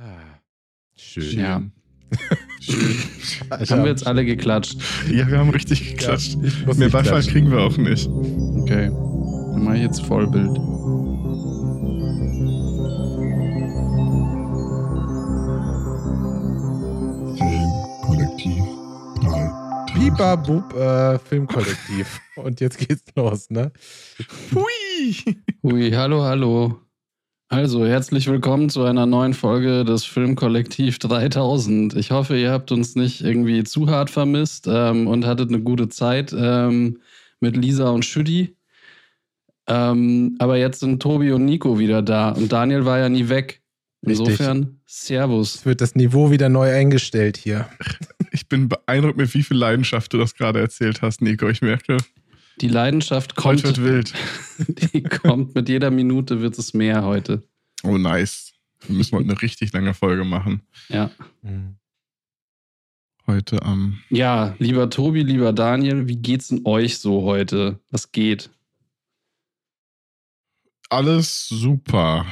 Ah, schön. Ja. Schön. Haben wir jetzt alle geklatscht? Ja, wir haben richtig geklatscht. Ja, Mehr Beifall klatschen. kriegen wir auch nicht. Okay. Dann mache ich jetzt Vollbild. Filmkollektiv 3. Pipa Bub äh, Filmkollektiv. Und jetzt geht's los, ne? Hui! Hui, hallo, hallo. Also, herzlich willkommen zu einer neuen Folge des Filmkollektiv 3000. Ich hoffe, ihr habt uns nicht irgendwie zu hart vermisst ähm, und hattet eine gute Zeit ähm, mit Lisa und Schütti. Ähm, aber jetzt sind Tobi und Nico wieder da und Daniel war ja nie weg. Richtig. Insofern, Servus. Es wird das Niveau wieder neu eingestellt hier. Ich bin beeindruckt, mit wie viel Leidenschaft du das gerade erzählt hast, Nico. Ich merke, Die Leidenschaft kommt, heute wird wild. die kommt mit jeder Minute wird es mehr heute. Oh, nice. Wir müssen heute eine richtig lange Folge machen. Ja. Heute am. Ja, lieber Tobi, lieber Daniel, wie geht's denn euch so heute? Was geht? Alles super.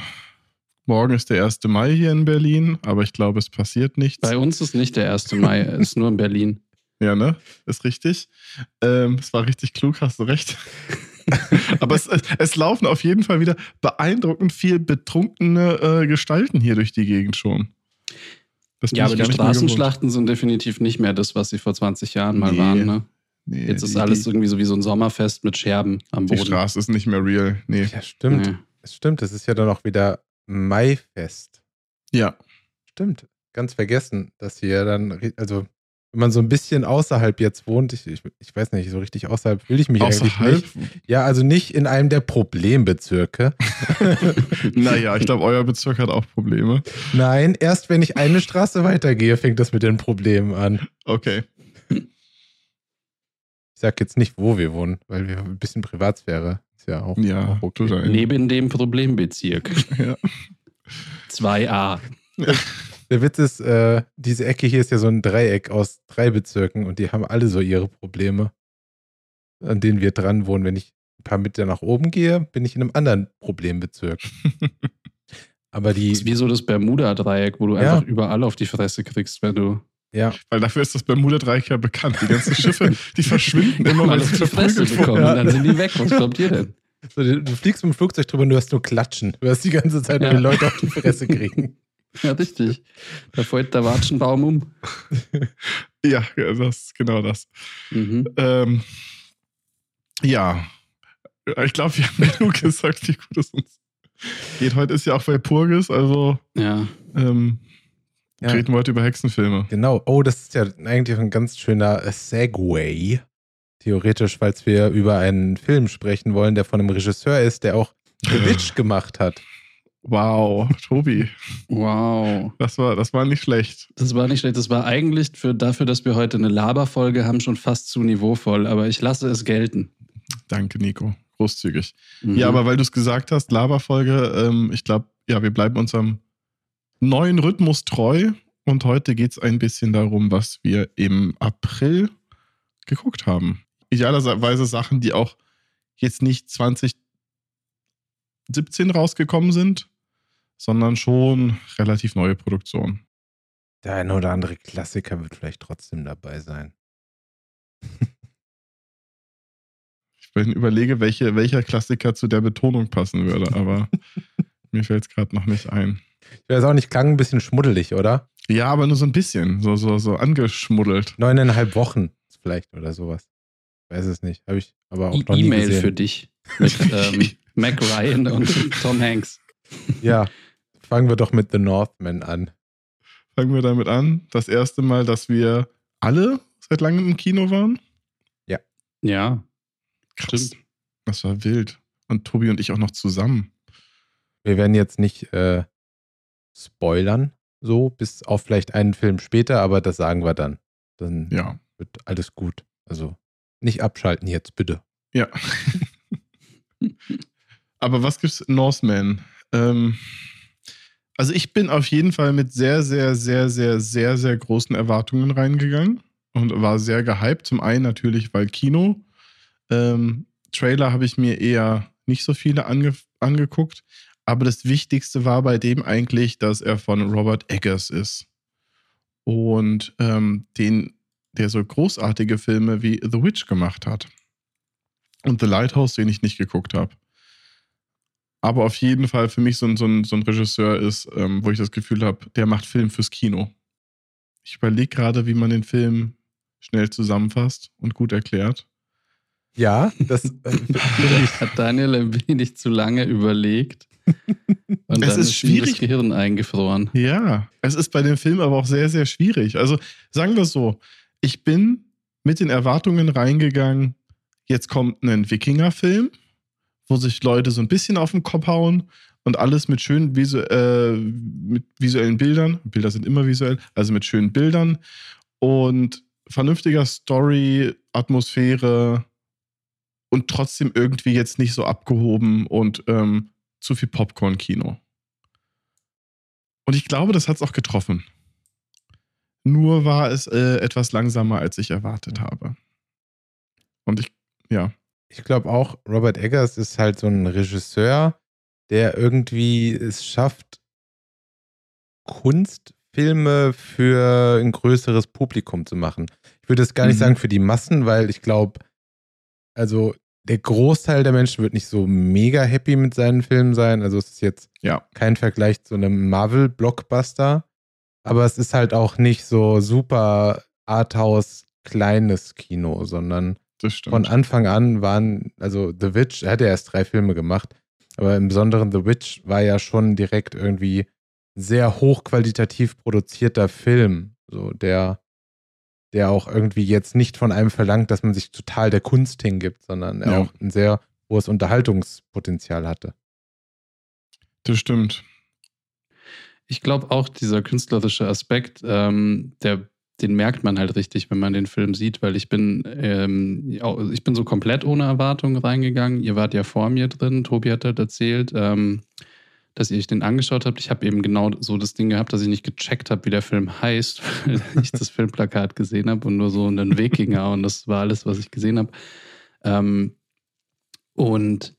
Morgen ist der 1. Mai hier in Berlin, aber ich glaube, es passiert nichts. Bei uns ist nicht der 1. Mai, ist nur in Berlin. Ja, ne? Ist richtig. Ähm, es war richtig klug, hast du recht. Aber es, es, es laufen auf jeden Fall wieder beeindruckend viel betrunkene äh, Gestalten hier durch die Gegend schon. Ja, aber die. Straßenschlachten sind definitiv nicht mehr das, was sie vor 20 Jahren mal Nee. waren. Ne? Nee, Jetzt ist die, alles die, irgendwie so wie so ein Sommerfest mit Scherben am die Boden. Straße ist nicht mehr real. Nee. Ja, stimmt. Nee. Es stimmt, es ist ja dann auch wieder Maifest. Ja. Stimmt. Ganz vergessen, dass hier dann, also wenn man so ein bisschen außerhalb jetzt wohnt, ich, ich, ich weiß nicht, so richtig außerhalb fühle ich mich Außerhalb. eigentlich nicht. Ja, also nicht in einem der Problembezirke. Naja, ich glaube, euer Bezirk hat auch Probleme. Nein, erst wenn ich eine Straße weitergehe, fängt das mit den Problemen an. Okay. Ich sag jetzt nicht, wo wir wohnen, weil wir ein bisschen Privatsphäre ist ja auch, Ja, auch okay. Neben dem Problembezirk. Ja. 2a. Der Witz ist, äh, diese Ecke hier ist ja so ein Dreieck aus drei Bezirken und die haben alle so ihre Probleme, an denen wir dran wohnen. Wenn ich ein paar Meter nach oben gehe, bin ich in einem anderen Problembezirk. Aber Das ist die, wie so das Bermuda-Dreieck, wo du Ja. einfach überall auf die Fresse kriegst, wenn du ja, Weil dafür ist das Bermuda-Dreieck ja bekannt. Die ganzen Schiffe, die verschwinden immer, weil auf sie die Fresse verprügelt bekommen. Ja. Und dann sind die weg. Was glaubt ihr denn? so, du, du fliegst mit dem Flugzeug drüber und du hast nur Klatschen. Du hast die ganze Zeit, Ja. wenn die Leute auf die Fresse kriegen. Ja, richtig. Da fällt der Watschenbaum um. Ja, das genau das. Mhm. Ähm, ja, ich glaube, wir haben genug gesagt, wie gut es uns geht. Heute ist ja auch Walpurgis, also Ja. ähm, Ja. reden wir heute über Hexenfilme. Genau. Oh, das ist ja eigentlich ein ganz schöner Segway. Theoretisch, falls wir über einen Film sprechen wollen, der von einem Regisseur ist, der auch The Witch gemacht hat. Wow, Tobi, Wow. das war, das war nicht schlecht. Das war nicht schlecht. Das war eigentlich für, dafür, dass wir heute eine Laberfolge haben, schon fast zu niveauvoll. Aber ich lasse es gelten. Danke, Nico. Großzügig. Mhm. Ja, aber weil du es gesagt hast, Laberfolge, ähm, ich glaube, ja, wir bleiben unserem neuen Rhythmus treu. Und heute geht es ein bisschen darum, was wir im April geguckt haben. Idealerweise Sachen, die auch jetzt nicht 2017 rausgekommen sind, sondern schon relativ neue Produktionen. Der eine oder andere Klassiker wird vielleicht trotzdem dabei sein. Ich bin überlege, welche, welcher Klassiker zu der Betonung passen würde, aber mir fällt es gerade noch nicht ein. Ich weiß auch nicht, klang ein bisschen schmuddelig, oder? Ja, aber nur so ein bisschen, so, so, so angeschmuddelt. Neuneinhalb Wochen vielleicht oder sowas. Ich weiß es nicht. Habe ich aber auch E- noch nie E-Mail für dich mit ähm, Mac Ryan und Tom Hanks. Ja, fangen wir doch mit The Northman an. Fangen wir damit an. Das erste Mal, dass wir alle seit langem im Kino waren. Ja, Krass. Stimmt. Das war wild. Und Tobi und ich auch noch zusammen. Wir werden jetzt nicht äh, spoilern, so, bis auf vielleicht einen Film später, aber das sagen wir dann. Dann Ja. wird alles gut. Also nicht abschalten jetzt, bitte. Ja. Aber was gibt's Northman? Ähm, also ich bin auf jeden Fall mit sehr, sehr, sehr, sehr, sehr, sehr großen Erwartungen reingegangen und war sehr gehypt. Zum einen natürlich, weil Kino. Ähm, Trailer habe ich mir eher nicht so viele ange angeguckt. Aber das Wichtigste war bei dem eigentlich, dass er von Robert Eggers ist. Und ähm, den, der so großartige Filme wie The Witch gemacht hat. Und The Lighthouse, den ich nicht geguckt habe. Aber auf jeden Fall für mich so ein, so ein, so ein Regisseur ist, ähm, wo ich das Gefühl habe, der macht Film fürs Kino. Ich überlege gerade, wie man den Film schnell zusammenfasst und gut erklärt. Ja, das äh, hat Daniel ein wenig zu lange überlegt. Und es dann ist ist ihm das schwierig. Gehirn eingefroren. Ja, es ist bei dem Film aber auch sehr, sehr schwierig. Also sagen wir es so, ich bin mit den Erwartungen reingegangen, jetzt kommt ein Wikinger-Film, wo sich Leute so ein bisschen auf den Kopf hauen und alles mit schönen visu äh, mit visuellen Bildern. Bilder sind immer visuell, also mit schönen Bildern und vernünftiger Story, Atmosphäre und trotzdem irgendwie jetzt nicht so abgehoben und ähm, zu viel Popcorn-Kino. Und ich glaube, das hat es auch getroffen. Nur war es äh, etwas langsamer, als ich erwartet habe. Und ich, ja. Ich glaube auch, Robert Eggers ist halt so ein Regisseur, der irgendwie es schafft, Kunstfilme für ein größeres Publikum zu machen. Ich würde es gar nicht Mhm. sagen für die Massen, weil ich glaube, also der Großteil der Menschen wird nicht so mega happy mit seinen Filmen sein. Also es ist jetzt Ja. kein Vergleich zu einem Marvel-Blockbuster, aber es ist halt auch nicht so super Arthouse kleines Kino, sondern Das stimmt. von Anfang an waren, also The Witch, er hat ja erst drei Filme gemacht, aber im Besonderen The Witch war ja schon direkt irgendwie sehr hochqualitativ produzierter Film, so der, der auch irgendwie jetzt nicht von einem verlangt, dass man sich total der Kunst hingibt, sondern er Ja. auch ein sehr hohes Unterhaltungspotenzial hatte. das stimmt. Ich glaube auch, dieser künstlerische Aspekt, ähm, der, den merkt man halt richtig, wenn man den Film sieht, weil ich bin, ähm, ich bin so komplett ohne Erwartungen reingegangen. Ihr wart ja vor mir drin, Tobi hat halt erzählt, ähm, dass ihr euch den angeschaut habt. Ich habe eben genau so das Ding gehabt, dass ich nicht gecheckt habe, wie der Film heißt, weil ich das Filmplakat gesehen habe und nur so einen Wikinger und das war alles, was ich gesehen habe. Ähm, und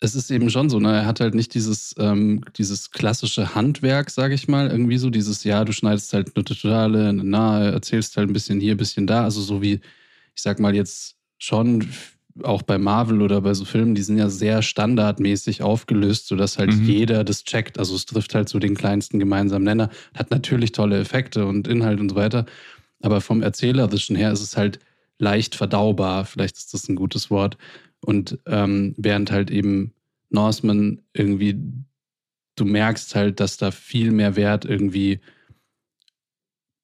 es ist eben schon so, ne? Er hat halt nicht dieses, ähm, dieses klassische Handwerk, sage ich mal, irgendwie so dieses, ja, du schneidest halt eine totale, eine nahe, erzählst halt ein bisschen hier, ein bisschen da. Also so wie, ich sag mal jetzt schon auch bei Marvel oder bei so Filmen, die sind ja sehr standardmäßig aufgelöst, sodass halt Mhm. jeder das checkt. Also es trifft halt so den kleinsten gemeinsamen Nenner. Hat natürlich tolle Effekte und Inhalt und so weiter. Aber vom Erzählerischen her ist es halt leicht verdaubar. Vielleicht ist das ein gutes Wort. Und ähm, während halt eben Norseman irgendwie, du merkst halt, dass da viel mehr Wert irgendwie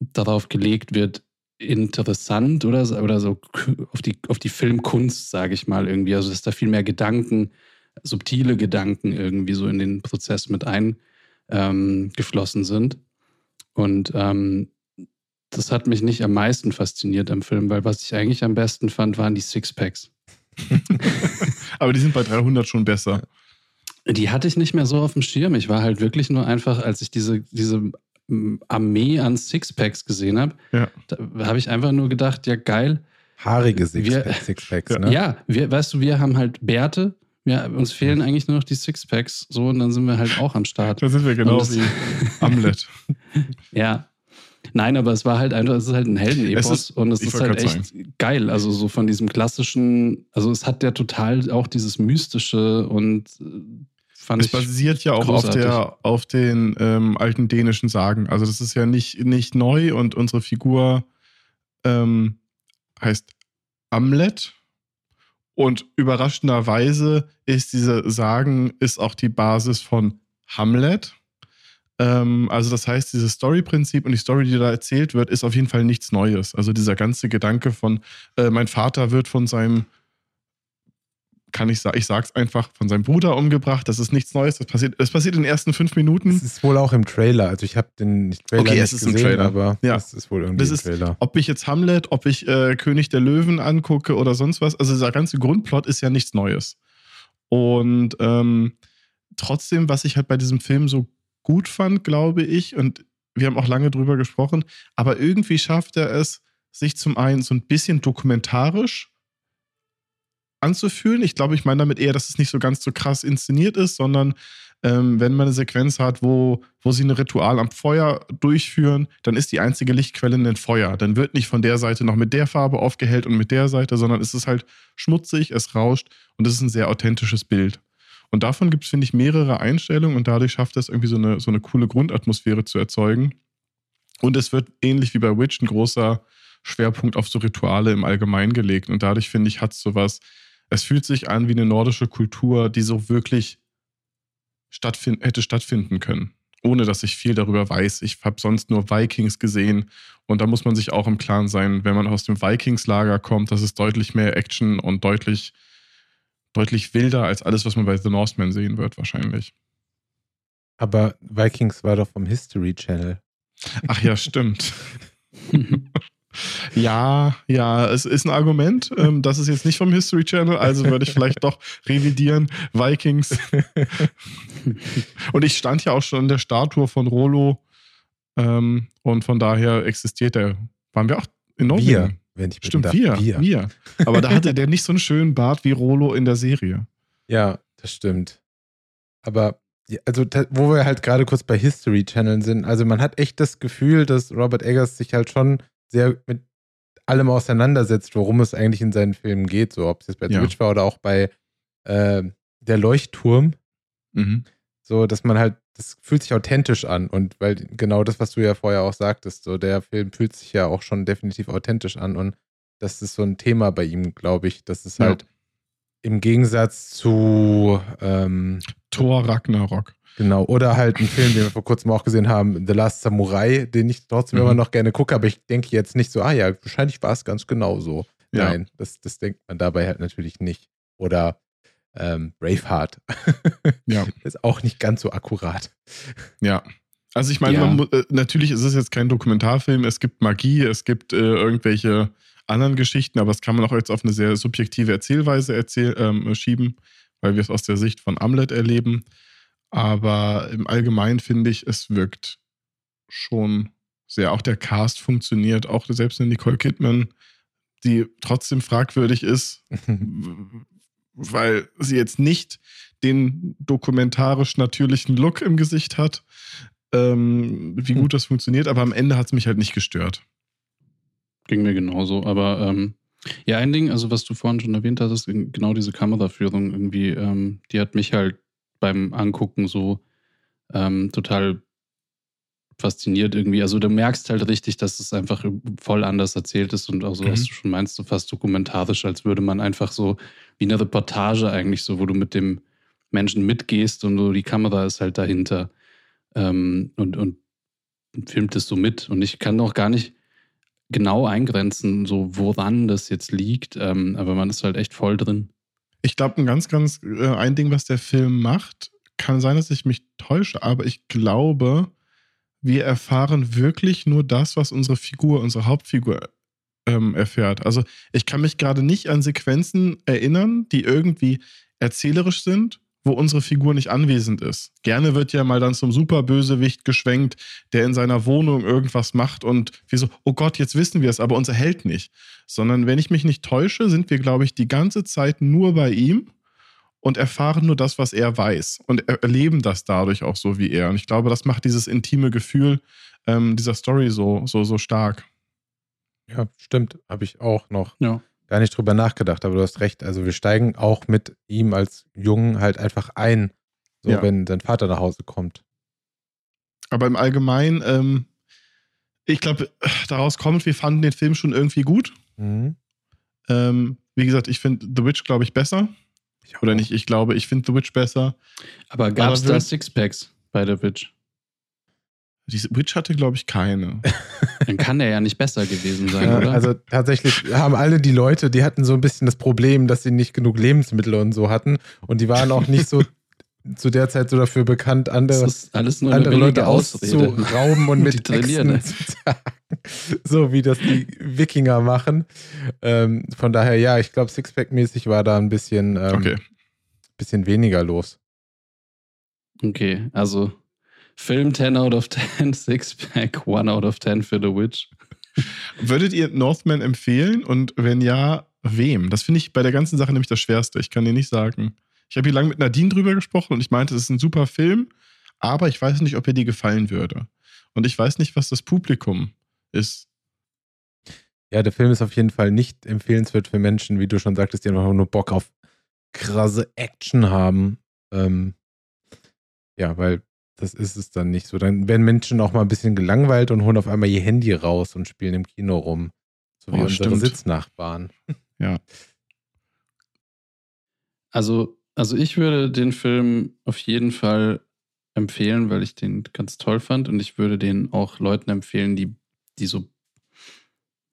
darauf gelegt wird, interessant oder, oder so auf die, auf die Filmkunst, sage ich mal, irgendwie. Also, dass da viel mehr Gedanken, subtile Gedanken irgendwie so in den Prozess mit eingeflossen ähm, sind. Und ähm, das hat mich nicht am meisten fasziniert am Film, weil was ich eigentlich am besten fand, waren die Sixpacks. Aber die sind bei 300 schon besser. Die hatte ich nicht mehr so auf dem Schirm. Ich war halt wirklich nur einfach, als ich diese, diese mm, Armee an Sixpacks gesehen habe, Ja. da habe ich einfach nur gedacht, ja geil. Haarige Wir- Sixpacks, Sixpacks Ja. ne? Ja, wir, weißt du, wir haben halt Bärte. Ja, uns fehlen eigentlich nur noch die Sixpacks. So, und dann sind wir halt auch am Start. Da sind wir genau wie Hamlet. Ja. Nein, aber es war halt einfach, es ist halt ein Heldenepos Es und es ist halt echt geil. Also so von diesem klassischen, also es hat ja total auch dieses Mystische und äh, fand Es ich. basiert ja auch auf, der, auf den ähm, alten dänischen Sagen. Also das ist ja nicht, nicht neu und unsere Figur ähm, heißt Amlet. Und überraschenderweise ist diese Sagen ist auch die Basis von Hamlet. Ähm, also das heißt, dieses Story-Prinzip und die Story, die da erzählt wird, ist auf jeden Fall nichts Neues. Also dieser ganze Gedanke von, äh, mein Vater wird von seinem kann ich sagen, ich sag's einfach, von seinem Bruder umgebracht. Das ist nichts Neues. Das passiert, das passiert in den ersten fünf Minuten. Es ist wohl auch im Trailer. Also ich habe den Trailer Okay, nicht es ist im gesehen, Trailer. aber Ja. es ist wohl irgendwie Das im ist- Trailer. Ob ich jetzt Hamlet, ob ich äh, König der Löwen angucke oder sonst was. Also dieser ganze Grundplot ist ja nichts Neues. Und ähm, trotzdem, was ich halt bei diesem Film so gut fand, glaube ich, und wir haben auch lange drüber gesprochen, aber irgendwie schafft er es, sich zum einen so ein bisschen dokumentarisch anzufühlen. Ich glaube, ich meine damit eher, dass es nicht so ganz so krass inszeniert ist, sondern ähm, wenn man eine Sequenz hat, wo, wo sie ein Ritual am Feuer durchführen, dann ist die einzige Lichtquelle ein Feuer. Dann wird nicht von der Seite noch mit der Farbe aufgehellt und mit der Seite, sondern es ist halt schmutzig, es rauscht und es ist ein sehr authentisches Bild. Und davon gibt es, finde ich, mehrere Einstellungen und dadurch schafft es irgendwie so eine, so eine coole Grundatmosphäre zu erzeugen. Und es wird ähnlich wie bei Witch ein großer Schwerpunkt auf so Rituale im Allgemeinen gelegt. Und dadurch, finde ich, hat es sowas. Es fühlt sich an wie eine nordische Kultur, die so wirklich stattfind hätte stattfinden können. Ohne dass ich viel darüber weiß. Ich habe sonst nur Vikings gesehen. Und da muss man sich auch im Klaren sein, wenn man aus dem Vikings-Lager kommt, das ist deutlich mehr Action und deutlich, deutlich wilder als alles, was man bei The Northman sehen wird, wahrscheinlich. Aber Vikings war doch vom History Channel. Ach ja, stimmt. Ja, ja, es ist ein Argument. Ähm, das ist jetzt nicht vom History Channel, also würde ich vielleicht doch revidieren. Vikings. und ich stand ja auch schon in der Statue von Rolo. Ähm, und von daher existiert der. Waren wir auch in Norwegen? Wenn ich Stimmt, wir, wir. Wir. Aber da hatte der nicht so einen schönen Bart wie Rolo in der Serie. Ja, das stimmt. Aber also wo wir halt gerade kurz bei History Channel sind, also man hat echt das Gefühl, dass Robert Eggers sich halt schon sehr mit allem auseinandersetzt, worum es eigentlich in seinen Filmen geht, so ob es jetzt bei ja. Twitch war oder auch bei äh, Der Leuchtturm. Mhm. So, dass man halt, das fühlt sich authentisch an und weil genau das, was du ja vorher auch sagtest, so der Film fühlt sich ja auch schon definitiv authentisch an und das ist so ein Thema bei ihm, glaube ich, dass es ja. halt im Gegensatz zu ähm, Thor Ragnarok. Genau, oder halt ein Film, den wir vor kurzem auch gesehen haben, The Last Samurai, den ich trotzdem mhm. immer noch gerne gucke, aber ich denke jetzt nicht so, ah ja, wahrscheinlich war es ganz genau so. Ja. Nein, das, das denkt man dabei halt natürlich nicht. Oder ähm, Braveheart. ja. ist auch nicht ganz so akkurat. Ja. Also ich meine, ja. äh, natürlich ist es jetzt kein Dokumentarfilm, es gibt Magie, es gibt äh, irgendwelche anderen Geschichten, aber das kann man auch jetzt auf eine sehr subjektive Erzählweise erzähl ähm, schieben, weil wir es aus der Sicht von Amlet erleben. Aber im Allgemeinen finde ich, es wirkt schon sehr. Auch der Cast funktioniert, auch selbst eine Nicole Kidman, die trotzdem fragwürdig ist, weil sie jetzt nicht den dokumentarisch natürlichen Look im Gesicht hat, ähm, wie hm. gut das funktioniert. Aber am Ende hat es mich halt nicht gestört. Ging mir genauso. Aber ähm, ja, ein Ding, also was du vorhin schon erwähnt hast, genau diese Kameraführung irgendwie, ähm, die hat mich halt beim Angucken so ähm, total fasziniert irgendwie. Also du merkst halt richtig, dass es einfach voll anders erzählt ist und auch so, mhm. was du schon meinst, so fast dokumentarisch, als würde man einfach so wie eine Reportage eigentlich so, wo du mit dem Menschen mitgehst und so die Kamera ist halt dahinter ähm, und, und, filmt es so mit. Und ich kann auch gar nicht genau eingrenzen, so woran das jetzt liegt, ähm, aber man ist halt echt voll drin. Ich glaube, ein ganz, ganz, äh, ein Ding, was der Film macht, kann sein, dass ich mich täusche, aber ich glaube, wir erfahren wirklich nur das, was unsere Figur, unsere Hauptfigur ähm, erfährt. Also ich kann mich gerade nicht an Sequenzen erinnern, die irgendwie erzählerisch sind, wo unsere Figur nicht anwesend ist. Gerne wird ja mal dann zum Superbösewicht geschwenkt, der in seiner Wohnung irgendwas macht und wir so, oh Gott, jetzt wissen wir es, aber unser Held nicht. Sondern wenn ich mich nicht täusche, sind wir, glaube ich, die ganze Zeit nur bei ihm und erfahren nur das, was er weiß und erleben das dadurch auch so wie er. Und ich glaube, das macht dieses intime Gefühl ähm, dieser Story so, so, so stark. Ja, stimmt. Habe ich auch noch. Ja gar nicht drüber nachgedacht, aber du hast recht. Also wir steigen auch mit ihm als Jungen halt einfach ein, so ja. wenn sein Vater nach Hause kommt. Aber im Allgemeinen, ähm, ich glaube, daraus kommt, wir fanden den Film schon irgendwie gut. Mhm. Ähm, wie gesagt, ich finde The Witch, glaube ich, besser. Ich Oder nicht, ich glaube, ich finde The Witch besser. Aber gab es da Sixpacks bei The Witch? Die Witch hatte, glaube ich, keine. Dann kann der ja nicht besser gewesen sein, ja, oder? Also tatsächlich haben alle die Leute, die hatten so ein bisschen das Problem, dass sie nicht genug Lebensmittel und so hatten. Und die waren auch nicht so zu der Zeit so dafür bekannt, andere, andere Leute auszurauben und mit zu tagen. So wie das die Wikinger machen. Ähm, von daher, ja, ich glaube, Sixpack-mäßig war da ein bisschen, ähm, okay. bisschen weniger los. Okay, also Film 10 out of 10, Sixpack 1 out of 10 für The Witch. Würdet ihr Northman empfehlen? Und wenn ja, wem? Das finde ich bei der ganzen Sache nämlich das Schwerste. Ich kann dir nicht sagen. Ich habe hier lange mit Nadine drüber gesprochen und ich meinte, es ist ein super Film, aber ich weiß nicht, ob er dir gefallen würde. Und ich weiß nicht, was das Publikum ist. Ja, der Film ist auf jeden Fall nicht empfehlenswert für Menschen, wie du schon sagtest, die einfach nur Bock auf krasse Action haben. Ähm, ja, weil das ist es dann nicht so. Dann werden Menschen auch mal ein bisschen gelangweilt und holen auf einmal ihr Handy raus und spielen im Kino rum. So wie Oh, unsere stimmt. Sitznachbarn. Ja. Also, also ich würde den Film auf jeden Fall empfehlen, weil ich den ganz toll fand und ich würde den auch Leuten empfehlen, die, die so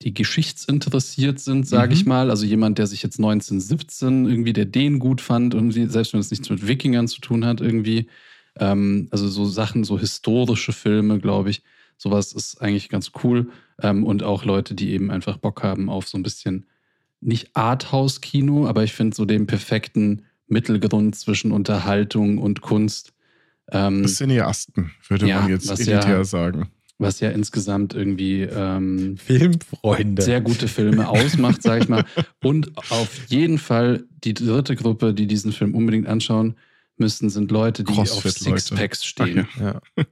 die geschichtsinteressiert sind, sage Mhm. ich mal. Also jemand, der sich jetzt 1917 irgendwie, der den gut fand und selbst wenn es nichts mit Wikingern zu tun hat, irgendwie. Ähm, also so Sachen, so historische Filme, glaube ich. Sowas ist eigentlich ganz cool. Ähm, und auch Leute, die eben einfach Bock haben auf so ein bisschen nicht Arthouse-Kino, aber ich finde so den perfekten Mittelgrund zwischen Unterhaltung und Kunst. Ähm, Cineasten, würde Ja, man jetzt was elitär ja- sagen. was ja insgesamt irgendwie ähm, Filmfreunde. sehr gute Filme ausmacht, sage ich mal. Und auf jeden Fall die dritte Gruppe, die diesen Film unbedingt anschauen müssen, sind Leute, die auf. Sixpacks Ach stehen. Ja.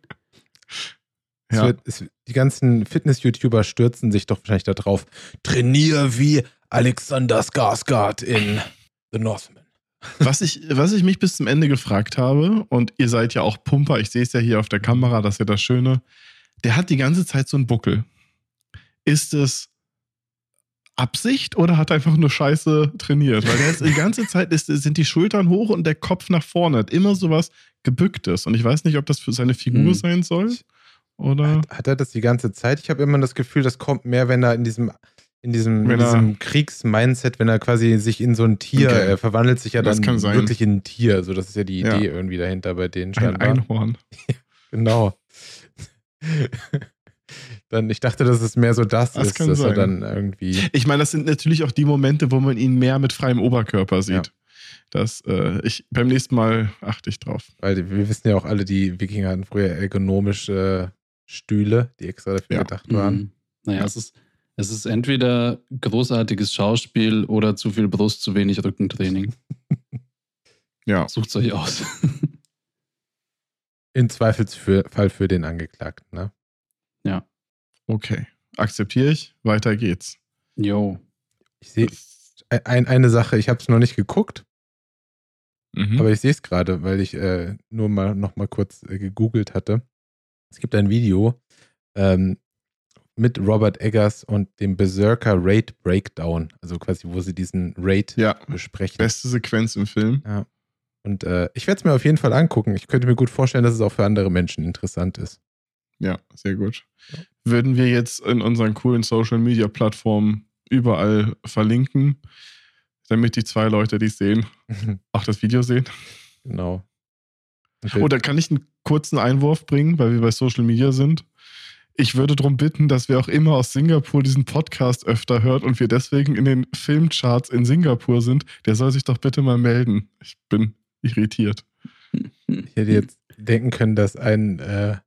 Es Ja. wird, es, die ganzen Fitness-YouTuber stürzen sich doch wahrscheinlich da drauf. Trainier wie Alexander Skarsgård in The Northman. Was ich, was ich mich bis zum Ende gefragt habe, und ihr seid ja auch Pumper, ich sehe es ja hier auf der Kamera, das ist ja das Schöne, der hat die ganze Zeit so einen Buckel. Ist es Absicht oder hat er einfach nur Scheiße trainiert? Weil der ist die ganze Zeit ist, sind die Schultern hoch und der Kopf nach vorne. Hat immer sowas gebücktes. Und ich weiß nicht, ob das für seine Figur Hm. sein soll. Oder. Hat, hat er das die ganze Zeit? Ich habe immer das Gefühl, das kommt mehr, wenn er in diesem, in diesem, in diesem Kriegsmindset, wenn er quasi sich in so ein Tier, Okay. er verwandelt sich ja dann wirklich in ein Tier. So, das ist ja die Ja. Idee irgendwie dahinter bei denen Ein scheinbar. Einhorn. Genau. Dann, ich dachte, dass es mehr so das, Das ist, kann dass er sein. dann irgendwie. Ich meine, das sind natürlich auch die Momente, wo man ihn mehr mit freiem Oberkörper sieht. Ja. Das, äh, ich, beim nächsten Mal achte ich drauf. Weil wir wissen ja auch alle, die Wikinger hatten früher ergonomische Stühle, die extra dafür Ja. gedacht waren. Mhm. Naja, Ja. es, ist, es ist entweder großartiges Schauspiel oder zu viel Brust, zu wenig Rückentraining. Ja. Sucht's euch aus. In Zweifelsfall für den Angeklagten. Ne? Okay. Akzeptiere ich. Weiter geht's. Jo. Ich sehe ein, eine Sache, ich habe es noch nicht geguckt, Mhm. aber ich sehe es gerade, weil ich äh, nur mal noch mal kurz äh, gegoogelt hatte. Es gibt ein Video ähm, mit Robert Eggers und dem Berserker Raid Breakdown, also quasi, wo sie diesen Raid ja, besprechen. beste Sequenz im Film. Und äh, ich werde es mir auf jeden Fall angucken. Ich könnte mir gut vorstellen, dass es auch für andere Menschen interessant ist. Ja, sehr gut. Würden wir jetzt in unseren coolen Social Media Plattformen überall verlinken, damit die zwei Leute, die es sehen, auch das Video sehen. genau. Wir- Oh, da kann ich einen kurzen Einwurf bringen, weil wir bei Social Media sind. Ich würde darum bitten, dass wer auch immer aus Singapur diesen Podcast öfter hört und wir deswegen in den Filmcharts in Singapur sind, der soll sich doch bitte mal melden. Ich bin irritiert. Ich hätte jetzt denken können, dass ein, äh,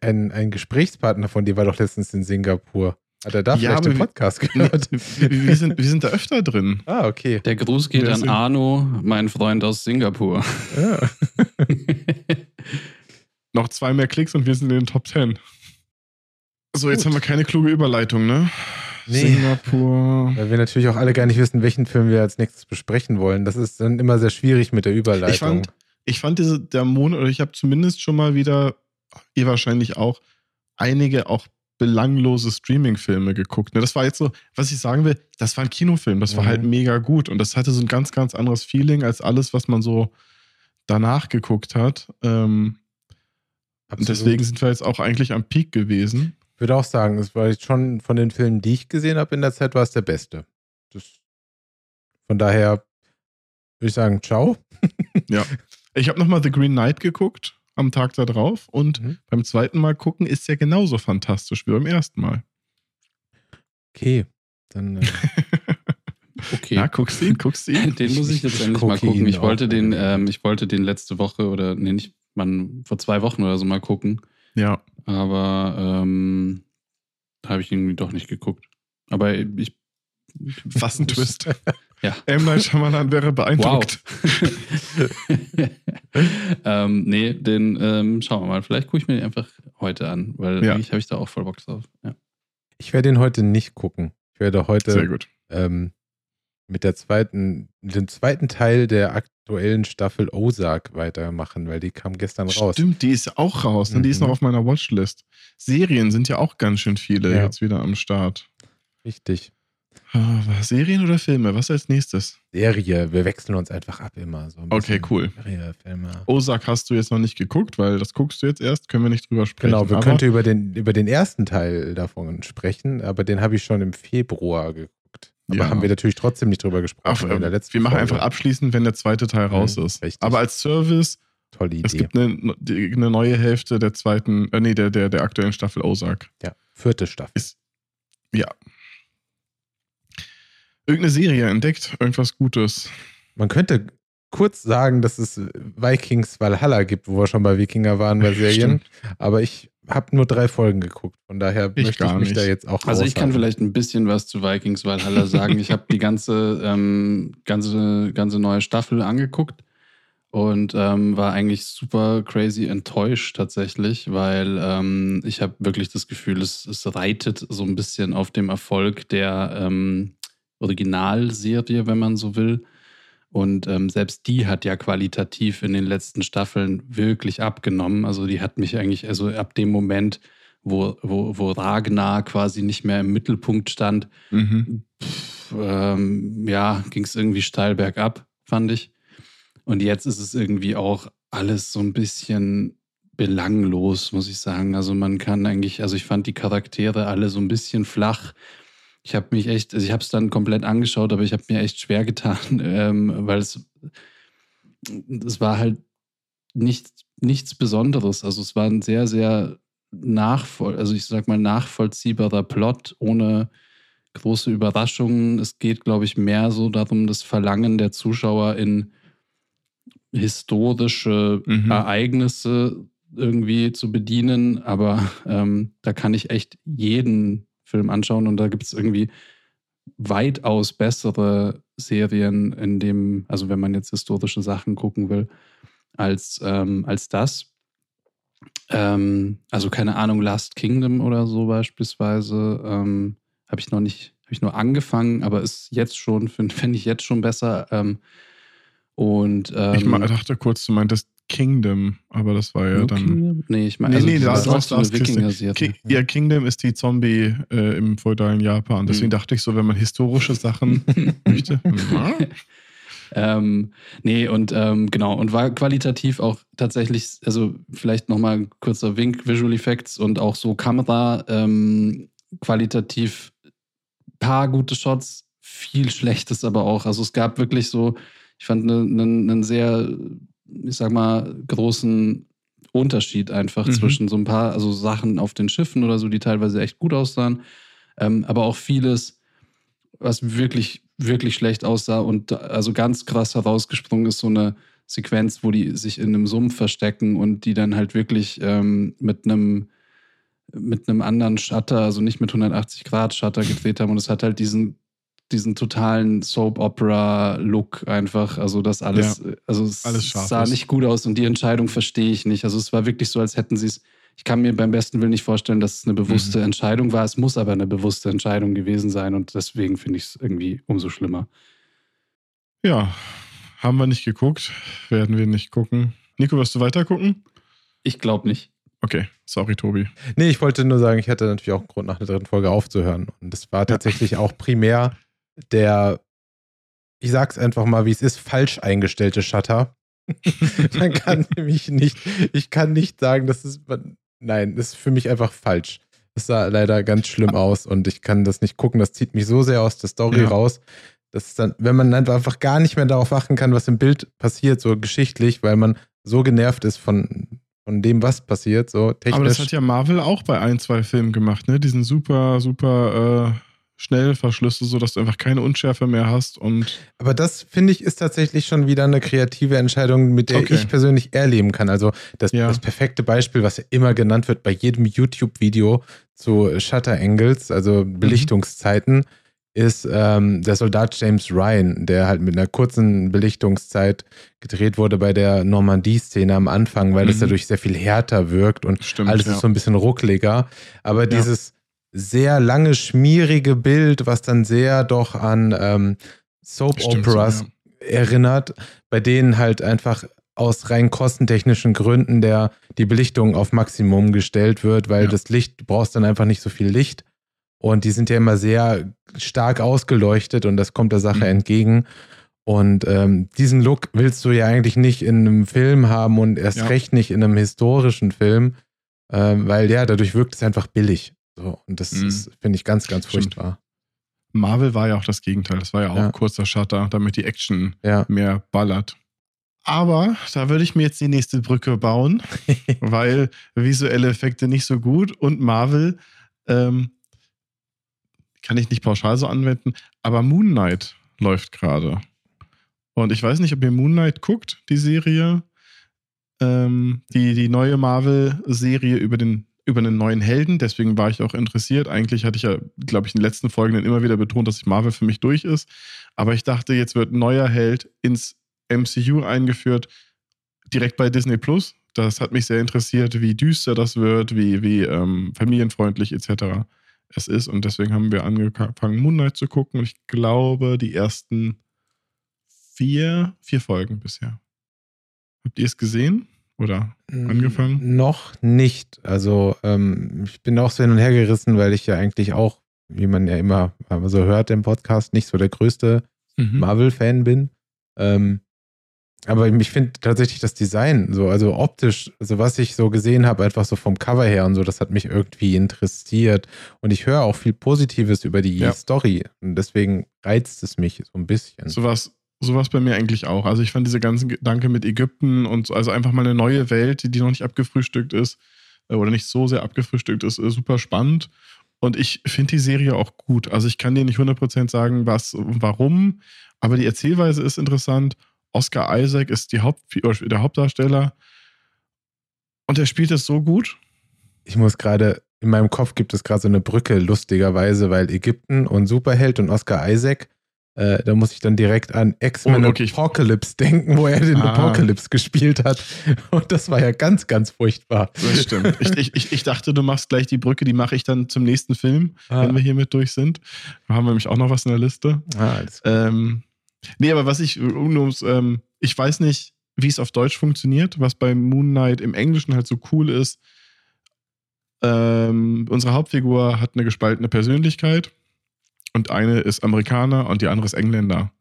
ein, ein Gesprächspartner von dir war doch letztens in Singapur. Hat er da Ja, vielleicht den Podcast gehört? wir, wir, sind, wir sind da öfter drin. ah, okay. Der Gruß geht Der an Arno, mein Freund aus Singapur. Ja. Noch zwei mehr Klicks und wir sind in den Top 10. So, jetzt haben wir keine kluge Überleitung, ne? Nee. Singapur. Weil wir natürlich auch alle gar nicht wissen, welchen Film wir als nächstes besprechen wollen. Das ist dann immer sehr schwierig mit der Überleitung. Ich fand, ich fand diese, der Monat, oder ich habe zumindest schon mal wieder, ihr wahrscheinlich auch, einige auch belanglose Streaming-Filme geguckt. Ne, Das war jetzt so, was ich sagen will, das war ein Kinofilm, das war Mhm. halt mega gut und das hatte so ein ganz, ganz anderes Feeling als alles, was man so danach geguckt hat. Ähm, und deswegen sind wir jetzt auch eigentlich am Peak gewesen. Ich würde auch sagen, es war jetzt schon von den Filmen, die ich gesehen habe in der Zeit, war es der beste. Das, von daher würde ich sagen, ciao. Ich habe nochmal The Green Knight geguckt am Tag da drauf und Mhm. beim zweiten Mal gucken ist ja genauso fantastisch wie beim ersten Mal. Okay. Dann äh, Okay. Na, guckst du ihn, guckst du ihn? Den muss ich jetzt endlich mal gucken. Ich wollte den, ähm, ich wollte den letzte Woche oder nee, nicht, man vor zwei Wochen oder so mal gucken. Ja, Aber ähm, da habe ich irgendwie doch nicht geguckt. Aber ich Was ein Twist. Ja. M. Night Shyamalan wäre beeindruckt. Wow. ähm, nee, den ähm, schauen wir mal. Vielleicht gucke ich mir den einfach heute an, weil Ja. eigentlich habe ich da auch voll Bock drauf. Ja. Ich werde ihn heute nicht gucken. Ich werde Sehr heute gut. ähm, mit der zweiten, dem zweiten Teil der aktuellen Staffel Ozark weitermachen, weil die kam gestern raus. Stimmt, die ist auch raus. Ne? Die ist Mhm. noch auf meiner Watchlist. Serien sind ja auch ganz schön viele Ja. jetzt wieder am Start. Richtig. Ah, Serien oder Filme? Was als nächstes? Serie, wir wechseln uns einfach ab immer. So ein Okay, cool. Serie, Filme. Ozark hast du jetzt noch nicht geguckt, weil das guckst du jetzt erst, können wir nicht drüber sprechen. Genau, wir könnten über den, über den ersten Teil davon sprechen, aber den habe ich schon im Februar geguckt. Aber Ja. haben wir natürlich trotzdem nicht drüber gesprochen. Auf, in der letzten wir machen Folge. einfach abschließend, wenn der zweite Teil raus Mhm, ist. richtig. Aber als Service, Tolle es Idee. gibt eine, eine neue Hälfte der zweiten, äh, nee, der, der, der aktuellen Staffel Ozark. Ja, vierte Staffel. Ist, ja. Irgendeine Serie entdeckt, irgendwas Gutes. Man könnte kurz sagen, dass es Vikings Valhalla gibt, wo wir schon bei Wikinger waren bei Serien. Aber ich habe nur drei Folgen geguckt. Von daher Ich möchte ich mich nicht. da jetzt auch Also ich kann vielleicht ein bisschen was zu Vikings Valhalla sagen. Ich habe die ganze, ähm, ganze, ganze neue Staffel angeguckt und ähm, war eigentlich super crazy enttäuscht tatsächlich, weil ähm, ich habe wirklich das Gefühl, es, es reitet so ein bisschen auf dem Erfolg der ähm, Originalserie, wenn man so will. Und ähm, selbst die hat ja qualitativ in den letzten Staffeln wirklich abgenommen. Also die hat mich eigentlich, also ab dem Moment, wo, wo, wo Ragnar quasi nicht mehr im Mittelpunkt stand, Mhm. ähm, ja, ging es irgendwie steil bergab, fand ich. Und jetzt ist es irgendwie auch alles so ein bisschen belanglos, muss ich sagen. Also man kann eigentlich, also ich fand die Charaktere alle so ein bisschen flach. Ich habe mich echt, also ich habe es dann komplett angeschaut, aber ich habe mir echt schwer getan, ähm, weil es, es war halt nichts, nichts Besonderes. Also es war ein sehr, sehr nachvoll, also ich sag mal nachvollziehbarer Plot ohne große Überraschungen. Es geht, glaube ich, mehr so darum, das Verlangen der Zuschauer in historische Mhm. Ereignisse irgendwie zu bedienen. Aber ähm, da kann ich echt jeden Film anschauen und da gibt es irgendwie weitaus bessere Serien, in dem, also wenn man jetzt historische Sachen gucken will, als, ähm, als das. Ähm, also keine Ahnung, Last Kingdom oder so beispielsweise. Ähm, habe ich noch nicht, habe ich nur angefangen, aber ist jetzt schon, finde find ich jetzt schon besser. Ähm, und ähm, ich ma- dachte kurz, du meintest Kingdom, aber das war ja nur dann. Kingdom? Nee, ich meine, Nee, also nee, das da ist ist auch so eine. Wikinger-Serie. Ki ja, Kingdom ist die Zombie äh, im feudalen Japan. Deswegen Mhm. dachte ich so, wenn man historische Sachen möchte. Ja. ähm, nee, und ähm, genau, und war qualitativ auch tatsächlich, also vielleicht nochmal ein kurzer Wink, Visual Effects und auch so Kamera, ähm, qualitativ paar gute Shots, viel Schlechtes aber auch. Also es gab wirklich so, ich fand einen ne, ne sehr, ich sag mal, großen Unterschied einfach Mhm. zwischen so ein paar, also Sachen auf den Schiffen oder so, die teilweise echt gut aussahen, ähm, aber auch vieles, was wirklich, wirklich schlecht aussah und also ganz krass herausgesprungen ist so eine Sequenz, wo die sich in einem Sumpf verstecken und die dann halt wirklich ähm, mit einem mit einem anderen Shutter, also nicht mit 180 Grad Shutter gedreht haben und es hat halt diesen diesen totalen Soap-Opera-Look einfach, also das alles, also es alles sah ist. nicht gut aus und die Entscheidung verstehe ich nicht. Also es war wirklich so, als hätten sie es, ich kann mir beim besten Willen nicht vorstellen, dass es eine bewusste Mhm. Entscheidung war. Es muss aber eine bewusste Entscheidung gewesen sein und deswegen finde ich es irgendwie umso schlimmer. ja, haben wir nicht geguckt. Werden wir nicht gucken. Nico, wirst du weiter gucken? Ich glaube nicht. Okay, sorry, Tobi. Nee, ich wollte nur sagen, ich hatte natürlich auch einen Grund, nach der dritten Folge aufzuhören. Und das war tatsächlich auch primär der, ich sag's einfach mal, wie es ist, falsch eingestellte Shutter. Man kann nämlich nicht, ich kann nicht sagen, das ist, nein, das ist für mich einfach falsch. Das sah leider ganz schlimm aus und ich kann das nicht gucken. Das zieht mich so sehr aus der Story Ja. raus. Das ist dann, wenn man einfach gar nicht mehr darauf achten kann, was im Bild passiert, so geschichtlich, weil man so genervt ist von, von dem, was passiert, so technisch. Aber das hat ja Marvel auch bei ein, zwei Filmen gemacht, ne? Diesen super, super äh, Schnellverschlüsse, sodass du einfach keine Unschärfe mehr hast und Aber das finde ich ist tatsächlich schon wieder eine kreative Entscheidung, mit der Okay. ich persönlich eher leben kann. Also das, Ja. das perfekte Beispiel, was ja immer genannt wird bei jedem YouTube-Video zu Shutter Angles, also Mhm. Belichtungszeiten, ist ähm, der Soldat James Ryan, der halt mit einer kurzen Belichtungszeit gedreht wurde bei der Normandie-Szene am Anfang, weil mhm. das dadurch sehr viel härter wirkt und Stimmt, alles ja. ist so ein bisschen ruckliger. Aber ja. dieses sehr lange, schmierige Bild, was dann sehr doch an ähm, Soap-Operas so, ja. erinnert, bei denen halt einfach aus rein kostentechnischen Gründen der die Belichtung auf Maximum gestellt wird, weil das Licht, du brauchst dann einfach nicht so viel Licht und die sind ja immer sehr stark ausgeleuchtet und das kommt der Sache mhm. entgegen. Und ähm, diesen Look willst du ja eigentlich nicht in einem Film haben und erst ja. recht nicht in einem historischen Film, ähm, weil ja, dadurch wirkt es einfach billig. So, und das mhm. finde ich, ganz, ganz furchtbar. Marvel war ja auch das Gegenteil. Das war ja auch ja. ein kurzer Shutter, damit die Action ja. mehr ballert. Aber da würde ich mir jetzt die nächste Brücke bauen, weil visuelle Effekte nicht so gut und Marvel ähm, kann ich nicht pauschal so anwenden, aber Moon Knight läuft gerade. Und ich weiß nicht, ob ihr Moon Knight guckt, die Serie. Ähm, die, die neue Marvel-Serie über den über einen neuen Helden, deswegen war ich auch interessiert. Eigentlich hatte ich ja, glaube ich, in den letzten Folgen dann immer wieder betont, dass Marvel für mich durch ist. Aber ich dachte, jetzt wird ein neuer Held ins MCU eingeführt, direkt bei Disney Plus. Das hat mich sehr interessiert, wie düster das wird, wie, wie ähm, familienfreundlich etc es ist. Und deswegen haben wir angefangen, Moonlight zu gucken. Und ich glaube, die ersten vier, vier Folgen bisher. Habt ihr es gesehen oder angefangen? Noch nicht. Also ähm, ich bin auch so hin und her gerissen, weil ich ja eigentlich auch, wie man ja immer so hört im Podcast, nicht so der größte mhm. Marvel-Fan bin. Ähm, aber ich finde tatsächlich das Design, so, also optisch, also was ich so gesehen habe, einfach so vom Cover her und so, das hat mich irgendwie interessiert. Und ich höre auch viel Positives über die ja. Story. Und deswegen reizt es mich so ein bisschen. Sowas, sowas bei mir eigentlich auch. Also ich fand diese ganzen Gedanken mit Ägypten und so, also einfach mal eine neue Welt, die, noch nicht abgefrühstückt ist, äh, oder nicht so sehr abgefrühstückt ist, super spannend. Und ich finde die Serie auch gut. Also ich kann dir nicht 100% sagen, was, warum, aber die Erzählweise ist interessant Oscar Isaac ist die Haupt, der Hauptdarsteller und er spielt es so gut. Ich muss gerade, in meinem Kopf gibt es gerade so eine Brücke, lustigerweise, weil Ägypten und Superheld und Oscar Isaac, äh, da muss ich dann direkt an X-Men oh, okay. Apocalypse denken, wo er den ah. Apocalypse gespielt hat. Und das war ja ganz, ganz furchtbar. Das stimmt. ich, ich, ich dachte, du machst gleich die Brücke, die mache ich dann zum nächsten Film, ah. wenn wir hiermit durch sind. Da haben wir nämlich auch noch was in der Liste. Ah, alles klar. Ähm, Nee, aber was ich, ähm, ich weiß nicht, wie es auf Deutsch funktioniert, was bei Moon Knight im Englischen halt so cool ist. Ähm, unsere Hauptfigur hat eine gespaltene Persönlichkeit und eine ist Amerikaner und die andere ist Engländer.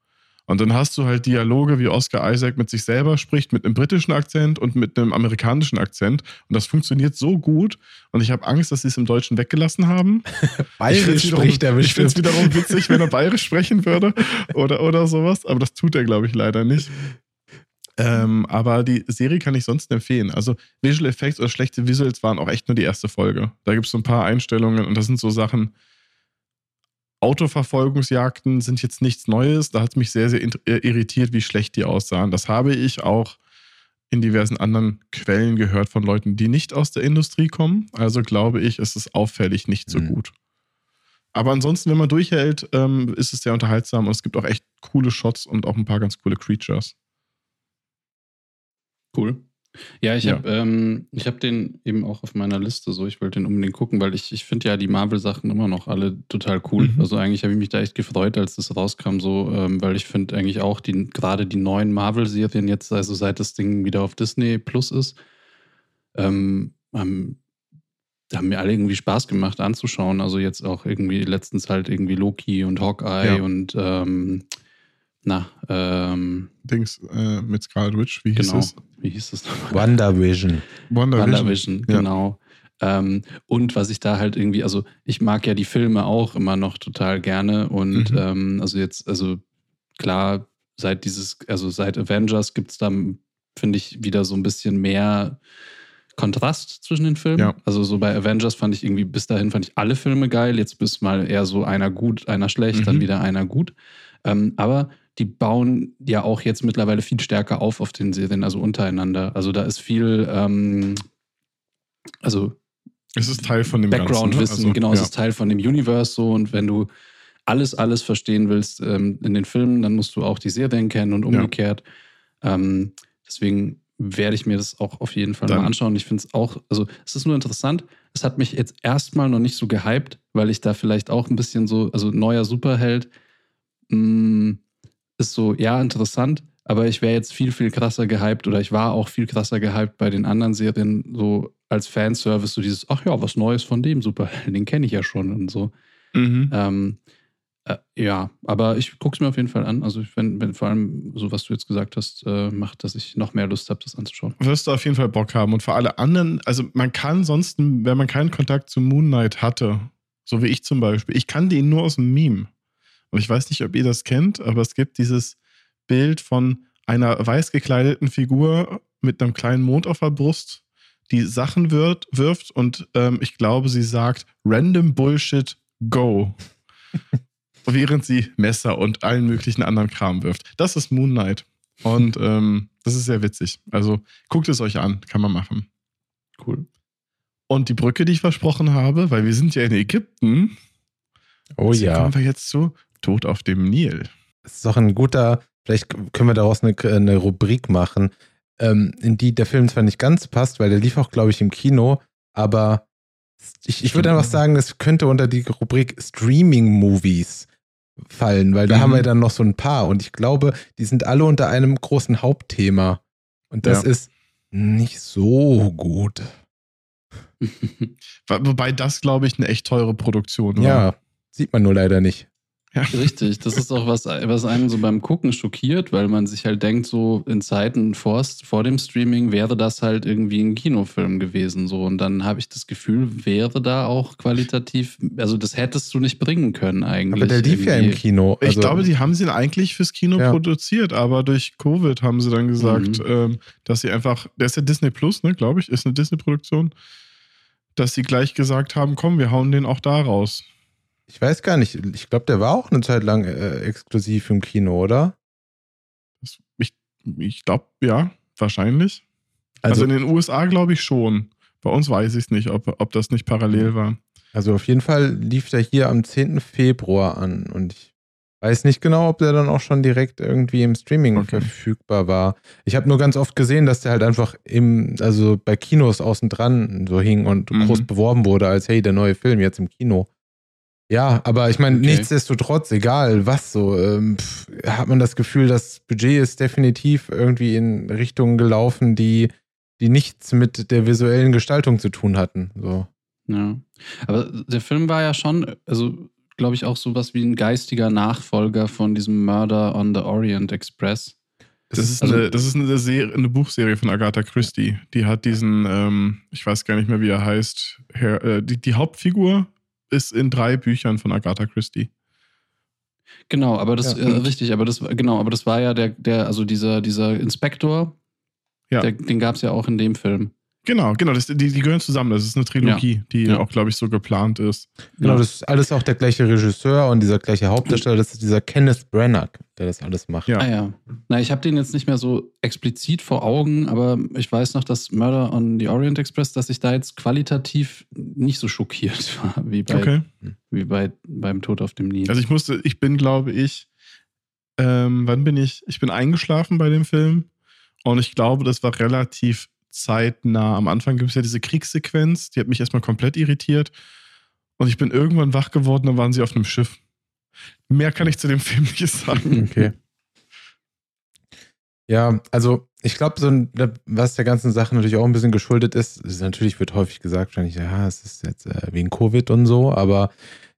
Und dann hast du halt Dialoge, wie Oscar Isaac mit sich selber spricht, mit einem britischen Akzent und mit einem amerikanischen Akzent. Und das funktioniert so gut. Und ich habe Angst, dass sie es im Deutschen weggelassen haben. bayerisch spricht er Ich finde es wiederum witzig, wenn er bayerisch sprechen würde oder, oder sowas. Aber das tut er, glaube ich, leider nicht. Ähm, aber die Serie kann ich sonst empfehlen. Also Visual Effects oder schlechte Visuals waren auch echt nur die erste Folge. Da gibt es so ein paar Einstellungen und das sind so Sachen, Autoverfolgungsjagden sind jetzt nichts Neues. Da hat es mich sehr, sehr äh, irritiert, wie schlecht die aussahen. Das habe ich auch in diversen anderen Quellen gehört von Leuten, die nicht aus der Industrie kommen. Also glaube ich, ist es auffällig nicht so mhm. gut. Aber ansonsten, wenn man durchhält, ähm, ist es sehr unterhaltsam und es gibt auch echt coole Shots und auch ein paar ganz coole Creatures. Cool. Ja, ich ja. habe ähm, hab den eben auch auf meiner Liste so. Ich wollte den unbedingt gucken, weil ich, ich finde ja die Marvel-Sachen immer noch alle total cool. Mhm. Also eigentlich habe ich mich da echt gefreut, als das rauskam, so, ähm, weil ich finde eigentlich auch die, gerade die neuen Marvel-Serien jetzt, also seit das Ding wieder auf Disney Plus ist, ähm, haben, haben mir alle irgendwie Spaß gemacht anzuschauen. Also jetzt auch irgendwie letztens halt irgendwie Loki und Hawkeye ja. und ähm, na, ähm, Dings äh, mit Scarlet Witch, wie hieß genau. es? Wie hieß es nochmal? WandaVision. WandaVision, WandaVision ja. genau. Ähm, und was ich da halt irgendwie, also ich mag ja die Filme auch immer noch total gerne und mhm. ähm, also jetzt, also klar, seit dieses, also seit Avengers gibt es da, finde ich, wieder so ein bisschen mehr Kontrast zwischen den Filmen. Ja. Also so bei Avengers fand ich irgendwie, bis dahin fand ich alle Filme geil, jetzt bist mal eher so einer gut, einer schlecht, mhm. dann wieder einer gut. Ähm, aber die bauen ja auch jetzt mittlerweile viel stärker auf auf den Serien, also untereinander. Also da ist viel, ähm, also es ist Teil von dem Background-Wissen, ne? also, genau, ja. es ist Teil von dem Universe so und wenn du alles, alles verstehen willst ähm, in den Filmen, dann musst du auch die Serien kennen und umgekehrt. Ja. Ähm, deswegen werde ich mir das auch auf jeden Fall dann. mal anschauen. Ich finde es auch, also es ist nur interessant. Es hat mich jetzt erstmal noch nicht so gehypt, weil ich da vielleicht auch ein bisschen so, also neuer Superheld mh, mm, ist so, ja, interessant, aber ich wäre jetzt viel, viel krasser gehypt oder ich war auch viel krasser gehypt bei den anderen Serien, so als Fanservice, so dieses, ach ja, was Neues von dem Superhelden, den kenne ich ja schon und so. Mhm. Ähm, äh, ja, aber ich gucke es mir auf jeden Fall an. Also, wenn, wenn vor allem so, was du jetzt gesagt hast, äh, macht, dass ich noch mehr Lust habe, das anzuschauen. Wirst du auf jeden Fall Bock haben. Und für alle anderen, also man kann sonst, wenn man keinen Kontakt zu Moon Knight hatte, so wie ich zum Beispiel, ich kannte ihn nur aus dem Meme. Und ich weiß nicht, ob ihr das kennt, aber es gibt dieses Bild von einer weiß gekleideten Figur mit einem kleinen Mond auf der Brust, die Sachen wird, wirft und ähm, ich glaube, sie sagt Random Bullshit, go. während sie Messer und allen möglichen anderen Kram wirft. Das ist Moon Knight. Und ähm, das ist sehr witzig. Also guckt es euch an, kann man machen. Cool. Und die Brücke, die ich versprochen habe, weil wir sind ja in Ägypten. Oh ja. kommen wir jetzt zu Tod auf dem Nil. Das ist doch ein guter, vielleicht können wir daraus eine, eine Rubrik machen, ähm, in die der Film zwar nicht ganz passt, weil der lief auch, glaube ich, im Kino, aber ich, ich würde einfach sagen, es könnte unter die Rubrik Streaming-Movies fallen, weil da mhm. haben wir mhm. dann noch so ein paar und ich glaube, die sind alle unter einem großen Hauptthema und das ja. ist nicht so gut. Wobei das, glaube ich, eine echt teure Produktion war. Ja, sieht man nur leider nicht. Ja. Richtig, das ist auch was, was einen so beim Gucken schockiert, weil man sich halt denkt, so in Zeiten vor, vor dem Streaming wäre das halt irgendwie ein Kinofilm gewesen. So. Und dann habe ich das Gefühl, wäre da auch qualitativ, also das hättest du nicht bringen können eigentlich. Aber der lief irgendwie. ja im Kino. Also ich glaube, die haben sie eigentlich fürs Kino ja. produziert, aber durch Covid haben sie dann gesagt, mhm. ähm, dass sie einfach, der ist ja Disney Plus, ne, glaube ich, ist eine Disney-Produktion, dass sie gleich gesagt haben, komm, wir hauen den auch da raus. Ich weiß gar nicht. Ich glaube, der war auch eine Zeit lang äh, exklusiv im Kino, oder? Ich, ich glaube, ja, wahrscheinlich. Also, also, in den USA glaube ich schon. Bei uns weiß ich es nicht, ob, ob das nicht parallel war. Also auf jeden Fall lief der hier am 10. Februar an und ich weiß nicht genau, ob der dann auch schon direkt irgendwie im Streaming okay. verfügbar war. Ich habe nur ganz oft gesehen, dass der halt einfach im, also bei Kinos außen dran so hing und mhm. groß beworben wurde als hey, der neue Film jetzt im Kino. Ja, aber ich meine, okay. nichtsdestotrotz, egal was so, ähm, pff, hat man das Gefühl, das Budget ist definitiv irgendwie in Richtungen gelaufen, die, die nichts mit der visuellen Gestaltung zu tun hatten. So. Ja. Aber der Film war ja schon, also glaube ich, auch sowas wie ein geistiger Nachfolger von diesem Murder on the Orient Express. Das ist, also, eine, das ist eine, Serie, eine, Buchserie von Agatha Christie. Die hat diesen, ähm, ich weiß gar nicht mehr, wie er heißt, Herr, äh, die, die Hauptfigur ist in drei Büchern von Agatha Christie. Genau, aber das ja, äh, richtig, aber das genau, aber das war ja der, der, also dieser, dieser Inspektor, ja. Der, den gab es ja auch in dem Film. Genau, genau, das, die, die gehören zusammen. Das ist eine Trilogie, ja. die ja. auch, glaube ich, so geplant ist. Genau, das ist alles auch der gleiche Regisseur und dieser gleiche Hauptdarsteller. Das ist dieser Kenneth Branagh, der das alles macht. Ja. Ah ja. Na, ich habe den jetzt nicht mehr so explizit vor Augen, aber ich weiß noch, dass Murder on the Orient Express, dass ich da jetzt qualitativ nicht so schockiert war, wie bei, okay. wie bei beim Tod auf dem Nil. Also ich musste, ich bin, glaube ich, ähm, wann bin ich? Ich bin eingeschlafen bei dem Film und ich glaube, das war relativ zeitnah. Am Anfang gibt es ja diese Kriegssequenz, die hat mich erstmal komplett irritiert. Und ich bin irgendwann wach geworden, dann waren sie auf einem Schiff. Mehr kann ich zu dem Film nicht sagen. Okay. Ja, also ich glaube, so was der ganzen Sache natürlich auch ein bisschen geschuldet ist, ist natürlich wird häufig gesagt, wahrscheinlich, ja, es ist jetzt äh, wegen Covid und so, aber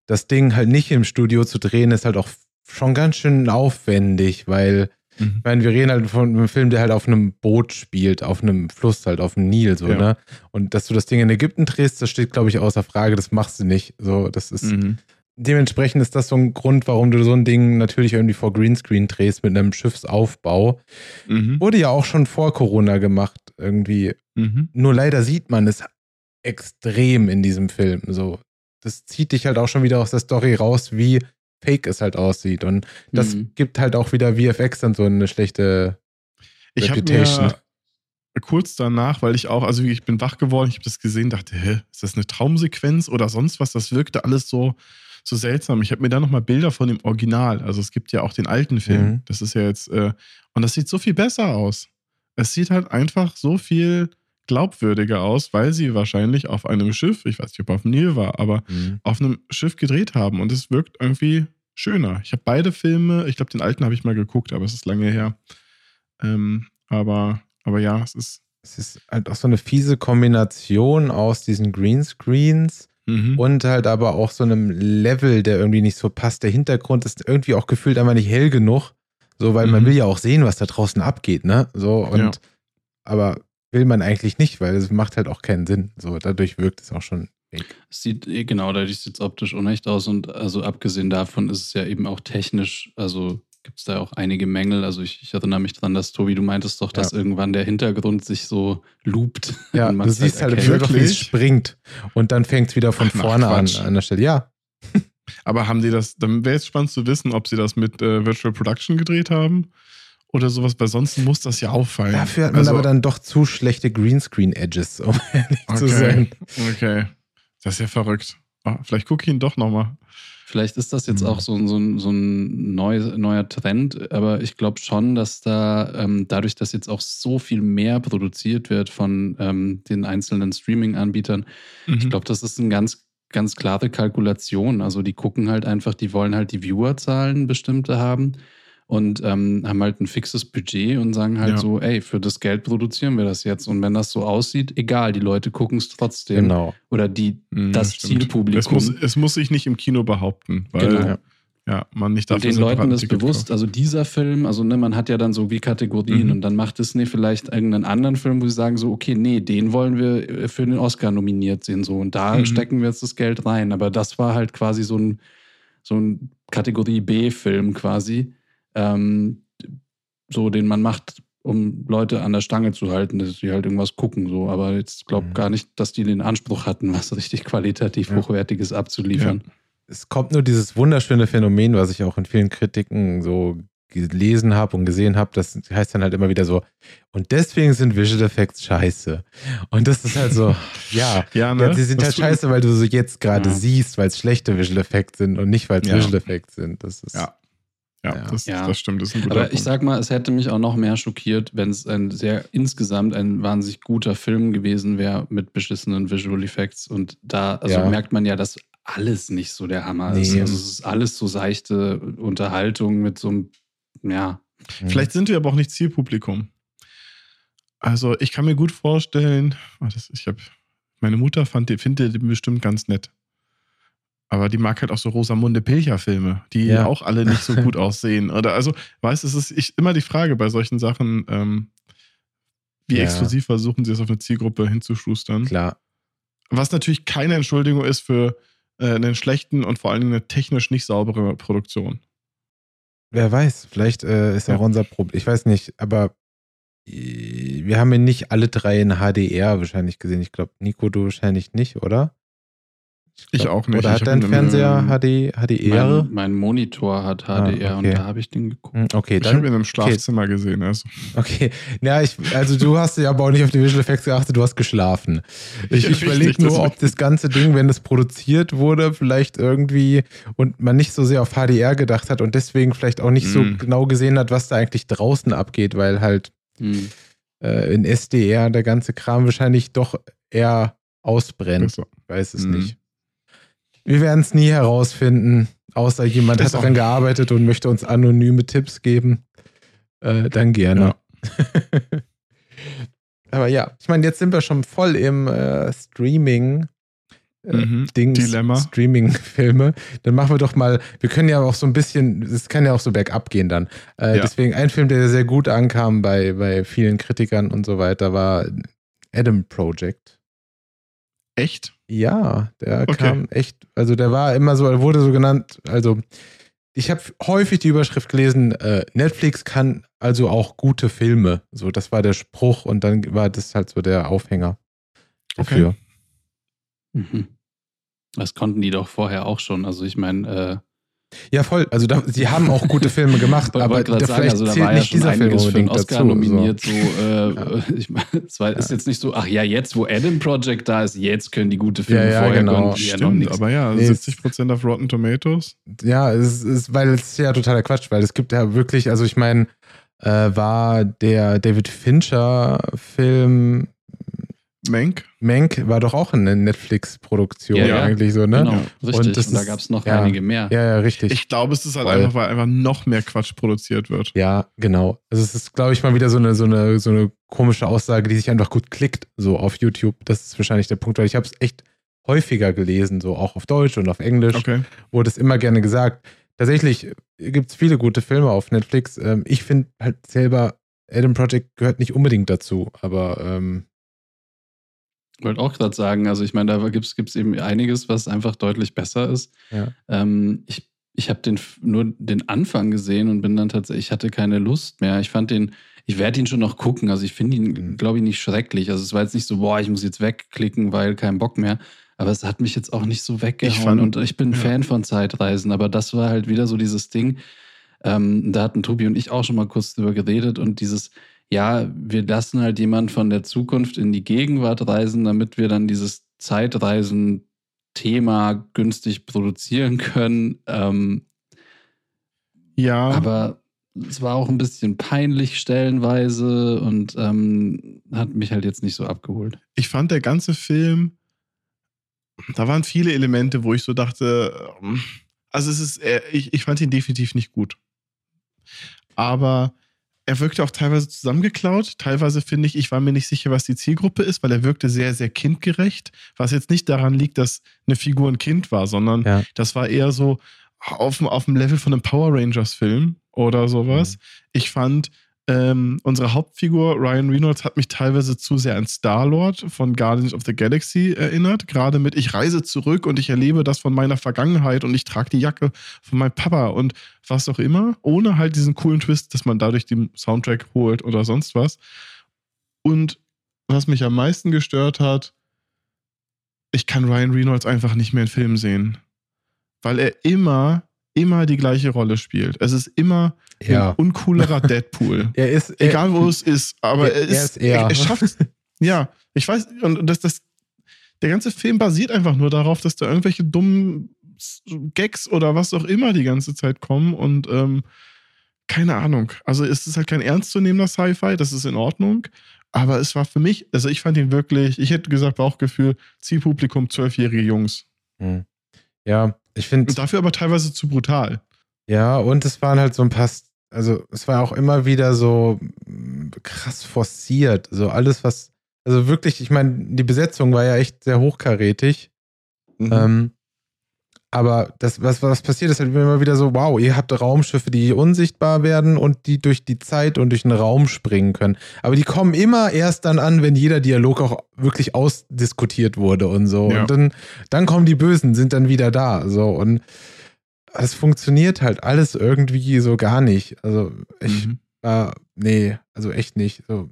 das Ding halt nicht im Studio zu drehen, ist halt auch schon ganz schön aufwendig, weil Mhm. Ich meine, wir reden halt von einem Film, der halt auf einem Boot spielt, auf einem Fluss, halt auf dem Nil, so, ja. ne? Und dass du das Ding in Ägypten drehst, das steht, glaube ich, außer Frage, das machst du nicht. So, das ist. Mhm. Dementsprechend ist das so ein Grund, warum du so ein Ding natürlich irgendwie vor Greenscreen drehst mit einem Schiffsaufbau. Mhm. Wurde ja auch schon vor Corona gemacht, irgendwie. Mhm. Nur leider sieht man es extrem in diesem Film. So, das zieht dich halt auch schon wieder aus der Story raus, wie fake es halt aussieht. Und das mhm. gibt halt auch wieder VFX dann so eine schlechte ich Reputation. Mir kurz danach, weil ich auch, also ich bin wach geworden, ich habe das gesehen, dachte, hä, ist das eine Traumsequenz oder sonst was? Das wirkte alles so, so seltsam. Ich habe mir da nochmal Bilder von dem Original, also es gibt ja auch den alten Film. Mhm. Das ist ja jetzt, äh, und das sieht so viel besser aus. Es sieht halt einfach so viel glaubwürdiger aus, weil sie wahrscheinlich auf einem Schiff, ich weiß nicht, ob auf dem Nil war, aber Mhm. auf einem Schiff gedreht haben und es wirkt irgendwie schöner. Ich habe beide Filme, ich glaube, den alten habe ich mal geguckt, aber es ist lange her. Ähm, aber, aber ja, es ist. Es ist halt auch so eine fiese Kombination aus diesen Greenscreens Mhm. und halt aber auch so einem Level, der irgendwie nicht so passt. Der Hintergrund ist irgendwie auch gefühlt einfach nicht hell genug. So, weil man Mhm. will ja auch sehen, was da draußen abgeht, ne? So, und Ja. aber will man eigentlich nicht, weil es macht halt auch keinen Sinn. So, dadurch wirkt es auch schon fake. Es sieht, eh, genau, dadurch sieht es optisch unecht aus und also abgesehen davon ist es ja eben auch technisch, also gibt es da auch einige Mängel. Also ich, ich erinnere mich dran, dass Tobi, du meintest doch, dass Ja. irgendwann der Hintergrund sich so loopt. Ja, und du siehst halt erkennt. Trailer, wie es Wirklich? springt. Und dann fängt es wieder von Ach, vorne an, an der Stelle. Ja, Aber haben die das, dann wäre jetzt spannend zu wissen, ob sie das mit äh, Virtual Production gedreht haben oder sowas, weil sonst muss das ja auffallen. dafür hat man Also- aber dann doch zu schlechte Greenscreen-Edges, um ehrlich zu Okay. sein. Okay. Das ist ja verrückt. Ah, vielleicht gucke ich ihn doch nochmal. Vielleicht ist das jetzt Mhm. auch so, ein- so, so ein neu, neuer Trend, aber ich glaube schon, dass da ähm, dadurch, dass jetzt auch so viel mehr produziert wird von ähm, den einzelnen Streaming-Anbietern, Mhm. ich glaube, das ist eine ganz, ganz klare Kalkulation. Also die gucken halt einfach, die wollen halt die Viewerzahlen bestimmte haben und ähm, haben halt ein fixes Budget und sagen halt Ja. so, ey, für das Geld produzieren wir das jetzt. Und wenn das so aussieht, egal, die Leute gucken es trotzdem. Genau. Oder die, Mhm, das stimmt. Zielpublikum. Es muss, es muss sich nicht im Kino behaupten, weil Genau. ja. man nicht Und dafür den separat Leuten ist bewusst, kauft. also dieser Film, also ne, man hat ja dann so wie Kategorien Mhm. und dann macht Disney vielleicht irgendeinen anderen Film, wo sie sagen so, okay, nee, den wollen wir äh, für den Oscar nominiert sehen so und da Mhm. stecken wir jetzt das Geld rein. Aber das war halt quasi so ein, so ein Kategorie B-Film quasi, ähm, so den man macht, um Leute an der Stange zu halten, dass sie halt irgendwas gucken so. Aber jetzt glaub Mhm. gar nicht, dass die den Anspruch hatten, was richtig qualitativ Ja. hochwertiges abzuliefern. es kommt nur dieses wunderschöne Phänomen, was ich auch in vielen Kritiken so gelesen habe und gesehen habe, das heißt dann halt immer wieder so, und deswegen sind Visual Effects scheiße. Und das ist halt so, ja, Ja, ne? ja sie sind Das halt scheiße, weil du so jetzt gerade Ja. siehst, weil es schlechte Visual Effects sind und nicht, weil es Ja. Visual Effects sind. Das ist, Ja. Ja, Ja. Das, Ja. das stimmt. Das ist ein guter Aber Punkt. ich sag mal, es hätte mich auch noch mehr schockiert, wenn es ein sehr insgesamt ein wahnsinnig guter Film gewesen wäre mit beschissenen Visual Effects. Und da also Ja. merkt man ja, dass alles nicht so der Hammer ist. Nee. Also es ist alles so seichte Unterhaltung mit so einem, ja. Mhm. Vielleicht sind wir aber auch nicht Zielpublikum. Also ich kann mir gut vorstellen, oh, das, ich habe meine Mutter fand die, findet den bestimmt ganz nett. Aber die mag halt auch so Rosamunde Pilcher-Filme, die Ja. auch alle nicht so gut aussehen. Oder also, weißt du, es ist ich, immer die Frage bei solchen Sachen, ähm, wie Ja. exklusiv versuchen sie es auf eine Zielgruppe hinzuschustern. Klar. Was natürlich keine Entschuldigung ist für äh, einen schlechten und vor allen Dingen eine technisch nicht saubere Produktion. Wer weiß, vielleicht äh, ist Ja. auch unser Problem. Ich weiß nicht, aber äh, wir haben ja nicht alle drei in HDR wahrscheinlich gesehen. Ich glaube, Nico, du wahrscheinlich nicht, oder? Ich auch nicht. Oder Ich hat hab dein Fernseher HD, HDR? Mein, mein Monitor hat Ah, HDR und okay. da habe ich den geguckt. Hm, Okay, Ich habe ihn im Schlafzimmer gesehen. Also. Okay, ja, ich, also du hast ja aber auch nicht auf die Visual Effects geachtet, du hast geschlafen. Ich, ich überlege nur, ob das ganze Ding, wenn es produziert wurde, vielleicht irgendwie und man nicht so sehr auf HDR gedacht hat und deswegen vielleicht auch nicht so Mm. genau gesehen hat, was da eigentlich draußen abgeht, weil halt Hm. äh, in SDR der ganze Kram wahrscheinlich doch eher ausbrennt. Ich weiß es Mhm. nicht. Wir werden es nie herausfinden, außer jemand Ist hat daran gearbeitet und möchte uns anonyme Tipps geben. Äh, dann gerne. Aber ja, ich meine, jetzt sind wir schon voll im äh, Streaming. Äh, Mhm. Dings, Dilemma. Streaming-Filme. Dann machen wir doch mal, wir können ja auch so ein bisschen, es kann ja auch so bergab gehen dann. Äh, Ja. Deswegen ein Film, der sehr gut ankam bei, bei vielen Kritikern und so weiter, war Adam Project. Echt? Ja, der Okay. kam echt, also der war immer so, er wurde so genannt, also ich habe häufig die Überschrift gelesen, äh, Netflix kann also auch gute Filme. So, das war der Spruch und dann war das halt so der Aufhänger dafür. Mhm. Das konnten die doch vorher auch schon. Also ich meine, äh, Ja, voll. Also da, sie haben auch gute Filme gemacht, aber da sagen, vielleicht also da zählt war ja nicht dieser Film für den unbedingt Oscar dazu. nominiert. So. So, äh, ich meine, es war, ist jetzt nicht so, ach ja, jetzt, wo Adam Project da ist, jetzt können die gute Filme Ja, ja, vorher genau. konnten die ja noch Stimmt, nichts. aber ja, Nee, 70% auf Rotten Tomatoes. Ja, es ist, weil es ist ja totaler Quatsch, weil es gibt ja wirklich, also ich meine, äh, war der David Fincher-Film Mank. Mank war doch auch eine Netflix-Produktion Ja, ja. eigentlich so, ne? Genau, Ja. richtig. Und Und, da gab es noch ja. einige mehr. Ja, ja, richtig. Ich glaube, es ist halt Voll. einfach, weil einfach noch mehr Quatsch produziert wird. ja, genau. Also es ist, glaube ich, mal wieder so eine, so eine, so eine komische Aussage, die sich einfach gut klickt, so auf YouTube. Das ist wahrscheinlich der Punkt, weil ich habe es echt häufiger gelesen, so auch auf Deutsch und auf Englisch. Okay. wurde es immer gerne gesagt. Tatsächlich gibt es viele gute Filme auf Netflix. Ähm, ich finde halt selber, Adam Project gehört nicht unbedingt dazu, aber ähm, wollte auch gerade sagen, also ich meine, da gibt es eben einiges, was einfach deutlich besser ist. Ja. Ähm, ich ich habe den nur den Anfang gesehen und bin dann tatsächlich, ich hatte keine Lust mehr. Ich fand den, ich werde ihn schon noch gucken. Also ich finde ihn, Mhm. glaube ich, nicht schrecklich. Also es war jetzt nicht so, boah, ich muss jetzt wegklicken, weil kein Bock mehr. Aber es hat mich jetzt auch nicht so weggehauen. fand- und ich bin ja. Fan von Zeitreisen, aber das war halt wieder so dieses Ding. Ähm, da hatten Tobi und ich auch schon mal kurz drüber geredet und dieses, ja, wir lassen halt jemand von der Zukunft in die Gegenwart reisen, damit wir dann dieses Zeitreisen-Thema günstig produzieren können. Ähm, Ja, aber es war auch ein bisschen peinlich stellenweise und ähm, hat mich halt jetzt nicht so abgeholt. ich fand der ganze Film, da waren viele Elemente, wo ich so dachte, ähm, also es ist, äh, ich, ich fand ihn definitiv nicht gut. Aber er wirkte auch teilweise zusammengeklaut. Teilweise finde ich, ich war mir nicht sicher, was die Zielgruppe ist, weil er wirkte sehr, sehr kindgerecht. Was jetzt nicht daran liegt, dass eine Figur ein Kind war, sondern Ja. das war eher so auf, auf dem Level von einem Power Rangers-Film oder sowas. Ich fand, ähm, unsere Hauptfigur, Ryan Reynolds, hat mich teilweise zu sehr an Star-Lord von Guardians of the Galaxy erinnert. Gerade mit, ich reise zurück und ich erlebe das von meiner Vergangenheit und ich trage die Jacke von meinem Papa und was auch immer. Ohne halt diesen coolen Twist, dass man dadurch den Soundtrack holt oder sonst was. Und was mich am meisten gestört hat, ich kann Ryan Reynolds einfach nicht mehr in Filmen sehen. Weil er immer, immer die gleiche Rolle spielt. Es ist immer ja. ein uncoolerer Deadpool. Er ist, er, Egal wo es ist, aber er- er, ist, er. er, schafft Ja, ich weiß, und das, das, der ganze Film basiert einfach nur darauf, dass da irgendwelche dummen Gags oder was auch immer die ganze Zeit kommen und ähm, keine Ahnung. Also es ist halt kein ernstzunehmender Sci-Fi, das ist in Ordnung. Aber es war für mich, also ich fand ihn wirklich, ich hätte gesagt, Bauchgefühl, Zielpublikum zwölfjährige Jungs. Hm. Ja, ich finde, Und dafür aber teilweise zu brutal. ja, und es waren halt so ein paar, also es war auch immer wieder so mm, krass forciert. So alles, was, also wirklich, ich meine, die Besetzung war ja echt sehr hochkarätig. Mhm. Ähm, aber das, was, was passiert, ist halt immer wieder so, wow, ihr habt Raumschiffe, die unsichtbar werden und die durch die Zeit und durch den Raum springen können. Aber die kommen immer erst dann an, wenn jeder Dialog auch wirklich ausdiskutiert wurde und so. Ja. Und dann, dann kommen die Bösen, sind dann wieder da. So. Und es funktioniert halt alles irgendwie so gar nicht. Also ich Mhm. war, nee, also echt nicht. So.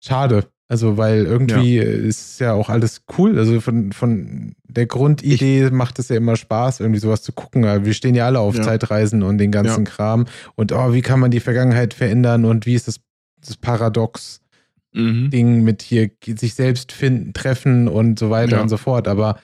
Schade. Also, weil irgendwie ist ja auch alles cool. Also von, von der Grundidee macht es ja immer Spaß, irgendwie sowas zu gucken. Aber Wir stehen ja alle auf Ja. Zeitreisen und den ganzen Kram. Und oh, wie kann man die Vergangenheit verändern und wie ist das, das? Mhm. Ding mit hier sich selbst finden, treffen und so weiter Ja. und so fort. Aber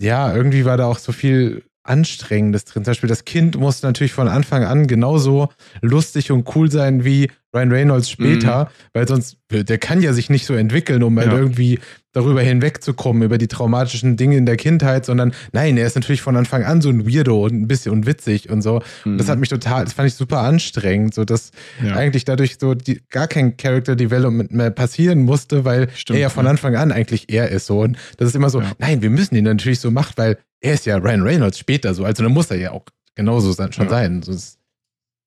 ja, irgendwie war da auch so viel Anstrengendes drin. Zum Beispiel das Kind muss natürlich von Anfang an genauso lustig und cool sein wie Ryan Reynolds später, weil sonst, der kann ja sich nicht so entwickeln, um halt Mhm. Ja. irgendwie darüber hinwegzukommen, über die traumatischen Dinge in der Kindheit, sondern nein, er ist natürlich von Anfang an so ein Weirdo und ein bisschen und witzig und so. Mhm. Das hat mich total, das fand ich super anstrengend, so dass ja. eigentlich dadurch so die, gar kein Character Development mehr passieren musste, weil Stimmt, er ja von. Anfang an eigentlich er ist so. Und das ist immer so, Ja. nein, wir müssen ihn natürlich so machen, weil er ist ja Ryan Reynolds später so. Also dann muss er ja auch genauso sein, schon Ja. sein. So ist,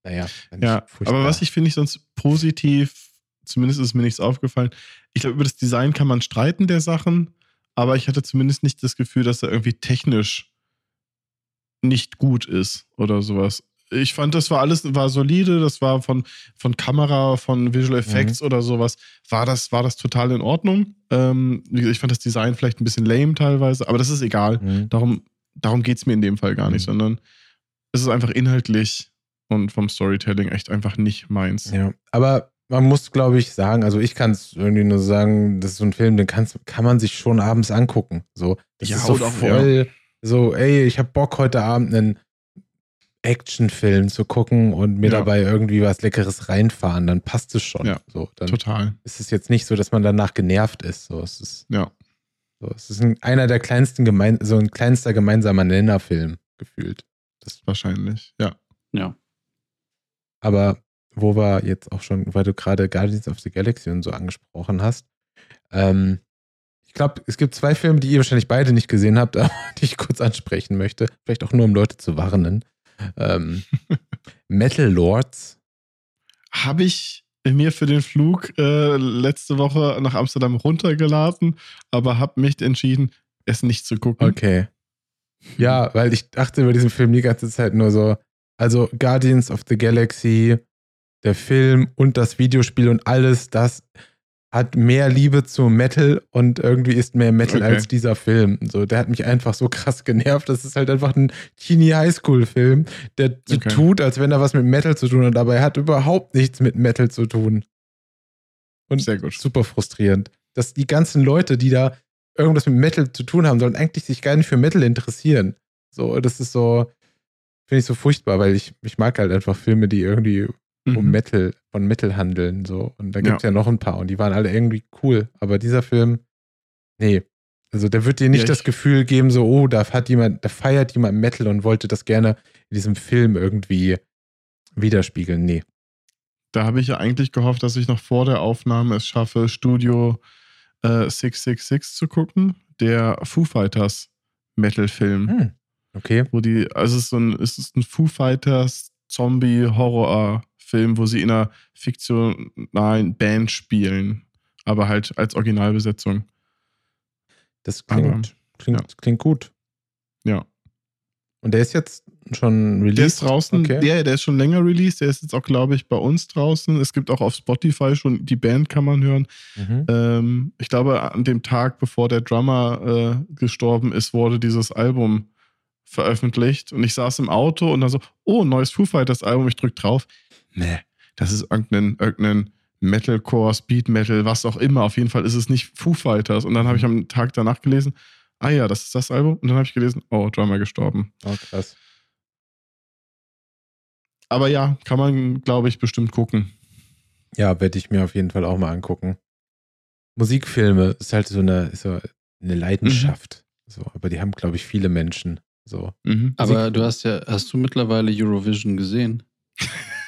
naja. Ja, aber was ich finde ich sonst positiv, zumindest ist mir nichts aufgefallen. Ich glaube, über das Design kann man streiten der Sachen, aber ich hatte zumindest nicht das Gefühl, dass er irgendwie technisch nicht gut ist oder sowas. Ich fand, das war alles, war solide, das war von, von Kamera, von Visual Effects oder sowas, war das, war das total in Ordnung. Ähm, ich fand das Design vielleicht ein bisschen lame teilweise, aber das ist egal. Mhm. Darum, darum geht es mir in dem Fall gar nicht, Mhm. sondern es ist einfach inhaltlich und vom Storytelling echt einfach nicht meins. Ja, aber man muss, glaube ich, sagen, also ich kann es irgendwie nur sagen, das ist so ein Film, den kannst, kann man sich schon abends angucken. So, das Ja, ist so voll, so, ey, ich habe Bock heute Abend einen Actionfilm zu gucken und mir Ja. dabei irgendwie was Leckeres reinfahren, dann passt es schon. Ja, so, dann Total. ist es jetzt nicht so, dass man danach genervt ist. So, es ist, Ja. so, es ist ein, einer der kleinsten gemein, so ein kleinster gemeinsamer Nennerfilm gefühlt. Das, Wahrscheinlich. Ja. Ja. aber wo wir jetzt auch schon, weil du gerade Guardians of the Galaxy und so angesprochen hast, ähm, ich glaube, es gibt zwei Filme, die ihr wahrscheinlich beide nicht gesehen habt, aber die ich kurz ansprechen möchte. Vielleicht auch nur, um Leute zu warnen. Ähm, Metal Lords. Habe ich mir für den Flug äh, letzte Woche nach Amsterdam runtergeladen, aber habe mich entschieden, es nicht zu gucken. Okay. Ja, weil ich dachte über diesen Film die ganze Zeit nur so, also Guardians of the Galaxy, der Film und das Videospiel und alles, das hat mehr Liebe zu Metal und irgendwie ist mehr Metal Okay. als dieser Film. So, der hat mich einfach so krass genervt. Das ist halt einfach ein Teenie Highschool Film, der so Okay. tut, als wenn er was mit Metal zu tun hat, aber er hat überhaupt nichts mit Metal zu tun. Und Sehr gut. super frustrierend. Dass die ganzen Leute, die da irgendwas mit Metal zu tun haben, sollen eigentlich sich gar nicht für Metal interessieren. So, das ist so, finde ich so furchtbar, weil ich, ich mag halt einfach Filme, die irgendwie um Mhm. Metal, von Metal handeln. So. Und da Ja. gibt es ja. noch ein paar und die waren alle irgendwie cool. Aber dieser Film, nee. Also der wird dir nicht Ja, das Gefühl geben, so, oh, da hat jemand, da feiert jemand Metal und wollte das gerne in diesem Film irgendwie widerspiegeln. Nee. Da habe ich ja eigentlich gehofft, dass ich noch vor der Aufnahme es schaffe, Studio äh, 666 zu gucken. Der Foo Fighters Metal-Film. Hm. Okay. Wo die, also es ist, so ein, es ist ein Foo Fighters Zombie-Horror-Film, wo sie in einer fiktionalen Band spielen. Aber halt als Originalbesetzung. Das Aber, klingt, klingt, klingt gut. Ja. Und der ist jetzt schon released? Der ist draußen, Okay. der, der ist schon länger released, der ist jetzt auch, glaube ich, bei uns draußen. Es gibt auch auf Spotify schon, die Band kann man hören. Mhm. Ähm, ich glaube, an dem Tag, bevor der Drummer äh, gestorben ist, wurde dieses Album veröffentlicht. Und ich saß im Auto und dann so, oh, neues Foo Fighters Album. Ich drück drauf. Nee, das ist irgendein, irgendein Metalcore, Speed Metal, was auch immer. Auf jeden Fall ist es nicht Foo Fighters. Und dann habe ich am Tag danach gelesen, ah ja, das ist das Album. Und dann habe ich gelesen, oh, Drummer gestorben. Oh, krass. Aber ja, kann man, glaube ich, bestimmt gucken. Ja, werde ich mir auf jeden Fall auch mal angucken. Musikfilme ist halt so eine, ist so eine Leidenschaft. So, aber die haben, glaube ich, viele Menschen. So. Mhm. Aber du hast ja, hast du mittlerweile Eurovision gesehen?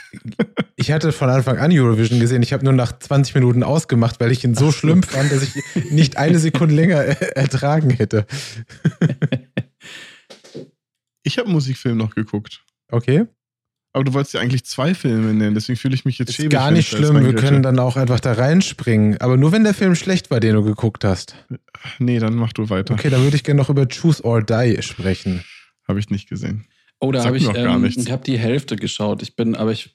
Ich hatte von Anfang an Eurovision gesehen. Ich habe nur nach 20 Minuten ausgemacht, weil ich ihn so Ach schlimm fand, dass ich nicht eine Sekunde länger ertragen hätte. Ich habe einen Musikfilm noch geguckt. Okay? Aber du wolltest ja eigentlich zwei Filme nennen, deswegen fühle ich mich jetzt Ist schäbig. gar wenn nicht schlimm. Wir reingrätsche. können dann auch einfach da reinspringen. Aber nur wenn der Film schlecht war, den du geguckt hast. Nee, dann mach du weiter. Okay, dann würde ich gerne noch über Choose or Die sprechen. Habe ich nicht gesehen. Oh, da habe ich, ähm, ich habe die Hälfte geschaut. Ich bin, aber ich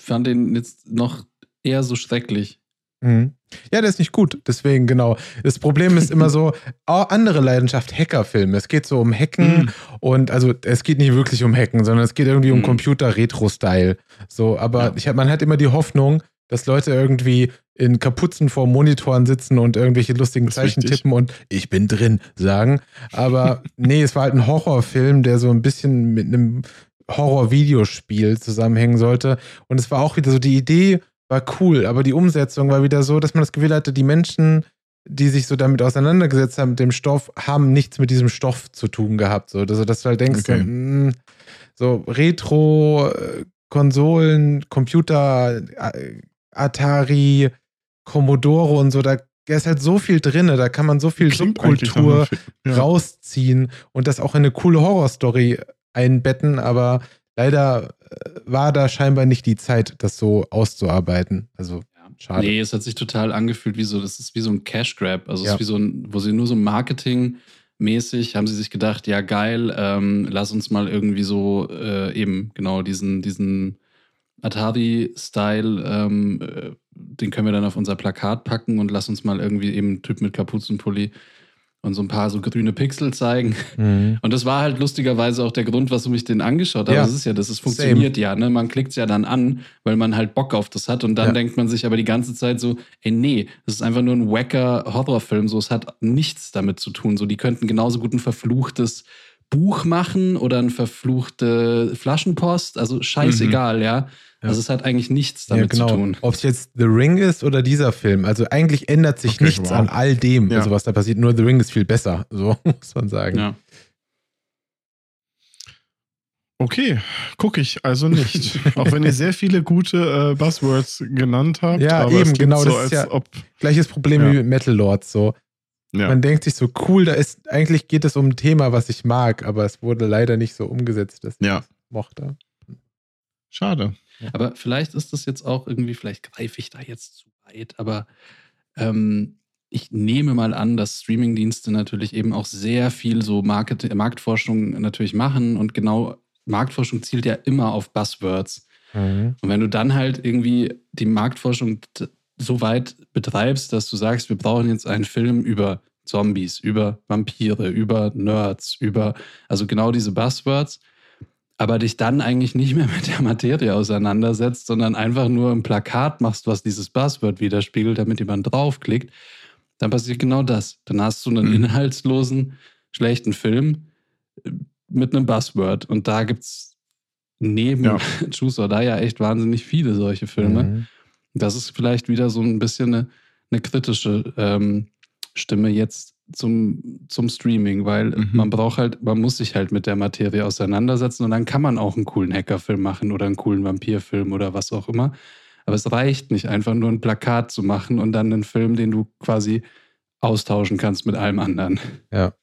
fand den jetzt noch eher so schrecklich. Mhm. Ja, der ist nicht gut. Deswegen, genau. Das Problem ist immer so, auch andere Leidenschaft, Hackerfilme. Es geht so um Hacken Mhm. und also es geht nicht wirklich um Hacken, sondern es geht irgendwie um Mhm. Computer-Retro-Style. So, aber Ja. ich hab, man hat immer die Hoffnung, dass Leute irgendwie in Kapuzen vor Monitoren sitzen und irgendwelche lustigen Zeichen tippen und ich bin drin sagen. Aber nee, es war halt ein Horrorfilm, der so ein bisschen mit einem Horror-Videospiel zusammenhängen sollte. Und es war auch wieder so, die Idee war cool, aber die Umsetzung war wieder so, dass man das Gefühl hatte, die Menschen, die sich so damit auseinandergesetzt haben, mit dem Stoff, haben nichts mit diesem Stoff zu tun gehabt. So, also, dass du halt denkst, Okay. so, mh, so Retro, äh, Konsolen, Computer, äh, Atari, Commodore und so, da ist halt so viel drin, da kann man so viel Klingt Subkultur. Ja. rausziehen und das auch in eine coole Horrorstory einbetten, aber leider äh, war da scheinbar nicht die Zeit, das so auszuarbeiten. Also schade. Nee, es hat sich total angefühlt wie so, das ist wie so ein Cash Grab. Also es Ja. ist wie so ein, wo sie nur so Marketing-mäßig haben sie sich gedacht, ja geil, ähm, lass uns mal irgendwie so äh, eben genau diesen, diesen Atari-Style, ähm, äh, den können wir dann auf unser Plakat packen und lass uns mal irgendwie eben einen Typ mit Kapuzenpulli und so ein paar so grüne Pixel zeigen. Mhm. Und das war halt lustigerweise auch der Grund, warum ich den angeschaut habe. Ja. Das ist ja, das ist funktioniert Same. ja, ne? Man klickt es ja dann an, weil man halt Bock auf das hat und dann ja. denkt man sich aber die ganze Zeit so, ey, nee, das ist einfach nur ein wacker Horrorfilm, so es hat nichts damit zu tun. So, die könnten genauso gut ein verfluchtes Buch machen oder ein verfluchte Flaschenpost, also scheißegal, mhm. ja. Ja. Also es hat eigentlich nichts damit ja, genau. zu tun. Ob es jetzt The Ring ist oder dieser Film. Also eigentlich ändert sich okay, nichts wow. an all dem, ja. also was da passiert. Nur The Ring ist viel besser, so muss man sagen. Ja. Okay, gucke ich also nicht. Auch wenn ihr sehr viele gute äh, Buzzwords genannt habt. Ja, eben, genau. So, das ist ja ob, gleiches Problem ja. wie mit Metal Lords. So. Ja. Man denkt sich so, cool, da ist, eigentlich geht es um ein Thema, was ich mag, aber es wurde leider nicht so umgesetzt, dass ich ja. es mochte. Schade. Aber vielleicht ist das jetzt auch irgendwie, vielleicht greife ich da jetzt zu weit, aber ähm, ich nehme mal an, dass Streamingdienste natürlich eben auch sehr viel so Market Marktforschung natürlich machen und genau Marktforschung zielt ja immer auf Buzzwords. Mhm. Und wenn du dann halt irgendwie die Marktforschung so weit betreibst, dass du sagst, wir brauchen jetzt einen Film über Zombies, über Vampire, über Nerds, über, also genau diese Buzzwords, aber dich dann eigentlich nicht mehr mit der Materie auseinandersetzt, sondern einfach nur ein Plakat machst, was dieses Buzzword widerspiegelt, damit jemand draufklickt, dann passiert genau das. Dann hast du einen mhm. inhaltslosen, schlechten Film äh, mit einem Buzzword. Und da gibt es neben ja. Choose or Die ja echt wahnsinnig viele solche Filme. Mhm. Das ist vielleicht wieder so ein bisschen eine, eine kritische ähm, Stimme jetzt zum, zum Streaming, weil mhm. man braucht halt, man muss sich halt mit der Materie auseinandersetzen und dann kann man auch einen coolen Hackerfilm machen oder einen coolen Vampirfilm oder was auch immer. Aber es reicht nicht, einfach nur ein Plakat zu machen und dann einen Film, den du quasi austauschen kannst mit allem anderen. Ja.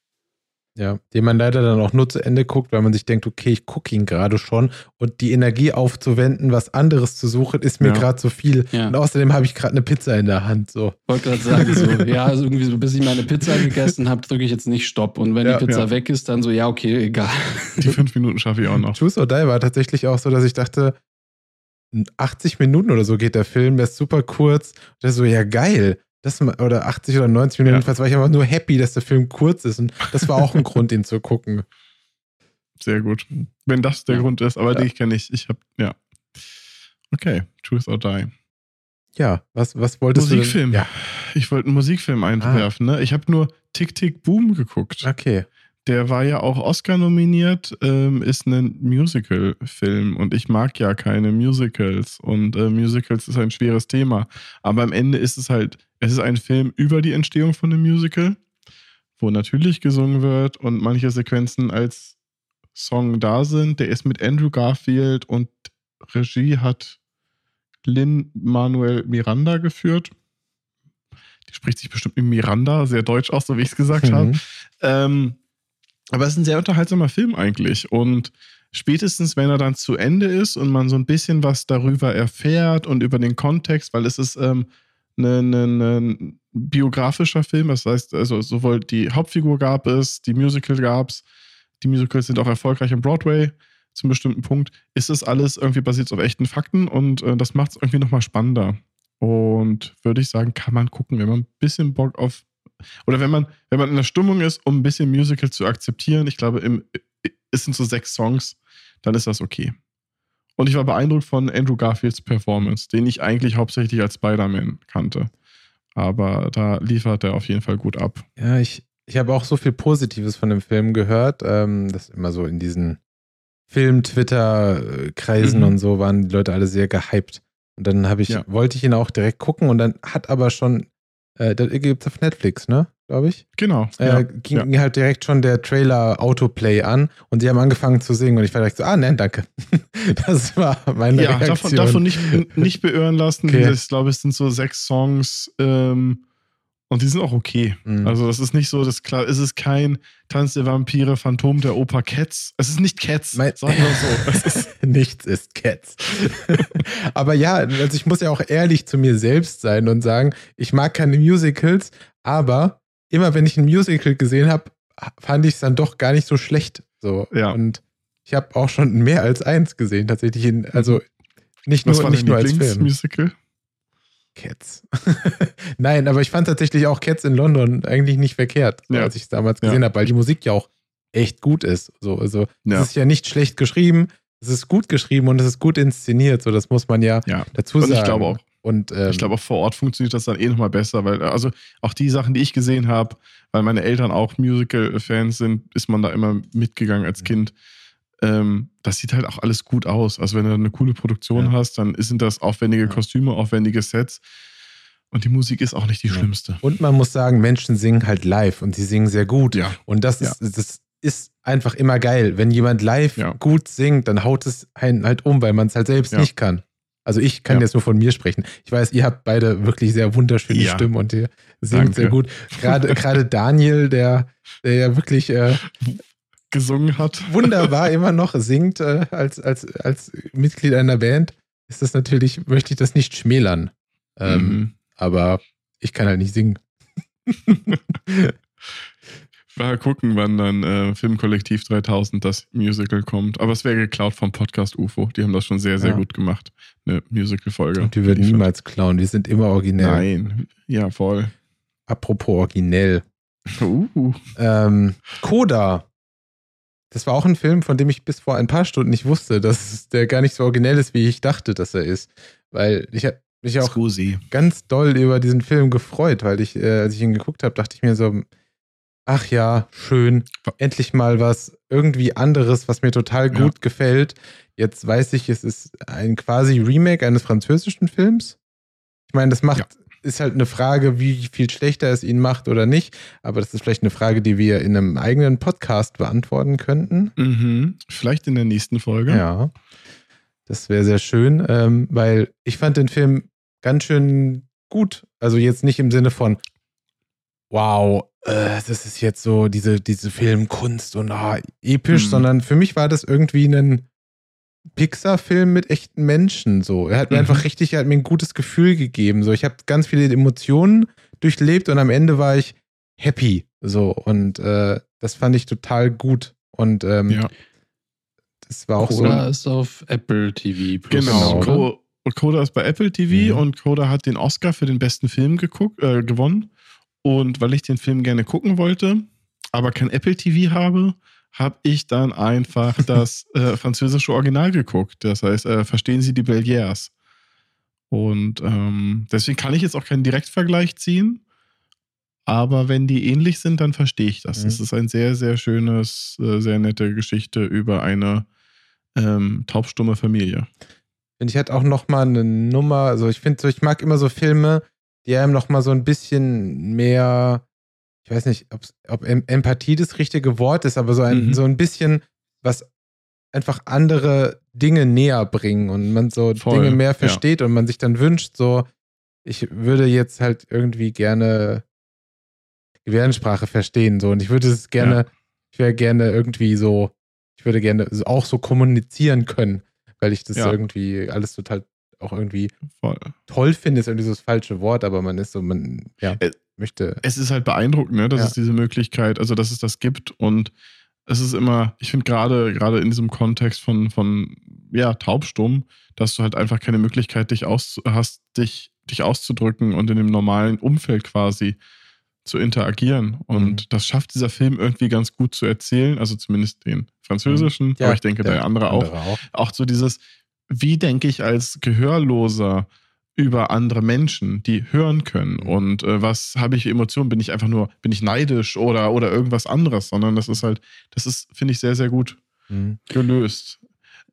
Ja, den man leider dann auch nur zu Ende guckt, weil man sich denkt, okay, ich gucke ihn gerade schon und die Energie aufzuwenden, was anderes zu suchen, ist mir ja. gerade zu viel. Ja. Und außerdem habe ich gerade eine Pizza in der Hand. So. Wollte gerade sagen, so, ja, also irgendwie so, bis ich meine Pizza gegessen habe, drücke ich jetzt nicht Stopp. Und wenn ja, die Pizza weg ist, dann so, ja, okay, egal. Die fünf Minuten schaffe ich auch noch. Choose or Die war tatsächlich auch so, dass ich dachte, 80 Minuten oder so geht der Film, der ist super kurz. Und das so, ja, geil das, oder 80 oder 90 Minuten, ja. jedenfalls war ich einfach nur happy, dass der Film kurz ist. Und das war auch ein Grund, ihn zu gucken. Sehr gut. Wenn das der ja. Grund ist, aber ja. den kenne ich. Ich habe, ja. Okay, Truth or Die. Ja, was, was wolltest Musikfilm. du? Musikfilm. Ja. Ich wollte einen Musikfilm einwerfen. Ah. Ne? Ich habe nur Tick Tick Boom geguckt. Okay. Der war ja auch Oscar nominiert, ähm, ist ein Musical-Film und ich mag ja keine Musicals und äh, Musicals ist ein schweres Thema. Aber am Ende ist es halt, es ist ein Film über die Entstehung von einem Musical, wo natürlich gesungen wird und manche Sequenzen als Song da sind. Der ist mit Andrew Garfield und Regie hat Lin Manuel Miranda geführt. Die spricht sich bestimmt mit Miranda, sehr deutsch aus, so wie ich es gesagt mhm. habe. Ähm, aber es ist ein sehr unterhaltsamer Film eigentlich. Und spätestens, wenn er dann zu Ende ist und man so ein bisschen was darüber erfährt und über den Kontext, weil es ist ähm, ein, ein, ein biografischer Film, das heißt, also sowohl die Hauptfigur gab es, die Musical gab es, die Musicals sind auch erfolgreich am Broadway zum bestimmten Punkt, ist es alles irgendwie basiert auf echten Fakten und äh, das macht es irgendwie nochmal spannender. Und würde ich sagen, kann man gucken, wenn man ein bisschen Bock auf oder wenn man, wenn man in der Stimmung ist, um ein bisschen Musical zu akzeptieren, ich glaube, im, es sind so sechs Songs, dann ist das okay. Und ich war beeindruckt von Andrew Garfields Performance, den ich eigentlich hauptsächlich als Spider-Man kannte. Aber da liefert er auf jeden Fall gut ab. Ja, ich, ich habe auch so viel Positives von dem Film gehört. Ähm, das immer so in diesen Film-Twitter-Kreisen mhm. und so waren die Leute alle sehr gehypt. Und dann habe ich, ja. wollte ich ihn auch direkt gucken und dann hat aber schon äh, das gibt es auf Netflix, ne? Glaube ich. Genau. Äh, ja, ging ja. halt direkt schon der Trailer Autoplay an und sie haben angefangen zu singen und ich war direkt so, ah, nein, danke. das war meine ja, Reaktion. Ja, davon, davon nicht, nicht beirren lassen. Okay. Ich glaube, es sind so sechs Songs. Ähm, und die sind auch okay. Mhm. Also, das ist nicht so, das klar, es ist kein Tanz der Vampire, Phantom der Oper Cats. Es ist nicht Cats, mein, sagen wir so. Ist Nichts ist Cats. aber ja, also ich muss ja auch ehrlich zu mir selbst sein und sagen, ich mag keine Musicals, aber immer wenn ich ein Musical gesehen habe, fand ich es dann doch gar nicht so schlecht. So. Ja. Und ich habe auch schon mehr als eins gesehen, tatsächlich. In, also nicht Was nur, nicht nur als Film. Musical? Cats. Nein, aber ich fand tatsächlich auch Cats in London eigentlich nicht verkehrt, so, Ja. als ich es damals gesehen Ja. habe, weil die Musik ja auch echt gut ist. So, also Ja. es ist ja nicht schlecht geschrieben, es ist gut geschrieben und es ist gut inszeniert. So, das muss man ja dazu Und sagen. ich glaube auch, Und ähm, ich glaube auch vor Ort funktioniert das dann eh nochmal besser, weil also auch die Sachen, die ich gesehen habe, weil meine Eltern auch Musical-Fans sind, ist man da immer mitgegangen als. Kind. Ähm, das sieht halt auch alles gut aus. Also wenn du eine coole Produktion Ja. hast, dann sind das aufwendige Ja. Kostüme, aufwendige Sets. Und die Musik ist auch nicht die Ja. schlimmste. und man muss sagen, Menschen singen halt live und sie singen sehr gut. Ja. Und das ist, das ist einfach immer geil. Wenn jemand live gut singt, dann haut es einen halt um, weil man es halt selbst nicht kann. Also ich kann Ja. jetzt nur von mir sprechen. Ich weiß, ihr habt beide wirklich sehr wunderschöne Ja. Stimmen und ihr singt Danke. sehr gut. Gerade, gerade Daniel, der, der ja wirklich äh, Gesungen hat. wunderbar immer noch singt äh, als, als, als Mitglied einer Band, ist das natürlich, möchte ich das nicht schmälern. Ähm, Mhm. Aber ich kann halt nicht singen. Mal gucken, wann dann äh, Filmkollektiv 3000 das Musical kommt. Aber es wäre geklaut vom Podcast UFO. Die haben das schon sehr, sehr Ja. gut gemacht. Eine Musical-Folge. Und wir würden niemals klauen. Wir sind immer originell. Nein. Ja, voll. Apropos originell. Uh. Ähm, Coda. Das war auch ein Film, von dem ich bis vor ein paar Stunden nicht wusste, dass der gar nicht so originell ist, wie ich dachte, dass er ist. Weil ich habe mich auch Scusi. ganz doll über diesen Film gefreut, weil ich, äh, als ich ihn geguckt habe, dachte ich mir so, ach ja, schön, endlich mal was irgendwie anderes, was mir total Ja. gut gefällt. Jetzt weiß ich, es ist ein quasi Remake eines französischen Films. Ich meine, das macht, Ja. ist halt eine Frage, wie viel schlechter es ihn macht oder nicht. Aber das ist vielleicht eine Frage, die wir in einem eigenen Podcast beantworten könnten. Mhm. Vielleicht in der nächsten Folge. Ja. Das wäre sehr schön, ähm, weil ich fand den Film ganz schön gut. Also jetzt nicht im Sinne von, wow, äh, das ist jetzt so diese, diese Filmkunst und ah, episch, Mhm. sondern für mich war das irgendwie ein Pixar-Film mit echten Menschen. So, er hat mir Mhm. einfach richtig, er hat mir ein gutes Gefühl gegeben. So, ich habe ganz viele Emotionen durchlebt und am Ende war ich happy. So und äh, das fand ich total gut. Und ähm, Ja. das war auch Coda so. ist auf Apple TV Plus. Genau. Co Coda ist bei Apple TV Mhm. und Coda hat den Oscar für den besten Film geguckt, äh, gewonnen. Und weil ich den Film gerne gucken wollte, aber kein Apple TV habe, habe ich dann einfach das äh, französische Original geguckt. Das heißt, äh, verstehen Sie die Bellières? Und ähm, deswegen kann ich jetzt auch keinen Direktvergleich ziehen. Aber wenn die ähnlich sind, dann verstehe ich das. Mhm. Es ist ein sehr, sehr schönes, äh, sehr nette Geschichte über eine ähm, taubstumme Familie. Und ich hatte auch noch mal eine Nummer, also ich finde so, ich mag immer so Filme, die einem noch mal so ein bisschen mehr, ich weiß nicht, ob Em Empathie das richtige Wort ist, aber so ein, Mhm. so ein bisschen was einfach andere Dinge näher bringen und man so Voll, Dinge mehr ja. versteht und man sich dann wünscht, so, ich würde jetzt halt irgendwie gerne Gebärdensprache verstehen, so, und ich würde es gerne, Ja. ich wäre gerne irgendwie so, ich würde gerne auch so kommunizieren können, weil ich das Ja. irgendwie alles total auch irgendwie Voll. toll finde, ist irgendwie so das falsche Wort, aber man ist so, man, ja, Äh, möchte. es ist halt beeindruckend, ne, dass Ja. es diese Möglichkeit, also dass es das gibt und es ist immer, ich finde gerade gerade in diesem Kontext von von ja taubstumm, dass du halt einfach keine Möglichkeit dich aus hast, dich dich auszudrücken und in dem normalen Umfeld quasi zu interagieren und Mhm. das schafft dieser Film irgendwie ganz gut zu erzählen, also zumindest den französischen, Ja, aber ich denke der der andere auch, auch. auch so dieses, wie denke ich als Gehörloser über andere Menschen, die hören können Mhm. und äh, was habe ich für Emotionen? Bin ich einfach nur, bin ich neidisch oder, oder irgendwas anderes, sondern das ist halt, das ist, finde ich, sehr, sehr gut Mhm. gelöst.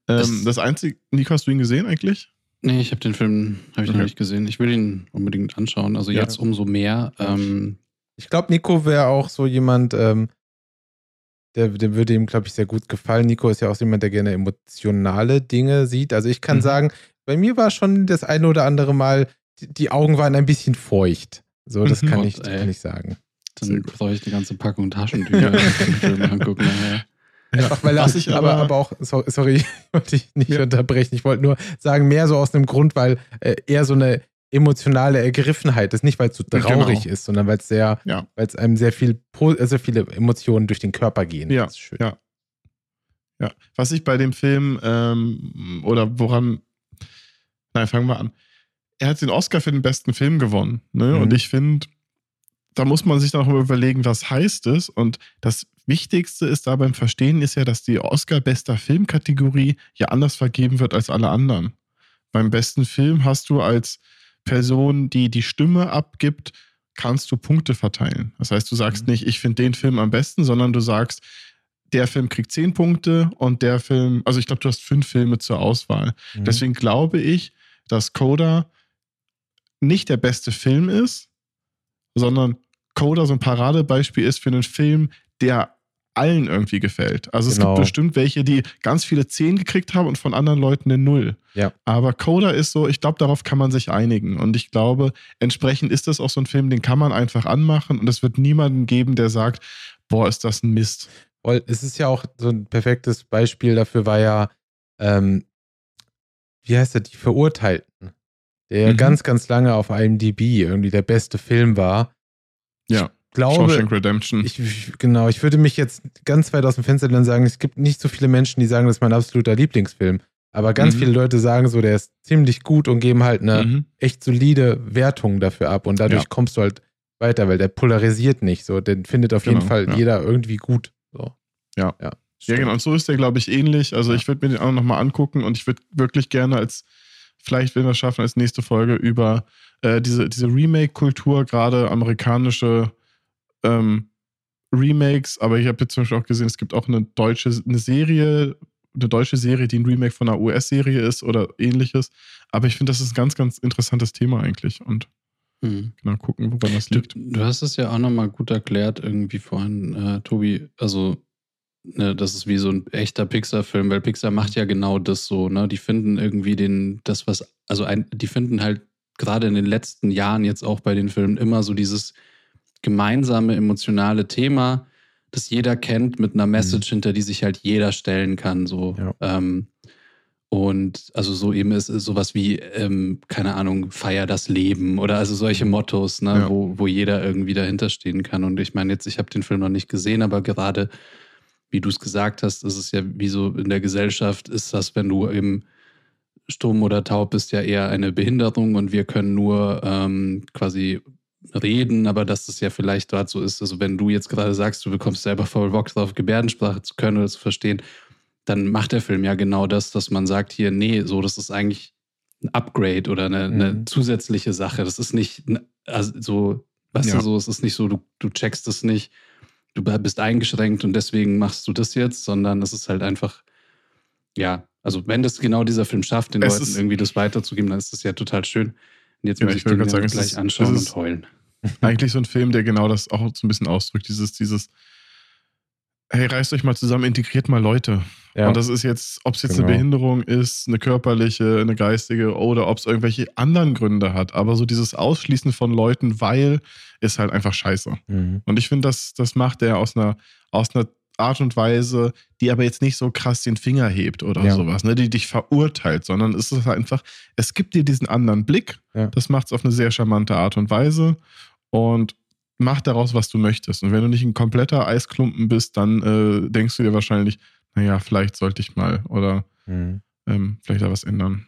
Ähm, Es- das einzige, Nico, hast du ihn gesehen eigentlich? Nee, ich habe den Film hab ich Okay. noch nicht gesehen. Ich will ihn unbedingt anschauen. Also Ja. jetzt umso mehr. Ähm, Ich glaube, Nico wäre auch so jemand, ähm, der, der würde ihm, glaube ich, sehr gut gefallen. Nico ist ja auch so jemand, der gerne emotionale Dinge sieht. Also ich kann Mhm. sagen, bei mir war schon das eine oder andere Mal, die, die Augen waren ein bisschen feucht. So, das Mhm. kann, Gott, ich, ey. kann ich sagen. dann brauche ich eine ganze Packung Taschentücher ich angucken. Naja. Einfach weil er, Was ich aber, aber- auch, so- sorry, ich wollte dich nicht Ja. unterbrechen. Ich wollte nur sagen, mehr so aus einem Grund, weil äh, eher so eine emotionale Ergriffenheit ist. Nicht, weil es so traurig Genau. ist, sondern weil es sehr, Ja. weil es einem sehr viel, äh, sehr viele Emotionen durch den Körper gehen. Ja, Das ist schön. ja. Ja. Was ich bei dem Film ähm, oder woran, nein, fangen wir an. er hat den Oscar für den besten Film gewonnen. Ne? Mhm. Und ich finde, da muss man sich dann auch überlegen, was heißt es. Und das Wichtigste ist da beim Verstehen ist ja, dass die Oscar bester Filmkategorie ja anders vergeben wird als alle anderen. Beim besten Film hast du als Person, die die Stimme abgibt, kannst du Punkte verteilen. Das heißt, du sagst Mhm. nicht, ich finde den Film am besten, sondern du sagst, der Film kriegt zehn Punkte und der Film, also ich glaube, du hast fünf Filme zur Auswahl. Mhm. Deswegen glaube ich, dass Coda nicht der beste Film ist, sondern Coda so ein Paradebeispiel ist für einen Film, der allen irgendwie gefällt. Also es Genau. gibt bestimmt welche, die ganz viele Zehn gekriegt haben und von anderen Leuten eine Null. Ja. Aber Coda ist so, ich glaube, darauf kann man sich einigen. Und ich glaube, entsprechend ist das auch so ein Film, den kann man einfach anmachen und es wird niemanden geben, der sagt, boah, ist das ein Mist. Weil es ist ja auch so ein perfektes Beispiel dafür, war ja, ähm, wie heißt er, die Verurteilten, der Mhm. ganz, ganz lange auf IMDb irgendwie der beste Film war. Ja. Ich glaube, Shawshank Redemption. ich, ich- genau, ich würde mich jetzt ganz weit aus dem Fenster und sagen, es gibt nicht so viele Menschen, die sagen, das ist mein absoluter Lieblingsfilm. Aber ganz Mhm. viele Leute sagen so, der ist ziemlich gut und geben halt eine Mhm. echt solide Wertung dafür ab. Und dadurch Ja. kommst du halt weiter, weil der polarisiert nicht so. Den findet auf jeden Genau, Fall ja. jeder irgendwie gut. So. Ja. Ja, Ja, genau. Und so ist der, glaube ich, ähnlich. Also ich würde mir den auch nochmal angucken und ich würde wirklich gerne als, vielleicht wenn wir es schaffen, als nächste Folge über äh, diese, diese Remake-Kultur, gerade amerikanische ähm, Remakes, aber ich habe jetzt zum Beispiel auch gesehen, es gibt auch eine deutsche, eine Serie, eine deutsche Serie, die ein Remake von einer US-Serie ist oder ähnliches. Aber ich finde, das ist ein ganz, ganz interessantes Thema eigentlich. Und Mhm. genau gucken, woran das Du, liegt. du hast es ja auch nochmal gut erklärt, irgendwie vorhin, äh, Tobi. Also, ne, das ist wie so ein echter Pixar-Film, weil Pixar macht ja genau das so, ne? Die finden irgendwie den, das, was, also ein, die finden halt gerade in den letzten Jahren jetzt auch bei den Filmen immer so dieses gemeinsame emotionale Thema, das jeder kennt, mit einer Message, hinter die sich halt jeder stellen kann. So. Ja. Ähm, und also so eben ist, ist sowas wie, ähm, keine Ahnung, feier das Leben oder also solche Mottos, ne, Ja. wo, wo jeder irgendwie dahinter stehen kann. Und ich meine, jetzt, ich habe den Film noch nicht gesehen, aber gerade, wie du es gesagt hast, ist es ja wie so in der Gesellschaft, ist das, wenn du eben stumm oder taub bist, ja eher eine Behinderung und wir können nur ähm, quasi reden, aber dass es ja vielleicht dort so ist, also wenn du jetzt gerade sagst, du bekommst selber voll Bock drauf, Gebärdensprache zu können oder zu verstehen, dann macht der Film ja genau das, dass man sagt hier, nee, so, das ist eigentlich ein Upgrade oder eine, eine Mhm. zusätzliche Sache. Das ist nicht also so, weißt Ja. du, so, es ist nicht so, du, du checkst es nicht, du bist eingeschränkt und deswegen machst du das jetzt, sondern es ist halt einfach, ja, also wenn das genau dieser Film schafft, den Es Leuten irgendwie das weiterzugeben, dann ist das ja total schön. Und jetzt Ja, muss ich ich, den sagen, gleich ist- anschauen und heulen. eigentlich so ein Film, der genau das auch so ein bisschen ausdrückt. Dieses, dieses, hey, reißt euch mal zusammen, integriert mal Leute. Ja. Und das ist jetzt, ob es jetzt Genau. eine Behinderung ist, eine körperliche, eine geistige oder ob es irgendwelche anderen Gründe hat. Aber so dieses Ausschließen von Leuten, weil, ist halt einfach scheiße. Mhm. Und ich finde, das, das macht er aus einer, aus einer Art und Weise, die aber jetzt nicht so krass den Finger hebt oder Ja. sowas, ne, die dich verurteilt, sondern es ist einfach, es gibt dir diesen anderen Blick. Ja. Das macht es auf eine sehr charmante Art und Weise und mach daraus, was du möchtest. Und wenn du nicht ein kompletter Eisklumpen bist, dann äh, denkst du dir wahrscheinlich, naja, vielleicht sollte ich mal oder Mhm. ähm, vielleicht da was ändern.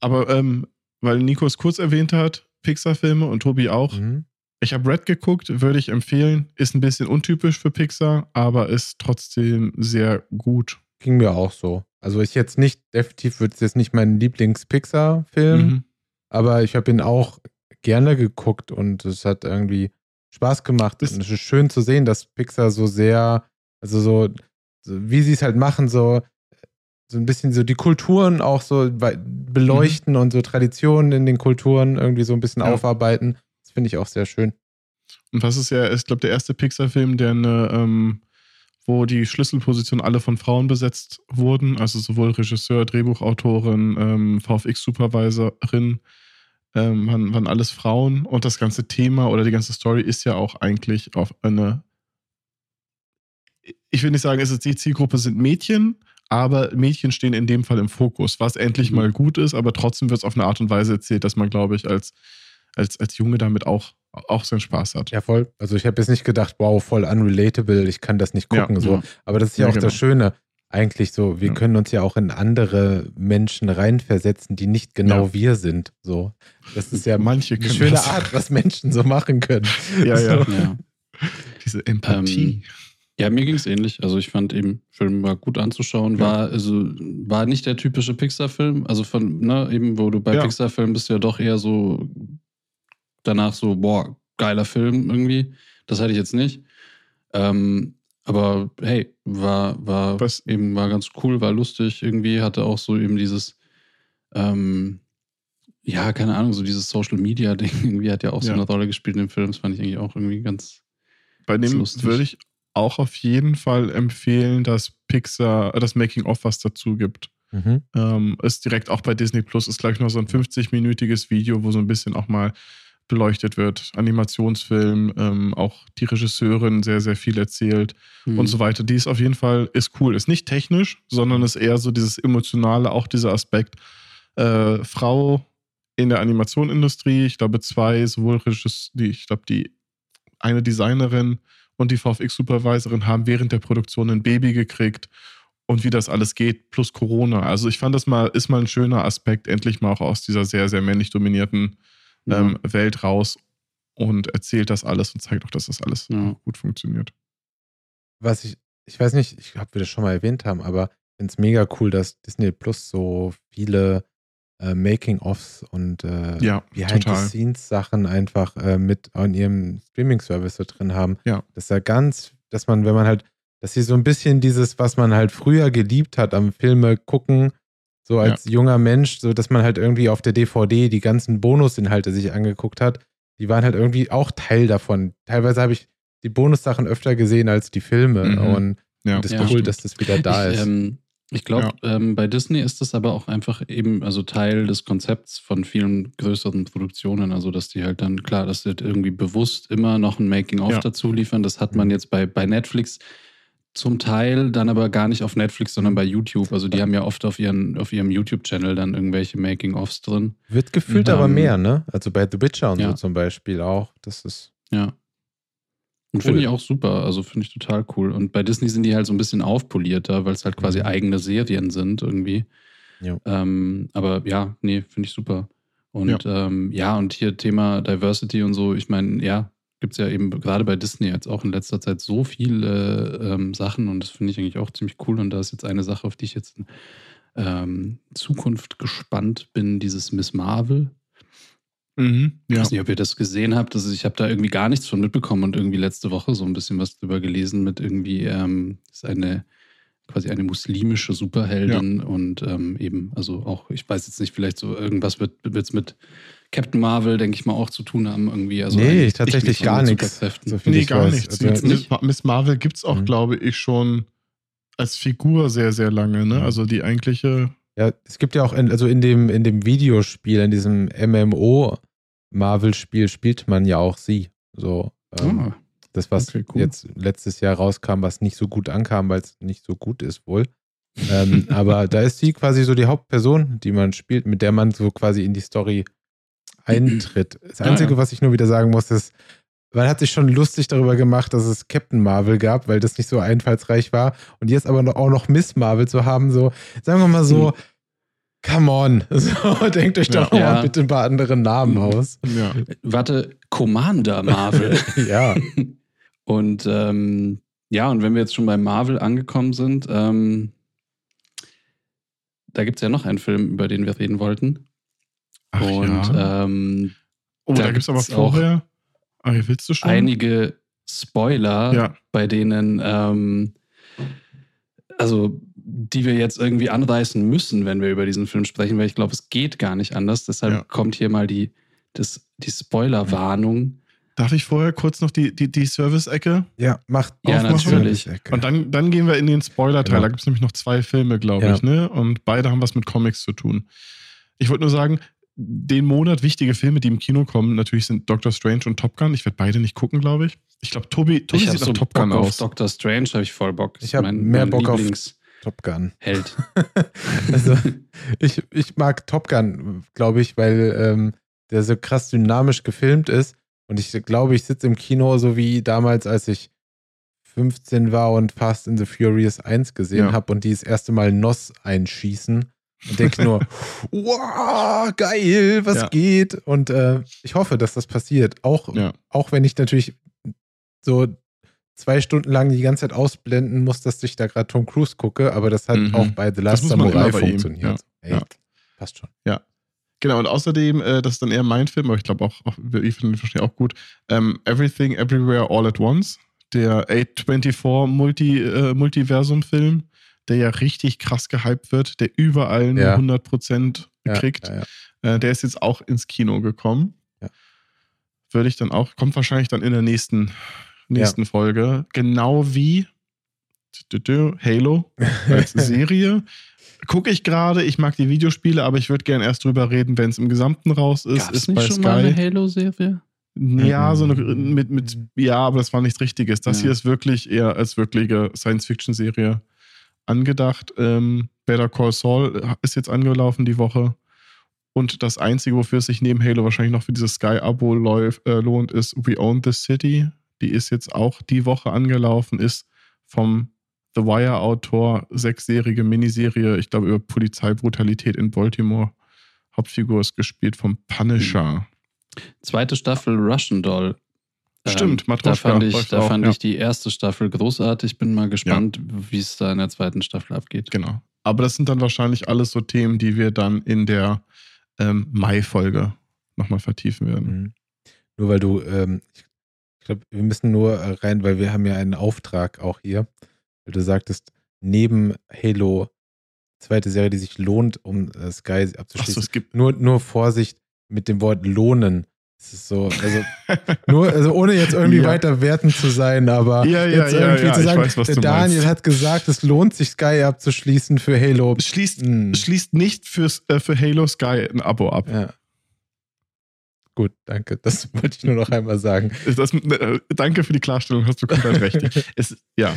Aber ähm, weil Nico es kurz erwähnt hat, Pixar-Filme und Tobi auch, Mhm. Ich habe Red geguckt, würde ich empfehlen. Ist ein bisschen untypisch für Pixar, aber ist trotzdem sehr gut. Ging mir auch so. Also ich jetzt nicht, definitiv wird es jetzt nicht mein Lieblings-Pixar-Film, Mhm. aber ich habe ihn auch gerne geguckt und es hat irgendwie Spaß gemacht. Das- und es ist schön zu sehen, dass Pixar so sehr, also so, so wie sie es halt machen, so, so ein bisschen so die Kulturen auch so beleuchten und so Traditionen in den Kulturen irgendwie so ein bisschen Mhm. Ja. aufarbeiten. Das finde ich auch sehr schön. Und was ist ja, ist, glaube der erste Pixar-Film, der eine, ähm, wo die Schlüsselpositionen alle von Frauen besetzt wurden, also sowohl Regisseur, Drehbuchautorin, ähm, VFX-Supervisorin, ähm, waren, waren alles Frauen und das ganze Thema oder die ganze Story ist ja auch eigentlich auf eine, ich will nicht sagen, es ist die Zielgruppe sind Mädchen, aber Mädchen stehen in dem Fall im Fokus, was endlich Mhm. mal gut ist, aber trotzdem wird es auf eine Art und Weise erzählt, dass man, glaube ich, als, als, als Junge damit auch, auch seinen Spaß hat. Ja, voll. Also ich habe jetzt nicht gedacht, wow, voll unrelatable, ich kann das nicht Ja, gucken. so. ja. Aber das ist ja, Ja, auch genau. das Schöne. eigentlich so, wir Ja. können uns ja auch in andere Menschen reinversetzen, die nicht genau Ja. wir sind. So, das ist ja Manche eine schöne das. Art, was Menschen so machen können. Ja, ja. So. Ja. Diese Empathie. Ja, mir ging es ähnlich. Also ich fand eben, Film war gut anzuschauen, Ja. war, also, war nicht der typische Pixar-Film. Also von, ne, eben, wo du bei Ja. Pixar-Filmen bist du ja doch eher so danach so, boah, geiler Film irgendwie. Das hatte ich jetzt nicht. Ähm, aber hey, war, war Was- eben war ganz cool, war lustig irgendwie, hatte auch so eben dieses, ähm, ja, keine Ahnung, so dieses Social Media Ding irgendwie hat ja auch so Ja. eine Rolle gespielt in dem Film. Das fand ich eigentlich auch irgendwie ganz, Bei dem würde ich auch auf jeden Fall empfehlen, dass Pixar äh, das Making-of was dazu gibt. Mhm. Ähm, ist direkt auch bei Disney Plus, ist gleich noch so ein 50-minütiges Video, wo so ein bisschen auch mal beleuchtet wird. Animationsfilm, ähm, auch die Regisseurin sehr, sehr viel erzählt hm. und so weiter. Die ist auf jeden Fall, ist cool. Ist nicht technisch, sondern ist eher so dieses Emotionale, auch dieser Aspekt. Äh, Frau in der Animationindustrie, ich glaube zwei, sowohl Regisseur, die, ich glaube die eine Designerin und die VFX-Supervisorin haben während der Produktion ein Baby gekriegt und wie das alles geht, plus Corona. Also ich fand das mal, ist mal ein schöner Aspekt, endlich mal auch aus dieser sehr, sehr männlich dominierten Ja. ähm, Welt raus und erzählt das alles und zeigt auch, dass das alles Ja. gut funktioniert. Was ich, ich weiß nicht, ich glaube, wir das schon mal erwähnt haben, aber ich finde es mega cool, dass Disney Plus so viele äh, Making-ofs und äh, Ja. Behind-the-Scenes-Sachen einfach äh, mit an ihrem Streaming-Service so drin haben. Ja. Das ist ja ganz, dass man, wenn man halt, dass sie so ein bisschen dieses, was man halt früher geliebt hat am Filme gucken, so als junger Mensch, so dass man halt irgendwie auf der DVD die ganzen Bonusinhalte sich angeguckt hat, die waren halt irgendwie auch Teil davon. Teilweise habe ich die Bonussachen öfter gesehen als die Filme Mhm. und Ja. das ist Ja, cool, stimmt. dass das wieder da ich, ist. Ähm, ich glaube, ähm, bei Disney ist das aber auch einfach eben, also Teil des Konzepts von vielen größeren Produktionen. Also, dass die halt dann, klar, dass sie irgendwie bewusst immer noch ein Making-of Ja. dazu liefern. Das hat man Mhm. jetzt bei, bei Netflix zum Teil dann aber gar nicht auf Netflix, sondern bei YouTube. Also, die haben ja oft auf, ihren, auf ihrem YouTube-Channel dann irgendwelche Making-ofs drin. Wird gefühlt ähm, aber mehr, ne? Also bei The Witcher und ja. so zum Beispiel auch. Das ist. Ja. Und Cool. finde ich auch super. Also finde ich total cool. Und bei Disney sind die halt so ein bisschen aufpolierter, weil es halt quasi Mhm. eigene Serien sind irgendwie. Jo. Ähm, aber ja, nee, finde ich super. Und ja. Ähm, ja, und hier Thema Diversity und so, ich meine, ja, gibt es ja eben gerade bei Disney jetzt auch in letzter Zeit so viele ähm, Sachen und das finde ich eigentlich auch ziemlich cool. Und da ist jetzt eine Sache, auf die ich jetzt in ähm, Zukunft gespannt bin, dieses Miss Marvel. Mhm. Ich Ja. weiß nicht, ob ihr das gesehen habt. Ist, ich habe da irgendwie gar nichts von mitbekommen und irgendwie letzte Woche so ein bisschen was drüber gelesen mit irgendwie, ähm, ist eine quasi eine muslimische Superheldin und ähm, eben, also auch, ich weiß jetzt nicht, vielleicht so irgendwas wird es mit Captain Marvel, denke ich mal, auch zu tun haben irgendwie. Also nee, tatsächlich gar nichts. So Nee, ich gar weiß. nichts. Also, Miss, Miss Marvel gibt es auch, Mhm. glaube ich, schon als Figur sehr, sehr lange. Ne? Mhm. Also die eigentliche. Ja, es gibt ja auch, in, also in dem, in dem Videospiel, in diesem MMO-Marvel-Spiel spielt man ja auch sie. So, ähm, Ah, das, was okay, cool. jetzt letztes Jahr rauskam, was nicht so gut ankam, weil es nicht so gut ist wohl. ähm, aber da ist sie quasi so die Hauptperson, die man spielt, mit der man so quasi in die Story eintritt. Das Einzige, ja. was ich nur wieder sagen muss, ist, man hat sich schon lustig darüber gemacht, dass es Captain Marvel gab, weil das nicht so einfallsreich war. Und jetzt aber noch- auch noch Miss Marvel zu haben, so, sagen wir mal so, come on. So, denkt euch doch Ja. mal bitte ein paar andere Namen Mhm. aus. Warte, Commander Marvel. ja. Und ähm, ja, und wenn wir jetzt schon bei Marvel angekommen sind, ähm, da gibt es ja noch einen Film, über den wir reden wollten. Ach und ja. ähm, oh, da, da gibt es aber vorher. Ah, hier willst du schon? einige Spoiler, Ja. bei denen, ähm, also die wir jetzt irgendwie anreißen müssen, wenn wir über diesen Film sprechen, weil ich glaube, es geht gar nicht anders. Deshalb Ja. kommt hier mal die, das, die Spoiler-Warnung. Darf ich vorher kurz noch die, die, die Service-Ecke? Ja, macht Ja, natürlich. Und dann, dann gehen wir in den Spoiler-Teil. Genau. Da gibt es nämlich noch zwei Filme, glaube Ja. ich, ne? Und beide haben was mit Comics zu tun. Ich wollte nur sagen, den Monat wichtige Filme, die im Kino kommen, natürlich sind Doctor Strange und Top Gun. Ich werde beide nicht gucken, glaube ich. Ich glaube, Tobi, Tobi ich habe sieht so nach Top Bock Gun auf aus. Doctor Strange, habe ich voll Bock. Ich ist hab mein- mehr mein Bock auf- Lieblingsheld. Top Gun. also, ich, ich mag Top Gun, glaube ich, weil ähm, der so krass dynamisch gefilmt ist. Und ich glaube, ich sitze im Kino so wie damals, als ich 15 war und Fast in the Furious 1 gesehen Ja. habe und die das erste Mal Nos einschießen und denke nur, wow, geil, was Ja. geht? Und äh, ich hoffe, dass das passiert. Auch, Ja. auch wenn ich natürlich so zwei Stunden lang die ganze Zeit ausblenden muss, dass ich da gerade Tom Cruise gucke, aber das hat Mhm. auch bei The Last Samurai funktioniert. ja. Ey, Ja. Passt schon. Genau, und außerdem, äh, das ist dann eher mein Film, aber ich glaube auch, auch, ich finde ihn wahrscheinlich auch gut. Ähm, Everything, Everywhere, All at Once, der 824 Multi, äh, Multiversum-Film, der ja richtig krass gehypt wird, der überall nur Ja. 100% Ja, kriegt. ja, ja. Äh, der ist jetzt auch ins Kino gekommen. Ja. Würde ich dann auch, kommt wahrscheinlich dann in der nächsten, nächsten Folge. Genau wie Halo als Serie. Gucke ich gerade, ich mag die Videospiele, aber ich würde gerne erst drüber reden, wenn es im Gesamten raus ist. Gab's ist nicht bei schon mal eine Sky. Halo-Serie? Ja, so eine Mhm. mit, mit, ja, aber das war nichts Richtiges. Das Ja. hier ist wirklich eher als wirkliche Science-Fiction-Serie angedacht. Ähm, Better Call Saul ist jetzt angelaufen die Woche. Und das Einzige, wofür es sich neben Halo wahrscheinlich noch für dieses Sky-Abo äh, lohnt, ist We Own the City. Die ist jetzt auch die Woche angelaufen, ist vom The Wire-Autor, sechsjährige Miniserie, ich glaube, über Polizeibrutalität in Baltimore. Hauptfigur ist gespielt vom Punisher. Zweite Staffel Russian Doll. Stimmt, da Matroschka fand, ich, da auch, fand ja. ich die erste Staffel großartig. Bin mal gespannt, wie es da in der zweiten Staffel abgeht. Genau. Aber das sind dann wahrscheinlich alles so Themen, die wir dann in der ähm, Mai-Folge nochmal vertiefen werden. Mhm. Nur weil du, ähm, ich, glaube, wir müssen nur äh, rein, weil wir haben ja einen Auftrag auch hier. Weil du sagtest, neben Halo, zweite Serie, die sich lohnt, um äh, Sky Achso, abzuschließen. es gibt. nur, nur Vorsicht mit dem Wort lohnen. Es ist so, also nur, also ohne jetzt irgendwie Ja. weiter wertend zu sein, aber Ja, ja, jetzt irgendwie zu sagen, weiß, Daniel meinst. hat gesagt, es lohnt sich Sky abzuschließen für Halo. schließt, Hm. schließt nicht fürs, äh, für Halo Sky ein Abo ab. Ja. Gut, danke. Das wollte ich nur noch einmal sagen. Das, äh, danke für die Klarstellung, hast du komplett recht. Es, ja.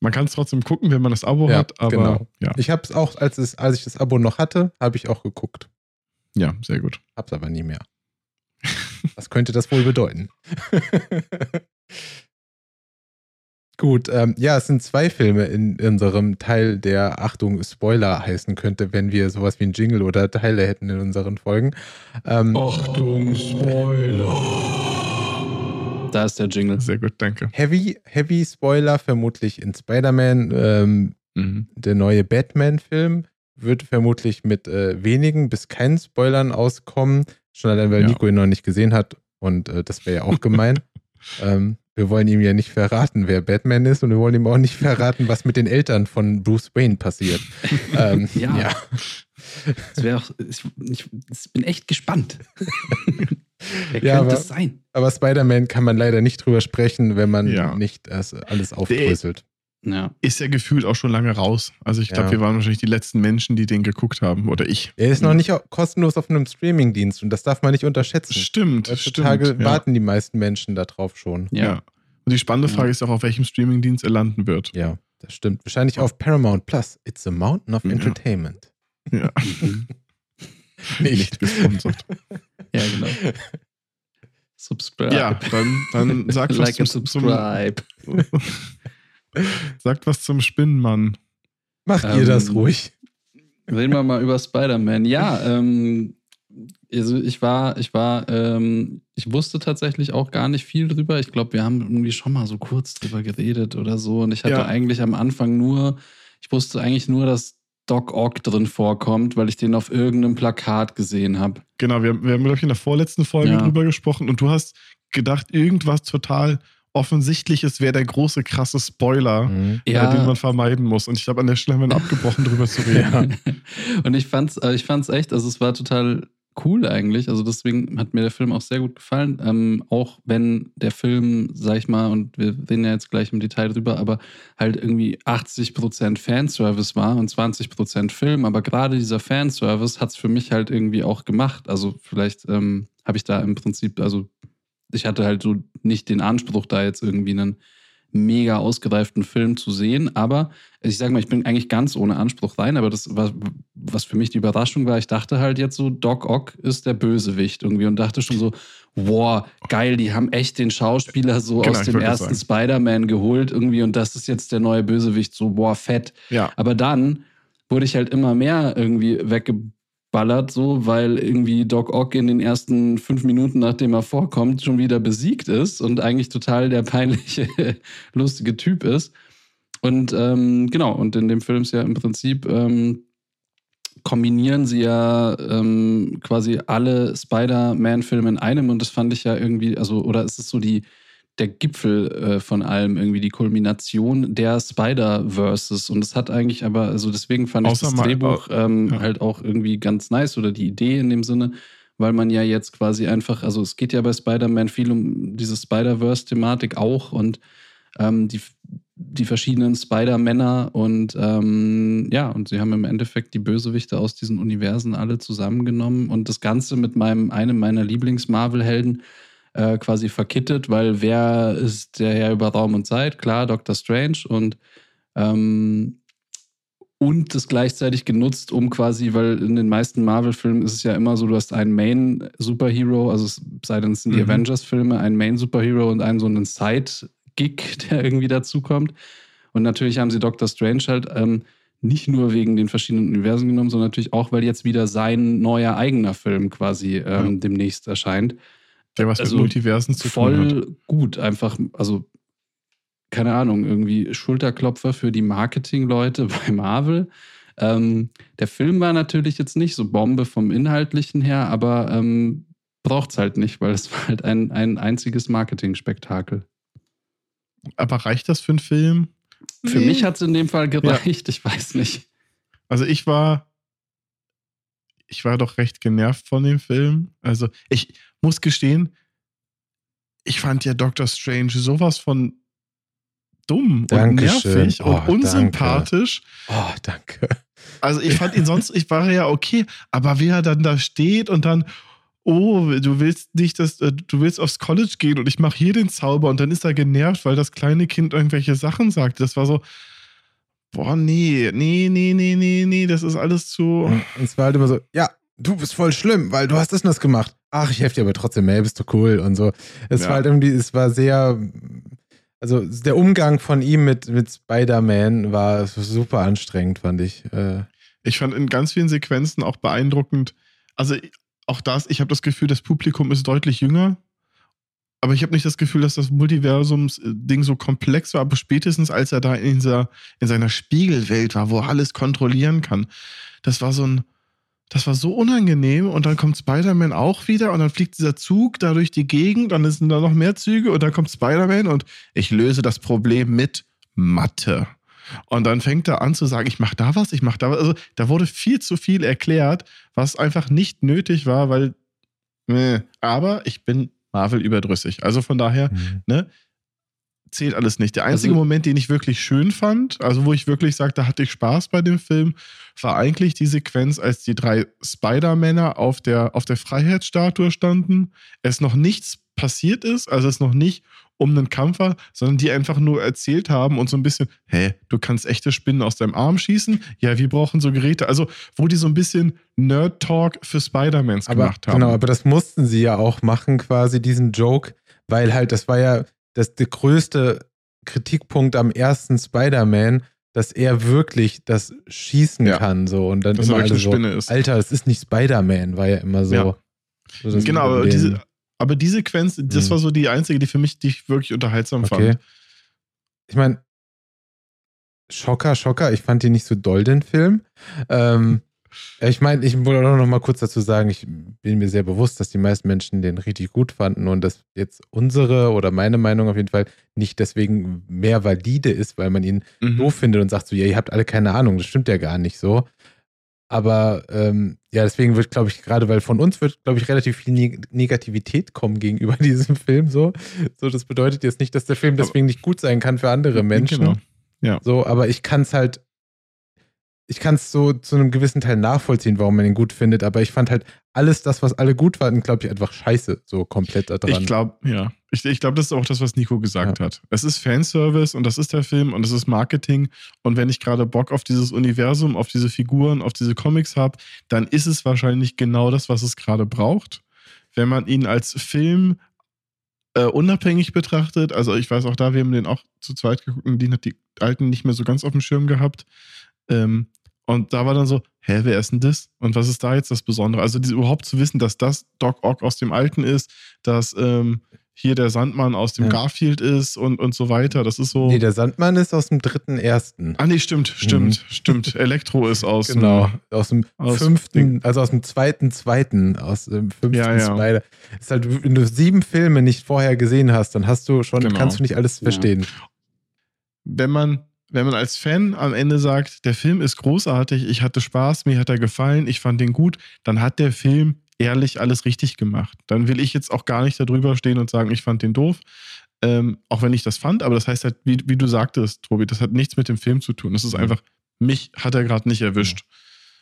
Man kann es trotzdem gucken, wenn man das Abo Ja, hat, aber genau. ja. Ich habe es auch, als, es, als ich das Abo noch hatte, habe ich auch geguckt. ja, sehr gut. Hab's aber nie mehr. Was könnte das wohl bedeuten? Gut, ähm, ja, es sind zwei Filme in unserem Teil, der Achtung Spoiler heißen könnte, wenn wir sowas wie ein Jingle oder Teile hätten in unseren Folgen. Ähm, Achtung, Spoiler. Da ist der Jingle. Sehr gut, danke. Heavy, Heavy Spoiler vermutlich in Spider-Man. Ähm, Mhm. der neue Batman-Film wird vermutlich mit äh, wenigen bis keinen Spoilern auskommen. Schon allein, weil Ja. Nico ihn noch nicht gesehen hat. Und äh, das wäre ja auch gemein. ähm, wir wollen ihm ja nicht verraten, wer Batman ist. Und wir wollen ihm auch nicht verraten, was mit den Eltern von Bruce Wayne passiert. ähm, Ja. ja. Das auch, ich, ich, ich bin echt gespannt. Wer Ja, könnte aber- es sein? Aber Spider-Man kann man leider nicht drüber sprechen, wenn man Ja. nicht das alles aufdröselt. Ja. Ist ja gefühlt auch schon lange raus. Also ich glaube, Ja. wir waren wahrscheinlich die letzten Menschen, die den geguckt haben. Oder ich. Er ist noch nicht au- kostenlos auf einem Streamingdienst und das darf man nicht unterschätzen. Stimmt, Heutzutage stimmt. Ja. warten die meisten Menschen darauf schon. Ja. Ja. Und die spannende Ja. Frage ist auch, auf welchem Streamingdienst er landen wird. Ja, das stimmt. Wahrscheinlich auf Paramount Plus. It's a mountain of entertainment. Ja. Mhm. Nicht gesponsert. Ja, genau. Subscribe. ja, dann, dann sagt was like zum, and zum, subscribe. Sagt was zum Spinnenmann. Macht Ähm, ihr das ruhig? Reden wir mal über Spider-Man. Ja, ähm, also ich war, ich war, ähm, ich wusste tatsächlich auch gar nicht viel drüber. Ich glaube, wir haben irgendwie schon mal so kurz drüber geredet oder so. Und ich hatte Ja. eigentlich am Anfang nur, ich wusste eigentlich nur, dass Doc Ock drin vorkommt, weil ich den auf irgendeinem Plakat gesehen habe. Genau, wir, wir haben, glaube ich, in der vorletzten Folge Ja. drüber gesprochen und du hast gedacht, irgendwas total Offensichtliches wäre der große, krasse Spoiler, Mhm. äh, den man vermeiden muss. Und ich glaube, an der Stelle haben wir abgebrochen, drüber zu reden. Und ich fand's, äh, ich fand's echt, also es war total cool eigentlich. Also deswegen hat mir der Film auch sehr gut gefallen. Ähm, auch wenn der Film, sag ich mal, und wir reden ja jetzt gleich im Detail drüber, aber halt irgendwie 80% Fanservice war und 20% Film. Aber gerade dieser Fanservice hat's für mich halt irgendwie auch gemacht. Also vielleicht ähm, habe ich da im Prinzip, also ich hatte halt so nicht den Anspruch, da jetzt irgendwie einen mega ausgereiften Film zu sehen. Aber ich sage mal, ich bin eigentlich ganz ohne Anspruch rein, aber das war, was für mich die Überraschung war, ich dachte halt jetzt so, Doc Ock ist der Bösewicht irgendwie und dachte schon so, wow, geil, die haben echt den Schauspieler so genau, aus dem ersten Spider-Man geholt irgendwie und das ist jetzt der neue Bösewicht, so, boah, fett. Ja. Aber dann wurde ich halt immer mehr irgendwie weggeballert ballert so, weil irgendwie Doc Ock in den ersten fünf Minuten, nachdem er vorkommt, schon wieder besiegt ist und eigentlich total der peinliche, lustige Typ ist. Und ähm, genau, und in dem Film ist ja im Prinzip ähm, kombinieren sie ja ähm, quasi alle Spider-Man-Filme in einem und das fand ich ja irgendwie, also, oder ist es so die, der Gipfel äh, von allem, irgendwie die Kulmination der Spider-Verses. Und es hat eigentlich aber, also deswegen fand Außer ich das Drehbuch ähm, ja. halt auch irgendwie ganz nice oder die Idee in dem Sinne, weil man ja jetzt quasi einfach, also es geht ja bei Spider-Man viel um diese Spider-Verse-Thematik auch und ähm, die, die verschiedenen Spider-Männer und ähm, ja, und sie haben im Endeffekt die Bösewichte aus diesen Universen alle zusammengenommen und das Ganze mit meinem, einem meiner Lieblings-Marvel-Helden, äh, quasi verkittet, weil wer ist der Herr über Raum und Zeit? Klar, Doctor Strange und ähm, und das gleichzeitig genutzt, um quasi, weil in den meisten Marvel-Filmen ist es ja immer so, du hast einen Main-Superhero, also es sei denn, es sind die mhm. Avengers-Filme, einen Main-Superhero und einen so einen Side-Gig, der irgendwie dazukommt. Und natürlich haben sie Doctor Strange halt ähm, nicht nur wegen den verschiedenen Universen genommen, sondern natürlich auch, weil jetzt wieder sein neuer eigener Film quasi ähm, ja. demnächst erscheint. Der was also mit Multiversen zu voll tun hat. Voll gut, einfach, also keine Ahnung, irgendwie Schulterklopfer für die Marketingleute bei Marvel. Ähm, der Film war natürlich jetzt nicht so Bombe vom Inhaltlichen her, aber ähm, braucht es halt nicht, weil es war halt ein, ein einziges Marketing-Spektakel. Aber reicht das für einen Film? Für nee. mich hat es in dem Fall gereicht, ja. ich weiß nicht. Also ich war, ich war doch recht genervt von dem Film. Also ich muss gestehen, ich fand ja Doctor Strange sowas von dumm Dankeschön. und nervig oh, und unsympathisch. Danke. Oh, danke. Also ich fand ihn sonst, ich war ja okay, aber wie er dann da steht und dann, oh, du willst nicht, dass äh, du willst aufs College gehen und ich mache hier den Zauber und dann ist er genervt, weil das kleine Kind irgendwelche Sachen sagt. Das war so, boah, nee, nee, nee, nee, nee, nee, das ist alles zu. Und es war halt immer so, ja, du bist voll schlimm, weil du hast das und das gemacht. Ach, ich helfe dir aber trotzdem, ey, bist du cool und so. Es ja. war halt irgendwie, es war sehr, also der Umgang von ihm mit, mit Spider-Man war super anstrengend, fand ich. Äh. Ich fand in ganz vielen Sequenzen auch beeindruckend, also auch das, ich habe das Gefühl, das Publikum ist deutlich jünger, aber ich habe nicht das Gefühl, dass das Multiversums-Ding so komplex war, aber spätestens als er da in, dieser, in seiner Spiegelwelt war, wo er alles kontrollieren kann, das war so ein, das war so unangenehm und dann kommt Spider-Man auch wieder und dann fliegt dieser Zug da durch die Gegend, dann sind da noch mehr Züge und dann kommt Spider-Man und ich löse das Problem mit Mathe. Und dann fängt er an zu sagen, ich mache da was, ich mache da was. Also da wurde viel zu viel erklärt, was einfach nicht nötig war, weil, äh, aber ich bin Marvel überdrüssig. Also von daher, mhm. ne, zählt alles nicht. Der einzige also, Moment, den ich wirklich schön fand, also wo ich wirklich sagte, da hatte ich Spaß bei dem Film, war eigentlich die Sequenz, als die drei Spider-Männer auf der, auf der Freiheitsstatue standen, es noch nichts passiert ist, also es noch nicht um einen Kampf war, sondern die einfach nur erzählt haben und so ein bisschen, hä, du kannst echte Spinnen aus deinem Arm schießen? Ja, wir brauchen so Geräte. Also, wo die so ein bisschen Nerd-Talk für Spider-Mans gemacht haben. Genau, aber das mussten sie ja auch machen, quasi diesen Joke, weil halt, das war ja, das der größte Kritikpunkt am ersten Spider-Man, dass er wirklich das schießen ja. kann so und dann dass immer alle so, ist. Alter, es ist nicht Spider-Man, war ja immer so. Ja. so genau, aber diese, aber die Sequenz, das hm. war so die einzige, die für mich, die ich wirklich unterhaltsam okay. fand. Ich meine, Schocker, Schocker, ich fand die nicht so doll, den Film. Ähm, ich meine, ich wollte auch noch mal kurz dazu sagen, ich bin mir sehr bewusst, dass die meisten Menschen den richtig gut fanden und dass jetzt unsere oder meine Meinung auf jeden Fall nicht deswegen mehr valide ist, weil man ihn mhm. doof findet und sagt so, ja, ihr habt alle keine Ahnung, das stimmt ja gar nicht so. Aber ähm, ja, deswegen wird, glaube ich, gerade weil von uns wird, glaube ich, relativ viel Negativität kommen gegenüber diesem Film so. So, das bedeutet jetzt nicht, dass der Film deswegen nicht gut sein kann für andere Menschen. Genau. Ja. So, aber ich kann es halt ich kann es so zu einem gewissen Teil nachvollziehen, warum man ihn gut findet, aber ich fand halt alles das, was alle gut fanden, glaube ich, einfach scheiße, so komplett da dran. Ich glaube, ja. Ich, ich glaube, das ist auch das, was Nico gesagt ja. hat. Es ist Fanservice und das ist der Film und es ist Marketing. Und wenn ich gerade Bock auf dieses Universum, auf diese Figuren, auf diese Comics habe, dann ist es wahrscheinlich genau das, was es gerade braucht. Wenn man ihn als Film äh, unabhängig betrachtet, also ich weiß auch da, wir haben den auch zu zweit geguckt und den hat die Alten nicht mehr so ganz auf dem Schirm gehabt. Ähm, und da war dann so, hä, wer ist denn das? Und was ist da jetzt das Besondere? Also diese, überhaupt zu wissen, dass das Doc Ock aus dem Alten ist, dass ähm, hier der Sandmann aus dem ja. Garfield ist und, und so weiter. Das ist so. Nee, der Sandmann ist aus dem dritten ersten. Ah, nee, stimmt, stimmt, mhm. stimmt. Elektro ist aus Genau, aus dem aus fünften, also aus dem zweiten, zweiten, aus dem fünften ja, ja. Spider. Ist halt, wenn du sieben Filme nicht vorher gesehen hast, dann hast du schon, genau. kannst du nicht alles verstehen. Wenn man wenn man als Fan am Ende sagt, der Film ist großartig, ich hatte Spaß, mir hat er gefallen, ich fand den gut, dann hat der Film ehrlich alles richtig gemacht. Dann will ich jetzt auch gar nicht darüber stehen und sagen, ich fand den doof. Ähm, auch wenn ich das fand, aber das heißt halt, wie, wie, du sagtest, Tobi, das hat nichts mit dem Film zu tun. Das ist mhm. einfach, mich hat er gerade nicht erwischt.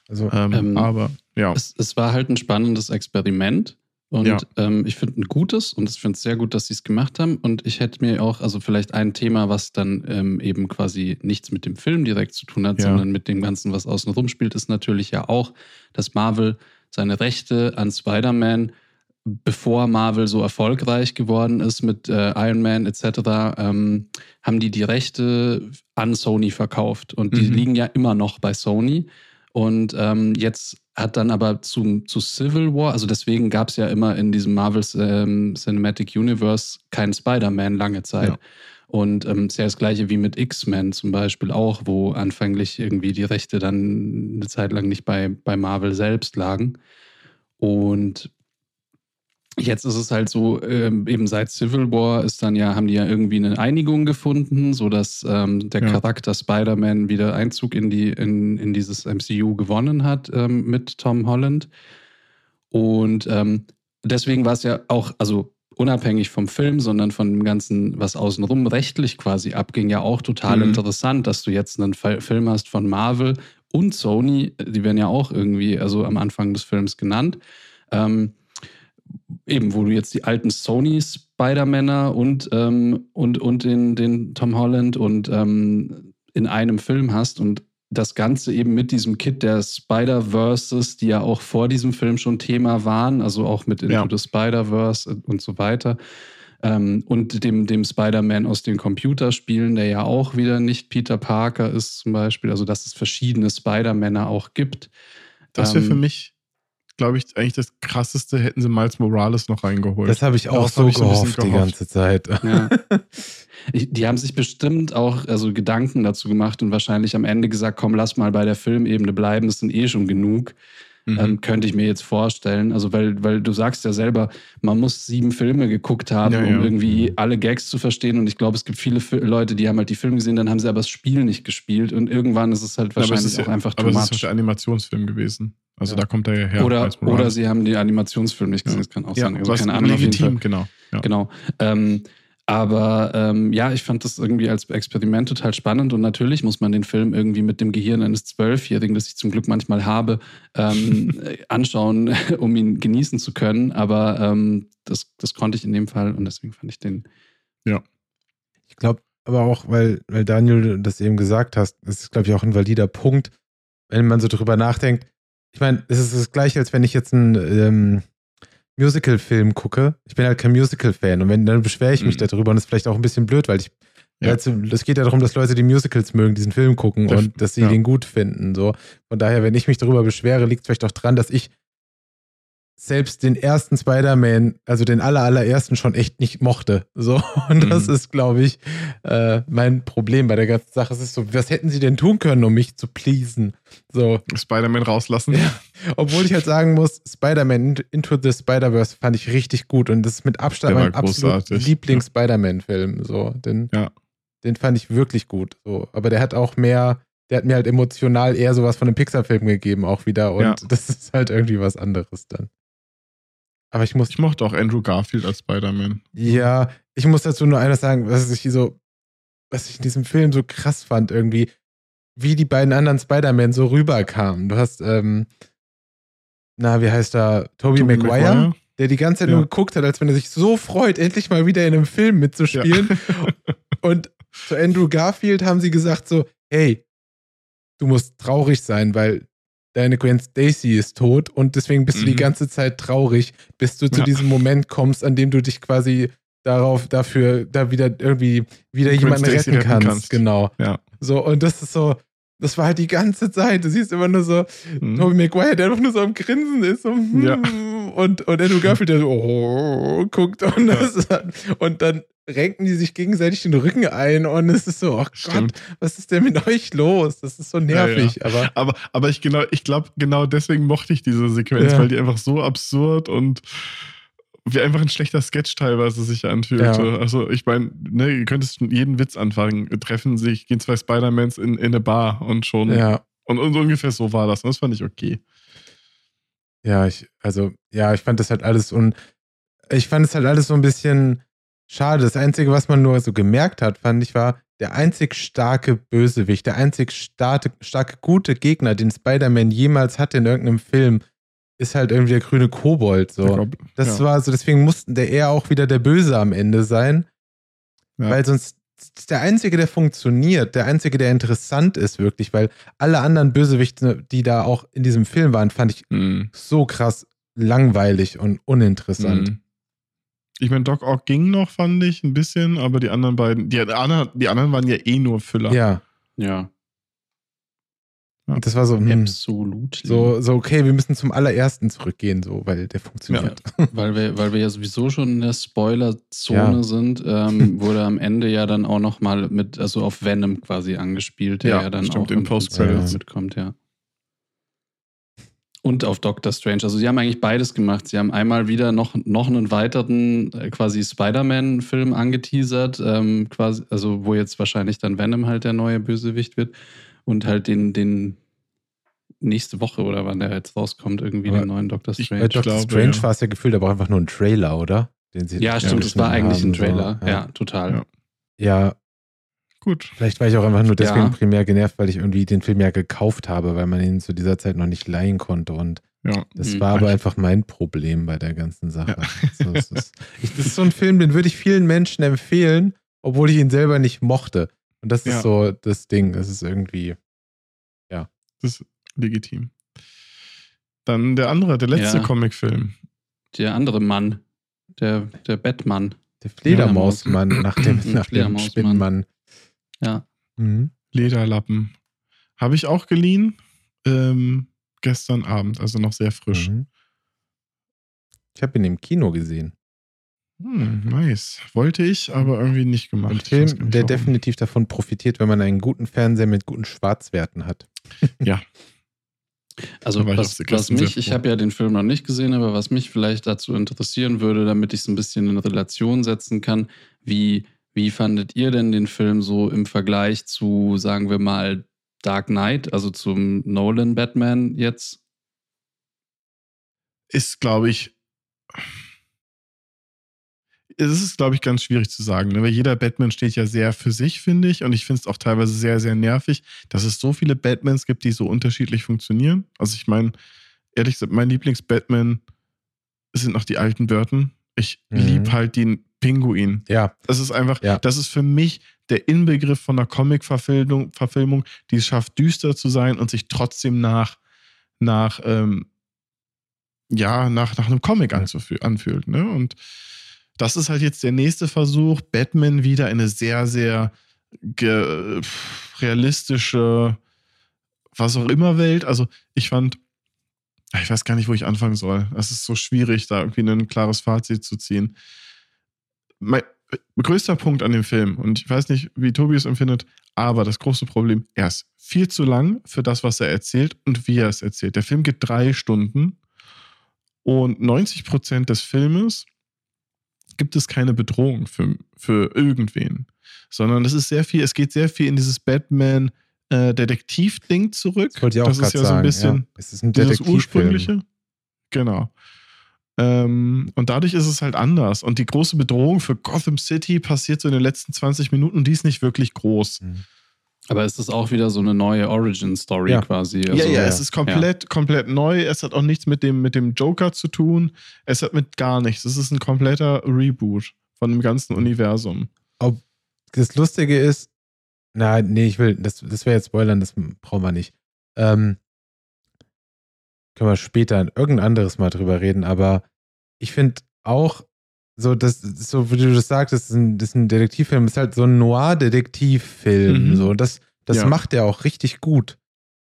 Also, ähm, ähm, aber ja. Es, es, war halt ein spannendes Experiment. Und ja. ähm, ich finde ein gutes und ich finde es sehr gut, dass sie es gemacht haben. Und ich hätte mir auch, also vielleicht ein Thema, was dann ähm, eben quasi nichts mit dem Film direkt zu tun hat, ja. sondern mit dem Ganzen, was außenrum spielt, ist natürlich ja auch, dass Marvel seine Rechte an Spider-Man, bevor Marvel so erfolgreich geworden ist mit äh, Iron Man etc., ähm, haben die die Rechte an Sony verkauft. Und die mhm. liegen ja immer noch bei Sony. Und ähm, jetzt hat dann aber zu, zu Civil War, also deswegen gab es ja immer in diesem Marvel ähm, Cinematic Universe keinen Spider-Man lange Zeit. Ja. Und ähm, ist ja das gleiche wie mit X-Men zum Beispiel auch, wo anfänglich irgendwie die Rechte dann eine Zeit lang nicht bei, bei Marvel selbst lagen. Und Jetzt ist es halt so, ähm, eben seit Civil War ist dann ja, haben die ja irgendwie eine Einigung gefunden, sodass ähm, der ja. Charakter Spider-Man wieder Einzug in, die, in, in dieses MCU gewonnen hat ähm, mit Tom Holland. Und ähm, deswegen war es ja auch, also unabhängig vom Film, sondern von dem Ganzen, was außenrum rechtlich quasi abging, ja auch total mhm. interessant, dass du jetzt einen Film hast von Marvel und Sony, die werden ja auch irgendwie, also am Anfang des Films genannt. Ähm, eben, wo du jetzt die alten Sony Spider-Männer und, ähm, und, und den, den Tom Holland und ähm, in einem Film hast und das Ganze eben mit diesem Kit der Spider-Verses, die ja auch vor diesem Film schon Thema waren, also auch mit Into ja. the Spider-Verse und so weiter. Ähm, und dem, dem Spider-Man aus den Computerspielen, der ja auch wieder nicht Peter Parker ist, zum Beispiel. Also, dass es verschiedene Spider-Männer auch gibt. Das wäre für ähm, mich glaube ich, eigentlich das krasseste, hätten sie Miles Morales noch reingeholt. Das habe ich auch so, ich gehofft, so die ganze Zeit. Ja. Ich, die haben sich bestimmt auch also Gedanken dazu gemacht und wahrscheinlich am Ende gesagt, komm, lass mal bei der Filmebene bleiben, das sind eh schon genug. Mhm. Ähm, könnte ich mir jetzt vorstellen. Also, weil, weil du sagst ja selber, man muss sieben Filme geguckt haben, ja, um irgendwie alle Gags zu verstehen. Und ich glaube, es gibt viele Leute, die haben halt die Filme gesehen, dann haben sie aber das Spiel nicht gespielt. Und irgendwann ist es halt wahrscheinlich es auch ja, einfach too aber es ist der Animationsfilm gewesen. Also ja. da kommt er ja her. Oder, oder sie haben die Animationsfilme nicht gesehen, das kann auch sein. Also keine Ahnung. Legitim, genau. Genau. Ähm, aber ähm, ja, ich fand das irgendwie als Experiment total spannend und natürlich muss man den Film irgendwie mit dem Gehirn eines Zwölfjährigen, das ich zum Glück manchmal habe, ähm, anschauen, um ihn genießen zu können. Aber ähm, das, das konnte ich in dem Fall und deswegen fand ich den. Ja. Ich glaube aber auch, weil, weil Daniel das eben gesagt hast, das ist, glaube ich, auch ein valider Punkt, wenn man so drüber nachdenkt. Ich meine, es ist das gleiche, als wenn ich jetzt ein ähm, Musical-Film gucke. Ich bin halt kein Musical-Fan und wenn, dann beschwere ich mich mhm. darüber und das ist vielleicht auch ein bisschen blöd, weil ich ja. Es geht ja darum, dass Leute, die Musicals mögen, diesen Film gucken das, und dass sie ja. den gut finden. So. Von daher, wenn ich mich darüber beschwere, liegt es vielleicht auch dran, dass ich selbst den ersten Spider-Man, also den aller, allerersten schon echt nicht mochte. So, und mhm. das ist, glaube ich, äh, mein Problem bei der ganzen Sache. Es ist so, was hätten sie denn tun können, um mich zu pleasen? So. Spider-Man rauslassen. Ja. Obwohl ich halt sagen muss, Spider-Man Into the Spider-Verse fand ich richtig gut und das ist mit Abstand mein absolut Lieblings-Spider-Man-Film. So, den, ja. den fand ich wirklich gut. So, aber der hat auch mehr, der hat mir halt emotional eher sowas von einem Pixar-Film gegeben, auch wieder. Und ja. das ist halt irgendwie was anderes dann. Aber ich muss. Ich mochte auch Andrew Garfield als Spider-Man. Ja, ich muss dazu nur eines sagen, was ich so, was ich in diesem Film so krass fand, irgendwie, wie die beiden anderen Spider-Man so rüberkamen. Du hast, ähm, na, wie heißt er? Toby, Tobey Maguire, Maguire. der die ganze Zeit Ja. nur geguckt hat, als wenn er sich so freut, endlich mal wieder in einem Film mitzuspielen. Und zu Andrew Garfield haben sie gesagt so, hey, du musst traurig sein, weil deine Gwen Stacy ist tot und deswegen bist du die Mhm. ganze Zeit traurig, bis du zu Ja. diesem Moment kommst, an dem du dich quasi darauf, dafür, da wieder irgendwie wieder Gwen jemanden Stacy retten kannst. kannst. Genau. Ja. So, und das ist so, das war halt die ganze Zeit. Du siehst immer nur so, Mhm. Tobey Maguire, der einfach nur so am Grinsen ist. So, hm, Ja. Und, und Andrew Garfield, der so oh, guckt und, das, und dann renken die sich gegenseitig den Rücken ein und es ist so, oh Gott, was ist denn mit euch los? Das ist so nervig, aber Aber, aber ich genau, ich glaube, genau deswegen mochte ich diese Sequenz, Ja. weil die einfach so absurd und wie einfach ein schlechter Sketch teilweise sich anfühlte. Ja. Also ich meine, ne, ihr könntest jeden Witz anfangen. Treffen sich, gehen zwei Spider-Mans in, in eine Bar und schon. ja, Und, und ungefähr so war das. Und das fand ich okay. Ja, ich, also, ja, ich fand das halt alles und ich fand es halt alles so ein bisschen schade. Das Einzige, was man nur so gemerkt hat, fand ich, war der einzig starke Bösewicht, der einzig starke, starke gute Gegner, den Spider-Man jemals hatte in irgendeinem Film, ist halt irgendwie der grüne Kobold. So. Gob- Das ja. war so, deswegen mussten der eher auch wieder der Böse am Ende sein. Ja. Weil sonst der Einzige, der funktioniert, der Einzige, der interessant ist, wirklich, weil alle anderen Bösewichte, die da auch in diesem Film waren, fand ich Mhm. so krass langweilig und uninteressant. Mhm. Ich meine, Doc Ock ging noch, fand ich, ein bisschen, aber die anderen beiden, die, die anderen waren ja eh nur Füller. Ja, Ja, und das war so, hm, absolut. so, so, okay, wir müssen zum allerersten zurückgehen, so, weil der funktioniert. Weil wir, weil wir ja sowieso schon in der Spoiler-Zone Ja. sind, ähm, wurde am Ende ja dann auch nochmal mit, also auf Venom quasi angespielt, der Ja, ja, dann stimmt, auch im. Prinzip mitkommt, ja. Und auf Doctor Strange. Also sie haben eigentlich beides gemacht. Sie haben einmal wieder noch, noch einen weiteren äh, quasi Spider-Man-Film angeteasert, ähm, quasi, also wo jetzt wahrscheinlich dann Venom halt der neue Bösewicht wird und halt den, den nächste Woche oder wann der jetzt rauskommt, irgendwie Aber den neuen Doctor Strange. Bei Doctor glaube, Strange ja. war es ja gefühlt aber auch einfach nur ein Trailer, oder? Den sie Ja, stimmt, es war eigentlich ein haben, Trailer. so. ja. total. Ja. ja, Gut. Vielleicht war ich auch einfach nur deswegen Ja. primär genervt, weil ich irgendwie den Film ja gekauft habe, weil man ihn zu dieser Zeit noch nicht leihen konnte. Und Ja. das Mhm. war aber einfach mein Problem bei der ganzen Sache. Ja. Es ist, ich, das ist so ein Film, den würde ich vielen Menschen empfehlen, obwohl ich ihn selber nicht mochte. Und das ist Ja. so das Ding. Das ist irgendwie. Das ist legitim. Dann der andere, der letzte Ja. Comicfilm. Der andere Mann, der, der Batman. Der Fledermausmann nach dem, nach dem. Spinnenmann. Ja. Mhm. Lederlappen. Habe ich auch geliehen. Ähm, gestern Abend, also noch sehr frisch. Mhm. Ich habe ihn im Kino gesehen. Hm, nice. Wollte ich, aber irgendwie nicht gemacht. Ein Film, nicht, der warum. definitiv davon profitiert, wenn man einen guten Fernseher mit guten Schwarzwerten hat. Also war ich was, was mich, ich habe ja den Film noch nicht gesehen, aber was mich vielleicht dazu interessieren würde, damit ich es ein bisschen in Relation setzen kann, wie, wie fandet ihr denn den Film so im Vergleich zu, sagen wir mal, Dark Knight, also zum Nolan Batman jetzt? ist, glaube ich, es ist, glaube ich, ganz schwierig zu sagen, ne? weil jeder Batman steht ja sehr für sich, finde ich. Und ich finde es auch teilweise sehr, sehr nervig, dass es so viele Batmans gibt, die so unterschiedlich funktionieren. Also ich meine, ehrlich gesagt, mein Lieblings-Batman sind noch die alten Burton. Ich Mhm. liebe halt den Pinguin. Ja, Das ist einfach, Ja. das ist für mich der Inbegriff von einer Comic-Verfilmung, Verfilmung, die es schafft, düster zu sein und sich trotzdem nach, nach, ähm, ja, nach, nach einem Comic Ja. anzufü- anfühlt. Ne? Und das ist halt jetzt der nächste Versuch, Batman wieder in eine sehr, sehr realistische, was auch immer Welt. Also ich fand, ich weiß gar nicht, wo ich anfangen soll. Es ist so schwierig, da irgendwie ein klares Fazit zu ziehen. Mein größter Punkt an dem Film, und ich weiß nicht, wie Tobi es empfindet, aber das große Problem, er ist viel zu lang für das, was er erzählt und wie er es erzählt. Der Film geht drei Stunden und 90 Prozent des Filmes gibt es keine Bedrohung für, für irgendwen, sondern es ist sehr viel, es geht sehr viel in dieses Batman äh, Detektiv-Ding zurück. das wollte ich auch das ist ja so sagen. ein bisschen ja. Es ist ein dieses ursprüngliche. Genau. Ähm, und dadurch ist es halt anders. Und die große Bedrohung für Gotham City passiert so in den letzten 20 Minuten, die ist nicht wirklich groß. Mhm. Aber ist es auch wieder so eine neue Origin-Story Ja. quasi? ja, Also, ja, es ist komplett, komplett neu. Es hat auch nichts mit dem, mit dem Joker zu tun. Es hat mit gar nichts. Es ist ein kompletter Reboot von dem ganzen Universum. Das Lustige ist, na, nee, ich will, das, das wäre jetzt Spoilern, das brauchen wir nicht. Ähm, können wir später irgendein anderes Mal drüber reden, aber ich finde auch, so, das, so wie du das sagst, das ist ein, das ist ein Detektivfilm, das ist halt so ein Noir-Detektivfilm, Mhm. so, und das, das Ja. macht er auch richtig gut.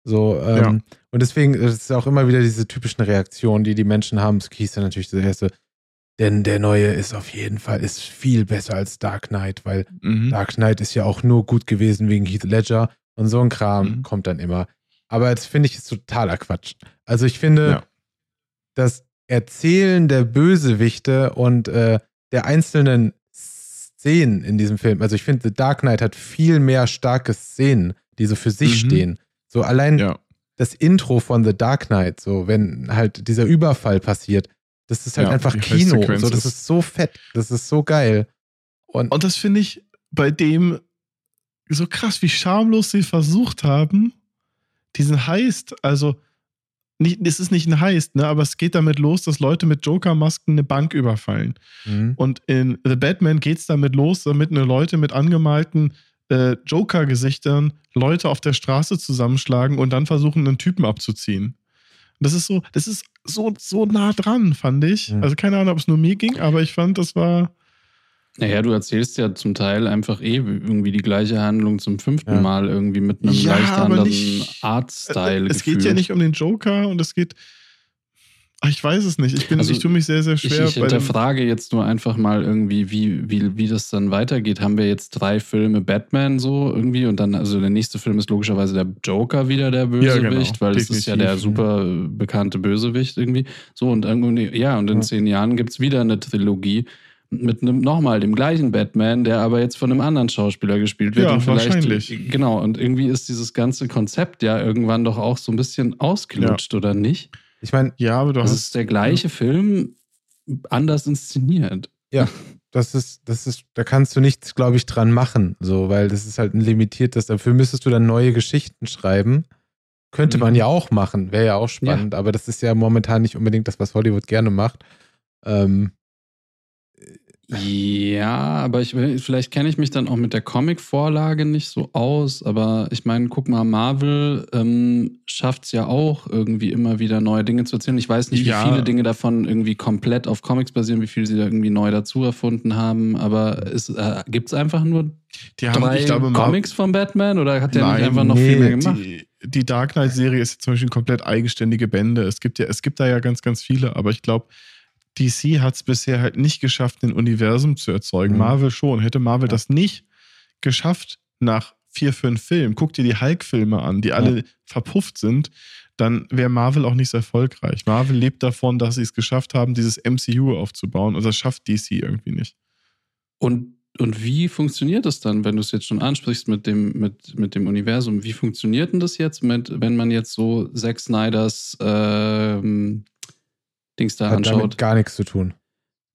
So, ähm, Ja. und deswegen ist es auch immer wieder diese typischen Reaktionen, die die Menschen haben. Es hieß ja natürlich das erste, denn der neue ist auf jeden Fall, ist viel besser als Dark Knight, weil Mhm. Dark Knight ist ja auch nur gut gewesen wegen Heath Ledger und so ein Kram Mhm. kommt dann immer. Aber das finde ich ist totaler Quatsch. Also ich finde, Ja. das Erzählen der Bösewichte und äh, der einzelnen Szenen in diesem Film, also ich finde, The Dark Knight hat viel mehr starke Szenen, die so für sich Mhm. stehen. So allein Ja. das Intro von The Dark Knight, so wenn halt dieser Überfall passiert, das ist halt Ja, einfach Kino. So, das ist- ist so fett, das ist so geil. Und, Und das finde ich bei dem so krass, wie schamlos sie versucht haben, diesen Heist, also nicht, es ist nicht ein Heist, ne, aber es geht damit los, dass Leute mit Joker-Masken eine Bank überfallen. Mhm. Und in The Batman geht es damit los, damit eine Leute mit angemalten äh, Joker-Gesichtern Leute auf der Straße zusammenschlagen und dann versuchen, einen Typen abzuziehen. Das ist so, das ist so, so nah dran, fand ich. Mhm. Also keine Ahnung, ob es nur mir ging, aber ich fand, das war. Naja, du erzählst ja zum Teil einfach eh irgendwie die gleiche Handlung zum fünften Ja. Mal irgendwie mit einem Ja, leicht anderen Artstyle. es geht ja nicht um den Joker und es geht. Ach, ich weiß es nicht. Ich, bin, Also, ich tue mich sehr, sehr Ich, schwer. ich bei dem- hinterfrage jetzt nur einfach mal irgendwie, wie, wie, wie das dann weitergeht. Haben wir jetzt drei Filme Batman so irgendwie und dann, also der nächste Film ist logischerweise der Joker wieder der Bösewicht, genau, weil es ist ja der definitiv. super bekannte Bösewicht irgendwie. So und irgendwie, ja, und in Ja. zehn Jahren gibt es wieder eine Trilogie mit einem nochmal dem gleichen Batman, der aber jetzt von einem anderen Schauspieler gespielt wird. Ja, und vielleicht, wahrscheinlich. Genau, und irgendwie ist dieses ganze Konzept ja irgendwann doch auch so ein bisschen ausgelutscht, oder nicht? ich meine, ja, aber du Das hast. ist der gleiche Film, anders inszeniert. das ist, das ist, da kannst du nichts, glaube ich, dran machen, so, weil das ist halt ein limitiertes, dafür müsstest du dann neue Geschichten schreiben. Könnte man Mhm. ja auch machen, wäre ja auch spannend, aber das ist ja momentan nicht unbedingt das, was Hollywood gerne macht. Ähm, Ja, aber ich vielleicht kenne ich mich dann auch mit der Comic-Vorlage nicht so aus. Aber ich meine, guck mal, Marvel ähm, schafft es ja auch irgendwie immer wieder neue Dinge zu erzählen. Ich weiß nicht, wie Ja. viele Dinge davon irgendwie komplett auf Comics basieren, wie viel sie da irgendwie neu dazu erfunden haben. Aber es, äh, gibt es einfach nur Die haben, drei glaube, Comics von Batman oder hat der nicht Nein, einfach noch nee, viel mehr gemacht? Die, die Dark Knight-Serie ist zum Beispiel komplett eigenständige Bände. Es gibt ja, es gibt da ja ganz, ganz viele, aber ich glaube, DC hat es bisher halt nicht geschafft, ein Universum zu erzeugen. Mhm. Marvel schon. Hätte Marvel Ja. das nicht geschafft nach vier, fünf Filmen, guck dir die Hulk-Filme an, die alle verpufft sind, dann wäre Marvel auch nicht so erfolgreich. Marvel lebt davon, dass sie es geschafft haben, dieses MCU aufzubauen und das schafft DC irgendwie nicht. Und, und wie funktioniert das dann, wenn du es jetzt schon ansprichst mit dem, mit, mit dem Universum? Wie funktioniert denn das jetzt, mit, wenn man jetzt so Zack Snyders ähm, Dings da hat anschaut? damit gar nichts zu tun.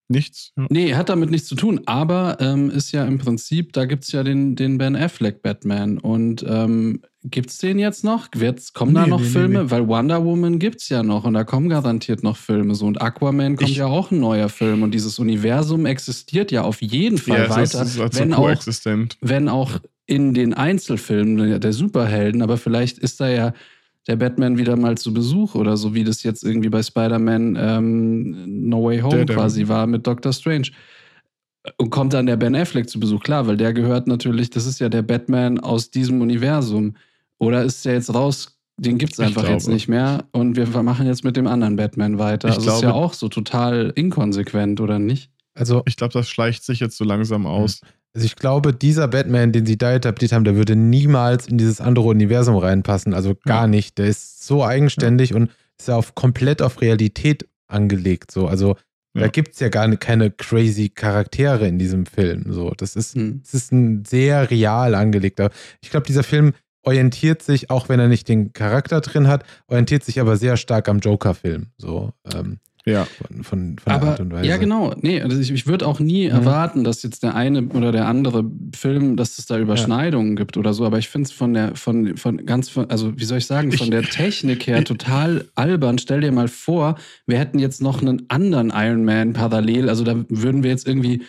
Nichts. Ja. Nee, hat damit nichts zu tun, aber ähm, ist ja im Prinzip, da gibt es ja den, den Ben Affleck Batman. Und ähm, gibt es den jetzt noch? Wird's, kommen da Nee, noch nee, Filme? nee. Weil Wonder Woman gibt es ja noch und da kommen garantiert noch Filme. So. Und Aquaman kommt Ich- ja auch ein neuer Film. Und dieses Universum existiert ja auf jeden Fall Ja, das weiter. ist also wenn auch wenn auch in den Einzelfilmen der Superhelden, aber vielleicht ist da ja der Batman wieder mal zu Besuch oder so, wie das jetzt irgendwie bei Spider-Man ähm, No Way Home Daredevil. quasi war mit Doctor Strange. Und kommt dann der Ben Affleck zu Besuch, klar, weil der gehört natürlich, das ist ja der Batman aus diesem Universum. Oder ist der jetzt raus, den gibt es einfach jetzt glaube. nicht mehr und wir machen jetzt mit dem anderen Batman weiter. Also ist ja auch so total inkonsequent, oder nicht? Also, Ich glaube, das schleicht sich jetzt so langsam aus. Also ich glaube, dieser Batman, den sie da etabliert haben, der würde niemals in dieses andere Universum reinpassen. Also gar Ja. nicht. Der ist so eigenständig und ist ja auf, komplett auf Realität angelegt. So. Also da Ja. gibt es ja gar keine crazy Charaktere in diesem Film. So. Das ist, Hm. es ist ein sehr real angelegter. Ich glaube, dieser Film orientiert sich, auch wenn er nicht den Charakter drin hat, orientiert sich aber sehr stark am Joker-Film. So, ähm, Ja. Von, von, von der Aber Art und Weise. ja, genau. Nee, also ich, ich würde auch nie Mhm. erwarten, dass jetzt der eine oder der andere Film, dass es da Überschneidungen gibt oder so. Aber ich finde es von der, von, von ganz, von, also wie soll ich sagen, von Ich- der Technik her total albern. Stell dir mal vor, wir hätten jetzt noch einen anderen Iron Man parallel. Also da würden wir jetzt irgendwie,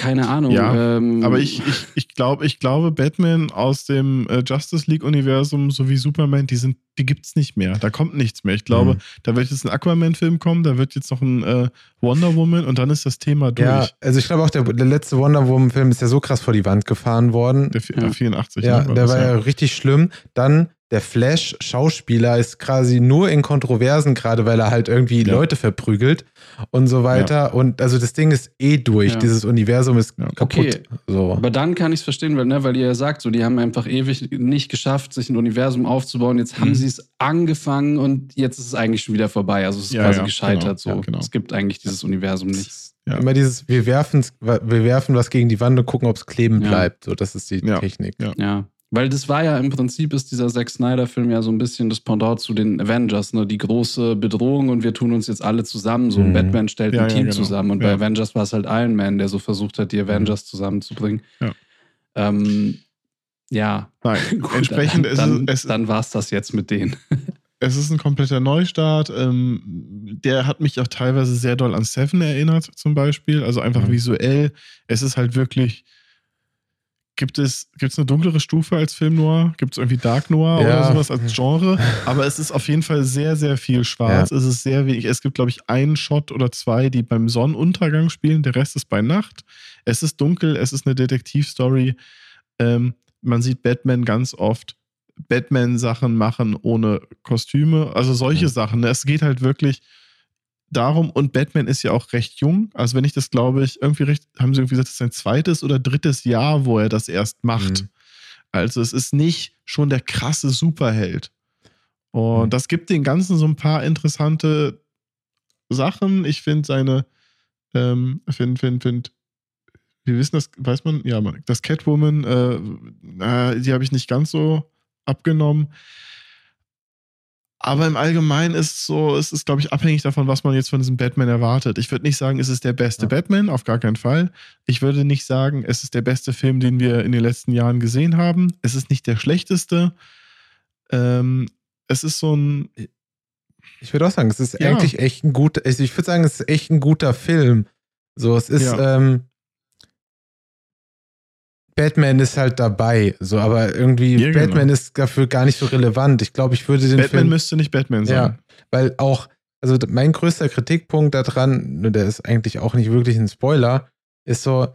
keine Ahnung. Ja, ähm, Aber ich, ich, ich, glaub, ich glaube, Batman aus dem äh, Justice League-Universum sowie Superman, die, sind, die gibt es nicht mehr. Da kommt nichts mehr. Ich glaube, Mhm. da wird jetzt ein Aquaman-Film kommen, da wird jetzt noch ein äh, Wonder Woman und dann ist das Thema durch. Ja, also ich glaube auch, der, der letzte Wonder Woman-Film ist ja so krass vor die Wand gefahren worden. Der, Ja. der 84. Ja, ne, der das war ja ja. richtig schlimm. Dann der Flash-Schauspieler ist quasi nur in Kontroversen, gerade weil er halt irgendwie Ja. Leute verprügelt und so weiter. Und also das Ding ist eh durch. Ja. Dieses Universum ist Ja. kaputt. Okay. So. Aber dann kann ich es verstehen, weil, ne, weil ihr ja sagt, so, die haben einfach ewig nicht geschafft, sich ein Universum aufzubauen. Jetzt haben Mhm. sie es angefangen und jetzt ist es eigentlich schon wieder vorbei. Also es ist Ja, quasi ja, gescheitert. genau, so. ja, genau. Es gibt eigentlich dieses Universum nicht. Ja. Immer dieses, wir werfen, wir werfen was gegen die Wand und gucken, ob es kleben Ja. bleibt. So, das ist die Ja. Technik. Ja. Weil das war ja im Prinzip ist dieser Zack Snyder-Film ja so ein bisschen das Pendant zu den Avengers, ne? Die große Bedrohung und wir tun uns jetzt alle zusammen. So ein Mhm. Batman stellt Ja, ein ja, Team genau. zusammen. Und bei Ja. Avengers war es halt Iron Man, der so versucht hat, die Avengers zusammenzubringen. Ja. Ähm, ja. Nein, Gut, entsprechend dann, ist dann, es, es, dann war es das jetzt mit denen. es ist ein kompletter Neustart. Ähm, der hat mich auch teilweise sehr doll an Seven erinnert, zum Beispiel. Also einfach Mhm. visuell. Es ist halt wirklich. Gibt es, gibt es eine dunklere Stufe als Film Noir? Gibt es irgendwie Dark Noir Ja. oder sowas als Genre? Aber es ist auf jeden Fall sehr, sehr viel schwarz. Es ist sehr wenig. Es gibt, glaube ich, einen Shot oder zwei, die beim Sonnenuntergang spielen. Der Rest ist bei Nacht. Es ist dunkel. Es ist eine Detektivstory. Ähm, man sieht Batman ganz oft Batman-Sachen machen ohne Kostüme. Also solche Mhm. Sachen. Es geht halt wirklich darum, und Batman ist ja auch recht jung. Also wenn ich das glaube ich, irgendwie recht, haben sie irgendwie gesagt, das ist sein zweites oder drittes Jahr, wo er das erst macht. Mhm. Also es ist nicht schon der krasse Superheld. Und Mhm. das gibt den Ganzen so ein paar interessante Sachen. Ich finde seine, ähm, finde, finde, finde, wir wissen das, weiß man, ja, man, das Catwoman, äh, die habe ich nicht ganz so abgenommen. Aber im Allgemeinen ist es so, es ist, glaube ich, abhängig davon, was man jetzt von diesem Batman erwartet. Ich würde nicht sagen, es ist der beste Ja. Batman, auf gar keinen Fall. Ich würde nicht sagen, es ist der beste Film, den wir in den letzten Jahren gesehen haben. Es ist nicht der schlechteste. Ähm, es ist so ein, Ich würde auch sagen, es ist Ja. eigentlich echt ein guter, also ich würde sagen, es ist echt ein guter Film. So, es ist, Ja. ähm, Batman ist halt dabei, so, aber irgendwie Ja, genau. Batman ist dafür gar nicht so relevant. Ich glaube, ich würde den Batman Film, müsste nicht Batman sein. Ja. weil auch, also mein größter Kritikpunkt daran, und der ist eigentlich auch nicht wirklich ein Spoiler, ist so,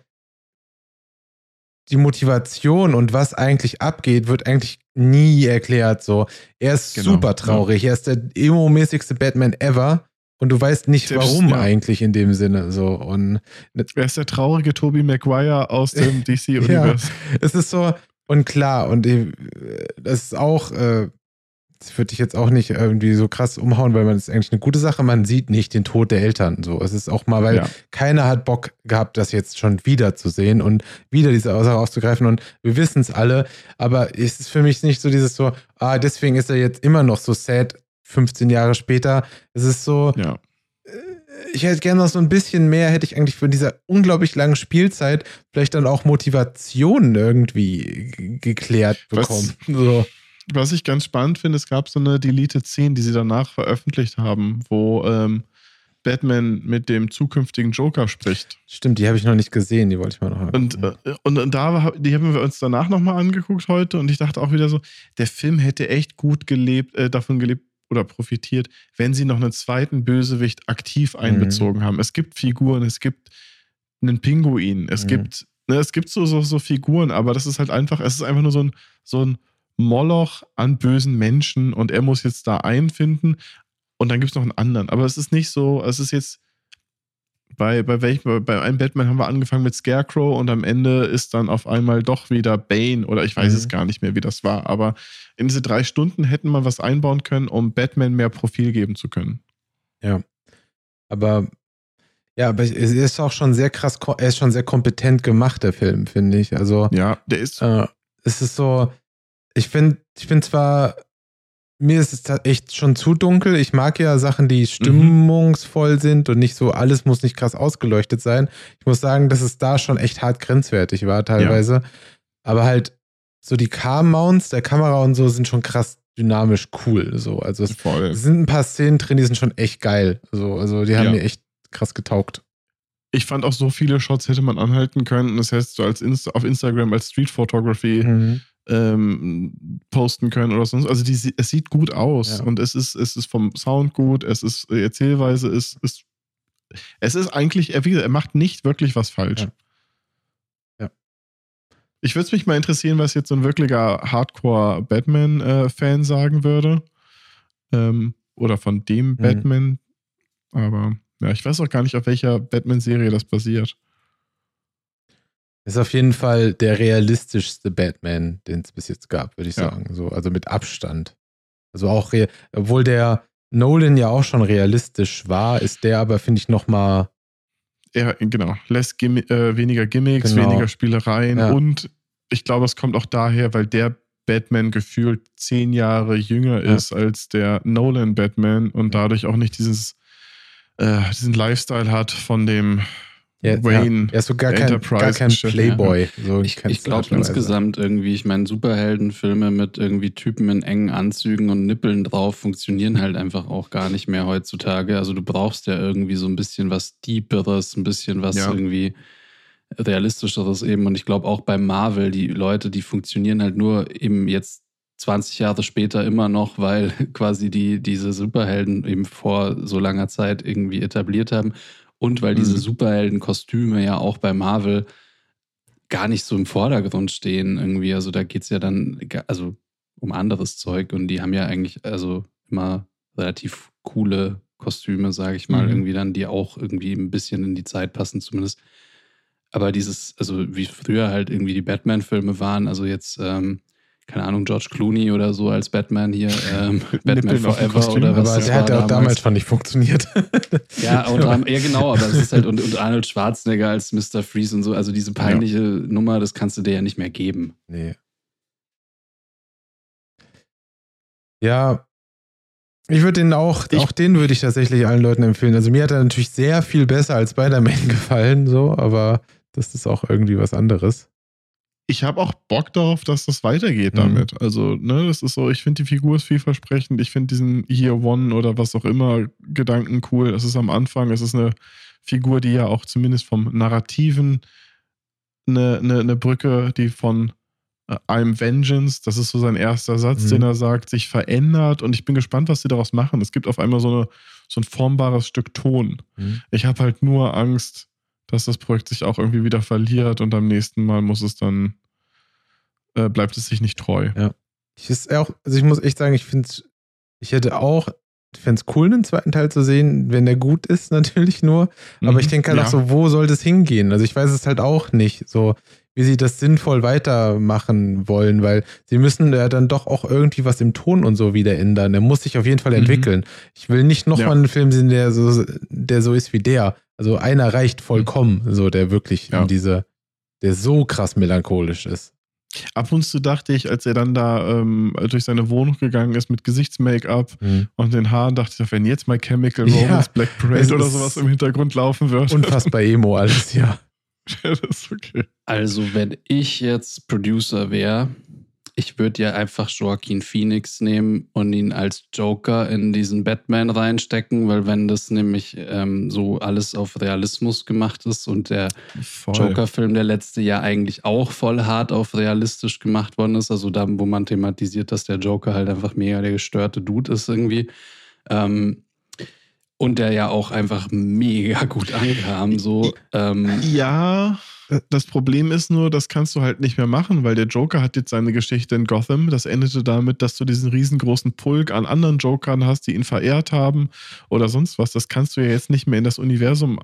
die Motivation und was eigentlich abgeht, wird eigentlich nie erklärt. So, er ist Genau, super traurig. Er ist der emo-mäßigste Batman ever. Und du weißt nicht, Selbst- warum ja. eigentlich in dem Sinne. So. Und Er ist der traurige Tobey Maguire aus dem DC-Universum. es ist so, und klar, und das ist auch, äh, das würde ich jetzt auch nicht irgendwie so krass umhauen, weil man ist eigentlich eine gute Sache, man sieht nicht den Tod der Eltern. So, es ist auch mal, weil Ja. keiner hat Bock gehabt, das jetzt schon wieder zu sehen und wieder diese Sache aufzugreifen. Und wir wissen es alle, aber es ist für mich nicht so dieses so, ah, deswegen ist er jetzt immer noch so sad, 15 Jahre später. Es ist so, ja. ich hätte gerne noch so ein bisschen mehr, hätte ich eigentlich von dieser unglaublich langen Spielzeit vielleicht dann auch Motivationen irgendwie geklärt Was- bekommen. So. Was ich ganz spannend finde, es gab so eine Deleted Szene, die sie danach veröffentlicht haben, wo ähm, Batman mit dem zukünftigen Joker spricht. Stimmt, die habe ich noch nicht gesehen, die wollte ich mal noch Und, äh, und, und da, die haben wir uns danach nochmal angeguckt heute und ich dachte auch wieder so, der Film hätte echt gut gelebt, äh, davon gelebt oder profitiert, wenn sie noch einen zweiten Bösewicht aktiv einbezogen haben. Es gibt Figuren, es gibt einen Pinguin, es Mhm. gibt, ne, es gibt so, so, so Figuren, aber das ist halt einfach, es ist einfach nur so ein, so ein Moloch an bösen Menschen und er muss jetzt da einfinden und dann gibt es noch einen anderen. Aber es ist nicht so, es ist jetzt bei, bei welchem, bei einem Batman haben wir angefangen mit Scarecrow und am Ende ist dann auf einmal doch wieder Bane oder ich weiß Mhm. es gar nicht mehr, wie das war. Aber in diese drei Stunden hätten wir was einbauen können, um Batman mehr Profil geben zu können. Aber ja, aber es ist auch schon sehr krass, er ist schon sehr kompetent gemacht, der Film, finde ich. Also Ja, der ist. äh, es ist so, ich finde, ich bin zwar mir ist es echt schon zu dunkel. Ich mag ja Sachen, die stimmungsvoll sind und nicht so, alles muss nicht krass ausgeleuchtet sein. Ich muss sagen, dass es da schon echt hart grenzwertig war teilweise. Ja. Aber halt so die Car-Mounts der Kamera und so sind schon krass dynamisch cool. So. Also es, es, sind ein paar Szenen drin, die sind schon echt geil. So, also die haben ja. mir echt krass getaugt. Ich fand auch so viele Shots hätte man anhalten können. Das heißt, so als Insta auf Instagram als Street Photography mhm. Ähm, posten können oder sonst. Also die, es sieht gut aus ja. und es ist, es ist vom Sound gut, es ist Erzählweise ist, ist es ist eigentlich, er, er macht nicht wirklich was falsch. Ja. Ich würde es mich mal interessieren, was jetzt so ein wirklicher Hardcore-Batman-Fan sagen würde. Ähm, oder von dem mhm. Batman. Aber ja, ich weiß auch gar nicht, auf welcher Batman-Serie das basiert. Ist auf jeden Fall der realistischste Batman, den es bis jetzt gab, würde ich ja. sagen. So, also mit Abstand. Also auch, obwohl der Nolan ja auch schon realistisch war, ist der aber, finde ich, nochmal ja, genau. Less Gimmi äh, weniger Gimmicks, genau. weniger Spielereien ja. und ich glaube, es kommt auch daher, weil der Batman gefühlt zehn Jahre jünger ja. ist als der Nolan Batman und dadurch auch nicht dieses, äh, diesen Lifestyle hat von dem ja, Wayne. Ja. Er ist so gar kein, gar kein Playboy. So ich ich glaube insgesamt irgendwie, ich meine, Superheldenfilme mit irgendwie Typen in engen Anzügen und Nippeln drauf funktionieren halt einfach auch gar nicht mehr heutzutage. Also du brauchst ja irgendwie so ein bisschen was Deeperes, ein bisschen was ja. irgendwie realistischeres eben. Und ich glaube auch bei Marvel, die Leute, die funktionieren halt nur eben jetzt 20 Jahre später immer noch, weil quasi die diese Superhelden eben vor so langer Zeit irgendwie etabliert haben und weil mhm. diese Superhelden-Kostüme ja auch bei Marvel gar nicht so im Vordergrund stehen irgendwie. Also da geht es ja dann also um anderes Zeug und die haben ja eigentlich also immer relativ coole Kostüme, sage ich mal, mhm. irgendwie dann, die auch irgendwie ein bisschen in die Zeit passen zumindest. Aber dieses, also wie früher halt irgendwie die Batman-Filme waren, also jetzt, ähm, keine Ahnung, George Clooney oder so als Batman hier, ähm, Batman Forever oder was. Aber der hat ja auch damals schon nicht funktioniert. ja, und, ja, genau, aber es ist halt, und, und, Arnold Schwarzenegger als Mr. Freeze und so, also diese peinliche ja. Nummer, das kannst du dir ja nicht mehr geben. Nee. Ja, ich würde den auch, ich, auch den würde ich tatsächlich allen Leuten empfehlen. Also mir hat er natürlich sehr viel besser als Spider-Man gefallen, so, aber das ist auch irgendwie was anderes. Ich habe auch Bock darauf, dass das weitergeht mhm. damit. Also, ne, das ist so, ich finde die Figur ist vielversprechend. Ich finde diesen Year One oder was auch immer Gedanken cool. Es ist am Anfang, es ist eine Figur, die ja auch zumindest vom Narrativen eine, eine, eine Brücke, die von äh, I'm Vengeance, das ist so sein erster Satz, mhm. den er sagt, sich verändert und ich bin gespannt, was sie daraus machen. Es gibt auf einmal so, eine, so ein formbares Stück Ton. Mhm. Ich habe halt nur Angst, dass das Projekt sich auch irgendwie wieder verliert und am nächsten Mal muss es dann, äh, bleibt es sich nicht treu. Ja. Ich ist auch, also ich muss echt sagen, ich finde ich hätte auch, ich fände es cool, einen zweiten Teil zu sehen, wenn der gut ist, natürlich nur. Aber mhm, ich denke halt ja. auch so, wo soll das hingehen? Also ich weiß es halt auch nicht, so wie sie das sinnvoll weitermachen wollen, weil sie müssen ja dann doch auch irgendwie was im Ton und so wieder ändern. Der muss sich auf jeden Fall mhm. entwickeln. Mhm. Ich will nicht nochmal ja. einen Film sehen, der so, der so ist wie der. Also einer reicht vollkommen, so der wirklich ja. in diese, der so krass melancholisch ist. Ab und zu dachte ich, als er dann da ähm, durch seine Wohnung gegangen ist mit Gesichtsmake-up mhm. und den Haaren, dachte ich, wenn jetzt mal Chemical Romance, ja, Black Parade oder sowas im Hintergrund laufen wird. Unfassbar Emo alles, ja. ja, das ist okay. Also, wenn ich jetzt Producer wäre, ich würde ja einfach Joaquin Phoenix nehmen und ihn als Joker in diesen Batman reinstecken, weil wenn das nämlich ähm, so alles auf Realismus gemacht ist und der Joker-Film der letzte Jahr eigentlich auch voll hart auf realistisch gemacht worden ist, also da, wo man thematisiert, dass der Joker halt einfach mega der gestörte Dude ist irgendwie. Ähm, und der ja auch einfach mega gut ankam, so. Ähm, ja, das Problem ist nur, das kannst du halt nicht mehr machen, weil der Joker hat jetzt seine Geschichte in Gotham. Das endete damit, dass du diesen riesengroßen Pulk an anderen Jokern hast, die ihn verehrt haben oder sonst was. Das kannst du ja jetzt nicht mehr in das Universum.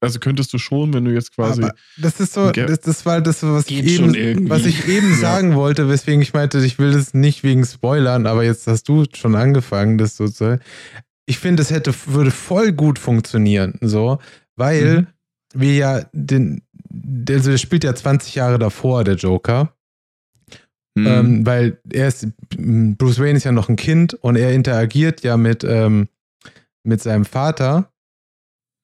Also könntest du schon, wenn du jetzt quasi. Aber das ist so, das, das war das, was ich eben, was ich eben sagen wollte, weswegen ich meinte, ich will das nicht wegen Spoilern, aber jetzt hast du schon angefangen, das so zu. Ich finde, es hätte, würde voll gut funktionieren, so, weil mhm. wir ja den, also der spielt ja 20 Jahre davor, der Joker. Hm. Ähm, weil er ist, Bruce Wayne ist ja noch ein Kind und er interagiert ja mit, ähm, mit seinem Vater.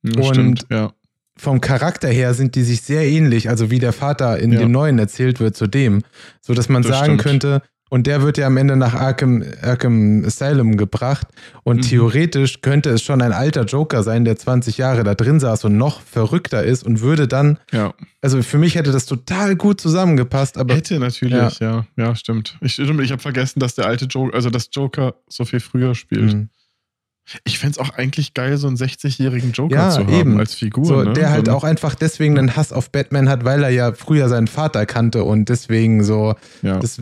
Ja, und- stimmt, ja. Vom Charakter her sind die sich sehr ähnlich, also wie der Vater in Ja. dem Neuen erzählt wird zu dem, so dass man Das sagen stimmt. könnte, und der wird ja am Ende nach Arkham, Arkham Asylum gebracht und Mhm. theoretisch könnte es schon ein alter Joker sein, der 20 Jahre da drin saß und noch verrückter ist und würde dann, ja. also für mich hätte das total gut zusammengepasst, aber Hätte natürlich, ja. ja, stimmt. Ich, ich habe vergessen, dass der alte Joker, also das Joker so viel früher spielt. Mhm. Ich fände es auch eigentlich geil, so einen 60-jährigen Joker Ja, zu haben eben. als Figur. So, ne? der halt so, auch einfach deswegen einen Hass auf Batman hat, weil er ja früher seinen Vater kannte und deswegen so, Ja, das,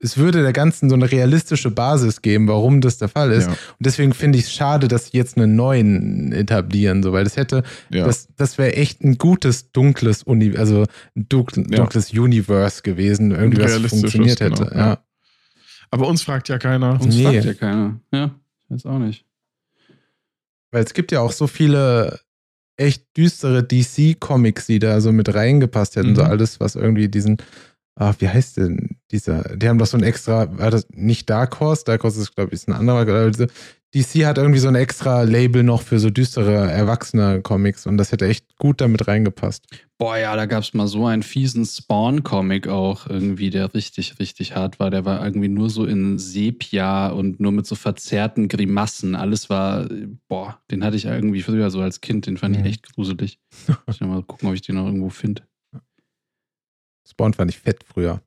es würde der Ganzen so eine realistische Basis geben, warum das der Fall ist. ja, Und deswegen finde ich es schade, dass sie jetzt einen neuen etablieren, so, weil das hätte, ja. das, das wäre echt ein gutes, dunkles Uni, also ein dunkles, Ja. dunkles Universe gewesen, irgendwie was funktioniert hätte. genau. Aber uns fragt ja keiner. Uns Nee. fragt ja keiner. Ja, ich weiß auch nicht. Weil es gibt ja auch so viele echt düstere DC-Comics, die da so mit reingepasst hätten. Mhm. So alles, was irgendwie diesen, ach, wie heißt denn dieser? Die haben doch so ein extra, war das nicht Dark Horse? Dark Horse ist, glaube ich, ist ein anderer. Also DC hat irgendwie so ein extra Label noch für so düstere Erwachsene-Comics und das hätte echt gut damit reingepasst. Boah, ja, da gab es mal so einen fiesen Spawn-Comic auch irgendwie, der richtig, richtig hart war. Der war irgendwie nur so in Sepia und nur mit so verzerrten Grimassen. Alles war, boah, den hatte ich irgendwie früher so als Kind, den fand Mhm. ich echt gruselig. Ich will mal gucken, ob ich den noch irgendwo finde. Spawn fand ich fett früher.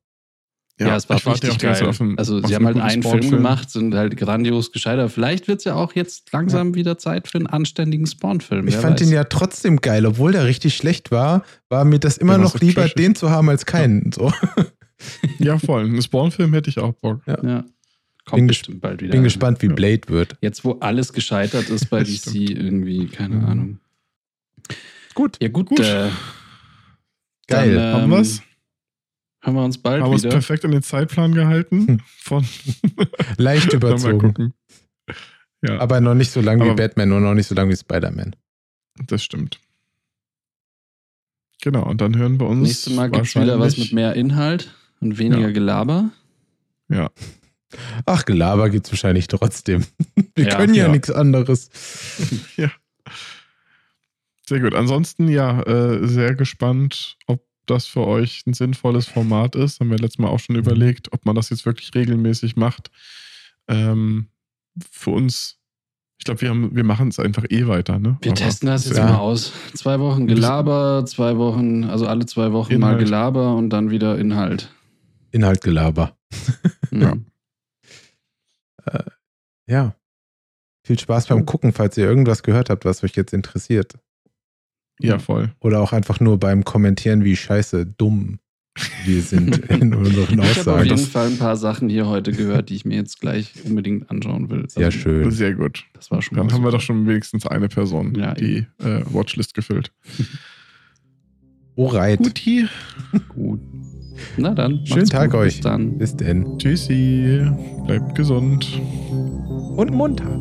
Ja, es war ich richtig auch geil. Auf einen- also auf sie haben halt einen Film gemacht, sind halt grandios gescheitert. Vielleicht wird es ja auch jetzt langsam wieder Zeit für einen anständigen Spawn-Film. Ich fand weiß. ihn ja trotzdem geil, obwohl der richtig schlecht war, war mir das immer war noch so lieber, trashig. den zu haben als keinen. So. Ja, voll. Einen Spawn-Film hätte ich auch Bock. Ja. Kommt Bin bestimmt bald wieder. Bin gespannt, wie Ja. Blade wird. Jetzt, wo alles gescheitert ist bei DC, irgendwie, keine. Ahnung. Gut. Ja, gut. Gut. Äh, Geil. Dann, Haben ähm, wir's? Hören wir uns bald Haben wir uns wieder. perfekt an den Zeitplan gehalten? Hm. Von Leicht überzogen. Ja, Aber noch nicht so lang wie Batman und noch nicht so lang wie Spider-Man. das stimmt. Genau, und dann hören wir uns. Nächstes Mal gibt es wieder was mit mehr Inhalt und weniger Ja. Gelaber. Ja, Ach, Gelaber gibt's wahrscheinlich trotzdem. Wir Ja, können ja, ja. nichts anderes. ja. Sehr gut. Ansonsten, ja, äh, sehr gespannt, ob das für euch ein sinnvolles Format ist. Haben wir letztes Mal auch schon überlegt, ob man das jetzt wirklich regelmäßig macht. Ähm, für uns, ich glaube, wir, haben- wir machen es einfach eh weiter. Ne? Wir Aber- testen das jetzt Ja. mal aus. Zwei Wochen Gelaber, zwei Wochen, also alle zwei Wochen mal Inhalt. Gelaber und dann wieder Inhalt. Inhalt Gelaber. Ja. Ja. Viel Spaß beim Gucken, falls ihr irgendwas gehört habt, was euch jetzt interessiert. Ja, voll. Oder auch einfach nur beim Kommentieren, wie scheiße dumm wir sind in unseren Ich habe auf jeden Aussagen. Fall ein paar Sachen hier heute gehört, die ich mir jetzt gleich unbedingt anschauen will. Sehr Also, schön. Sehr gut. Das war schon Dann haben wir super. doch schon wenigstens eine Person, Ja, die äh, Watchlist gefüllt. Alright. Guti. gut. Na dann. Schönen Tag gut. euch. Bis dann. Bis denn. Tschüssi. Bleibt gesund. Und munter.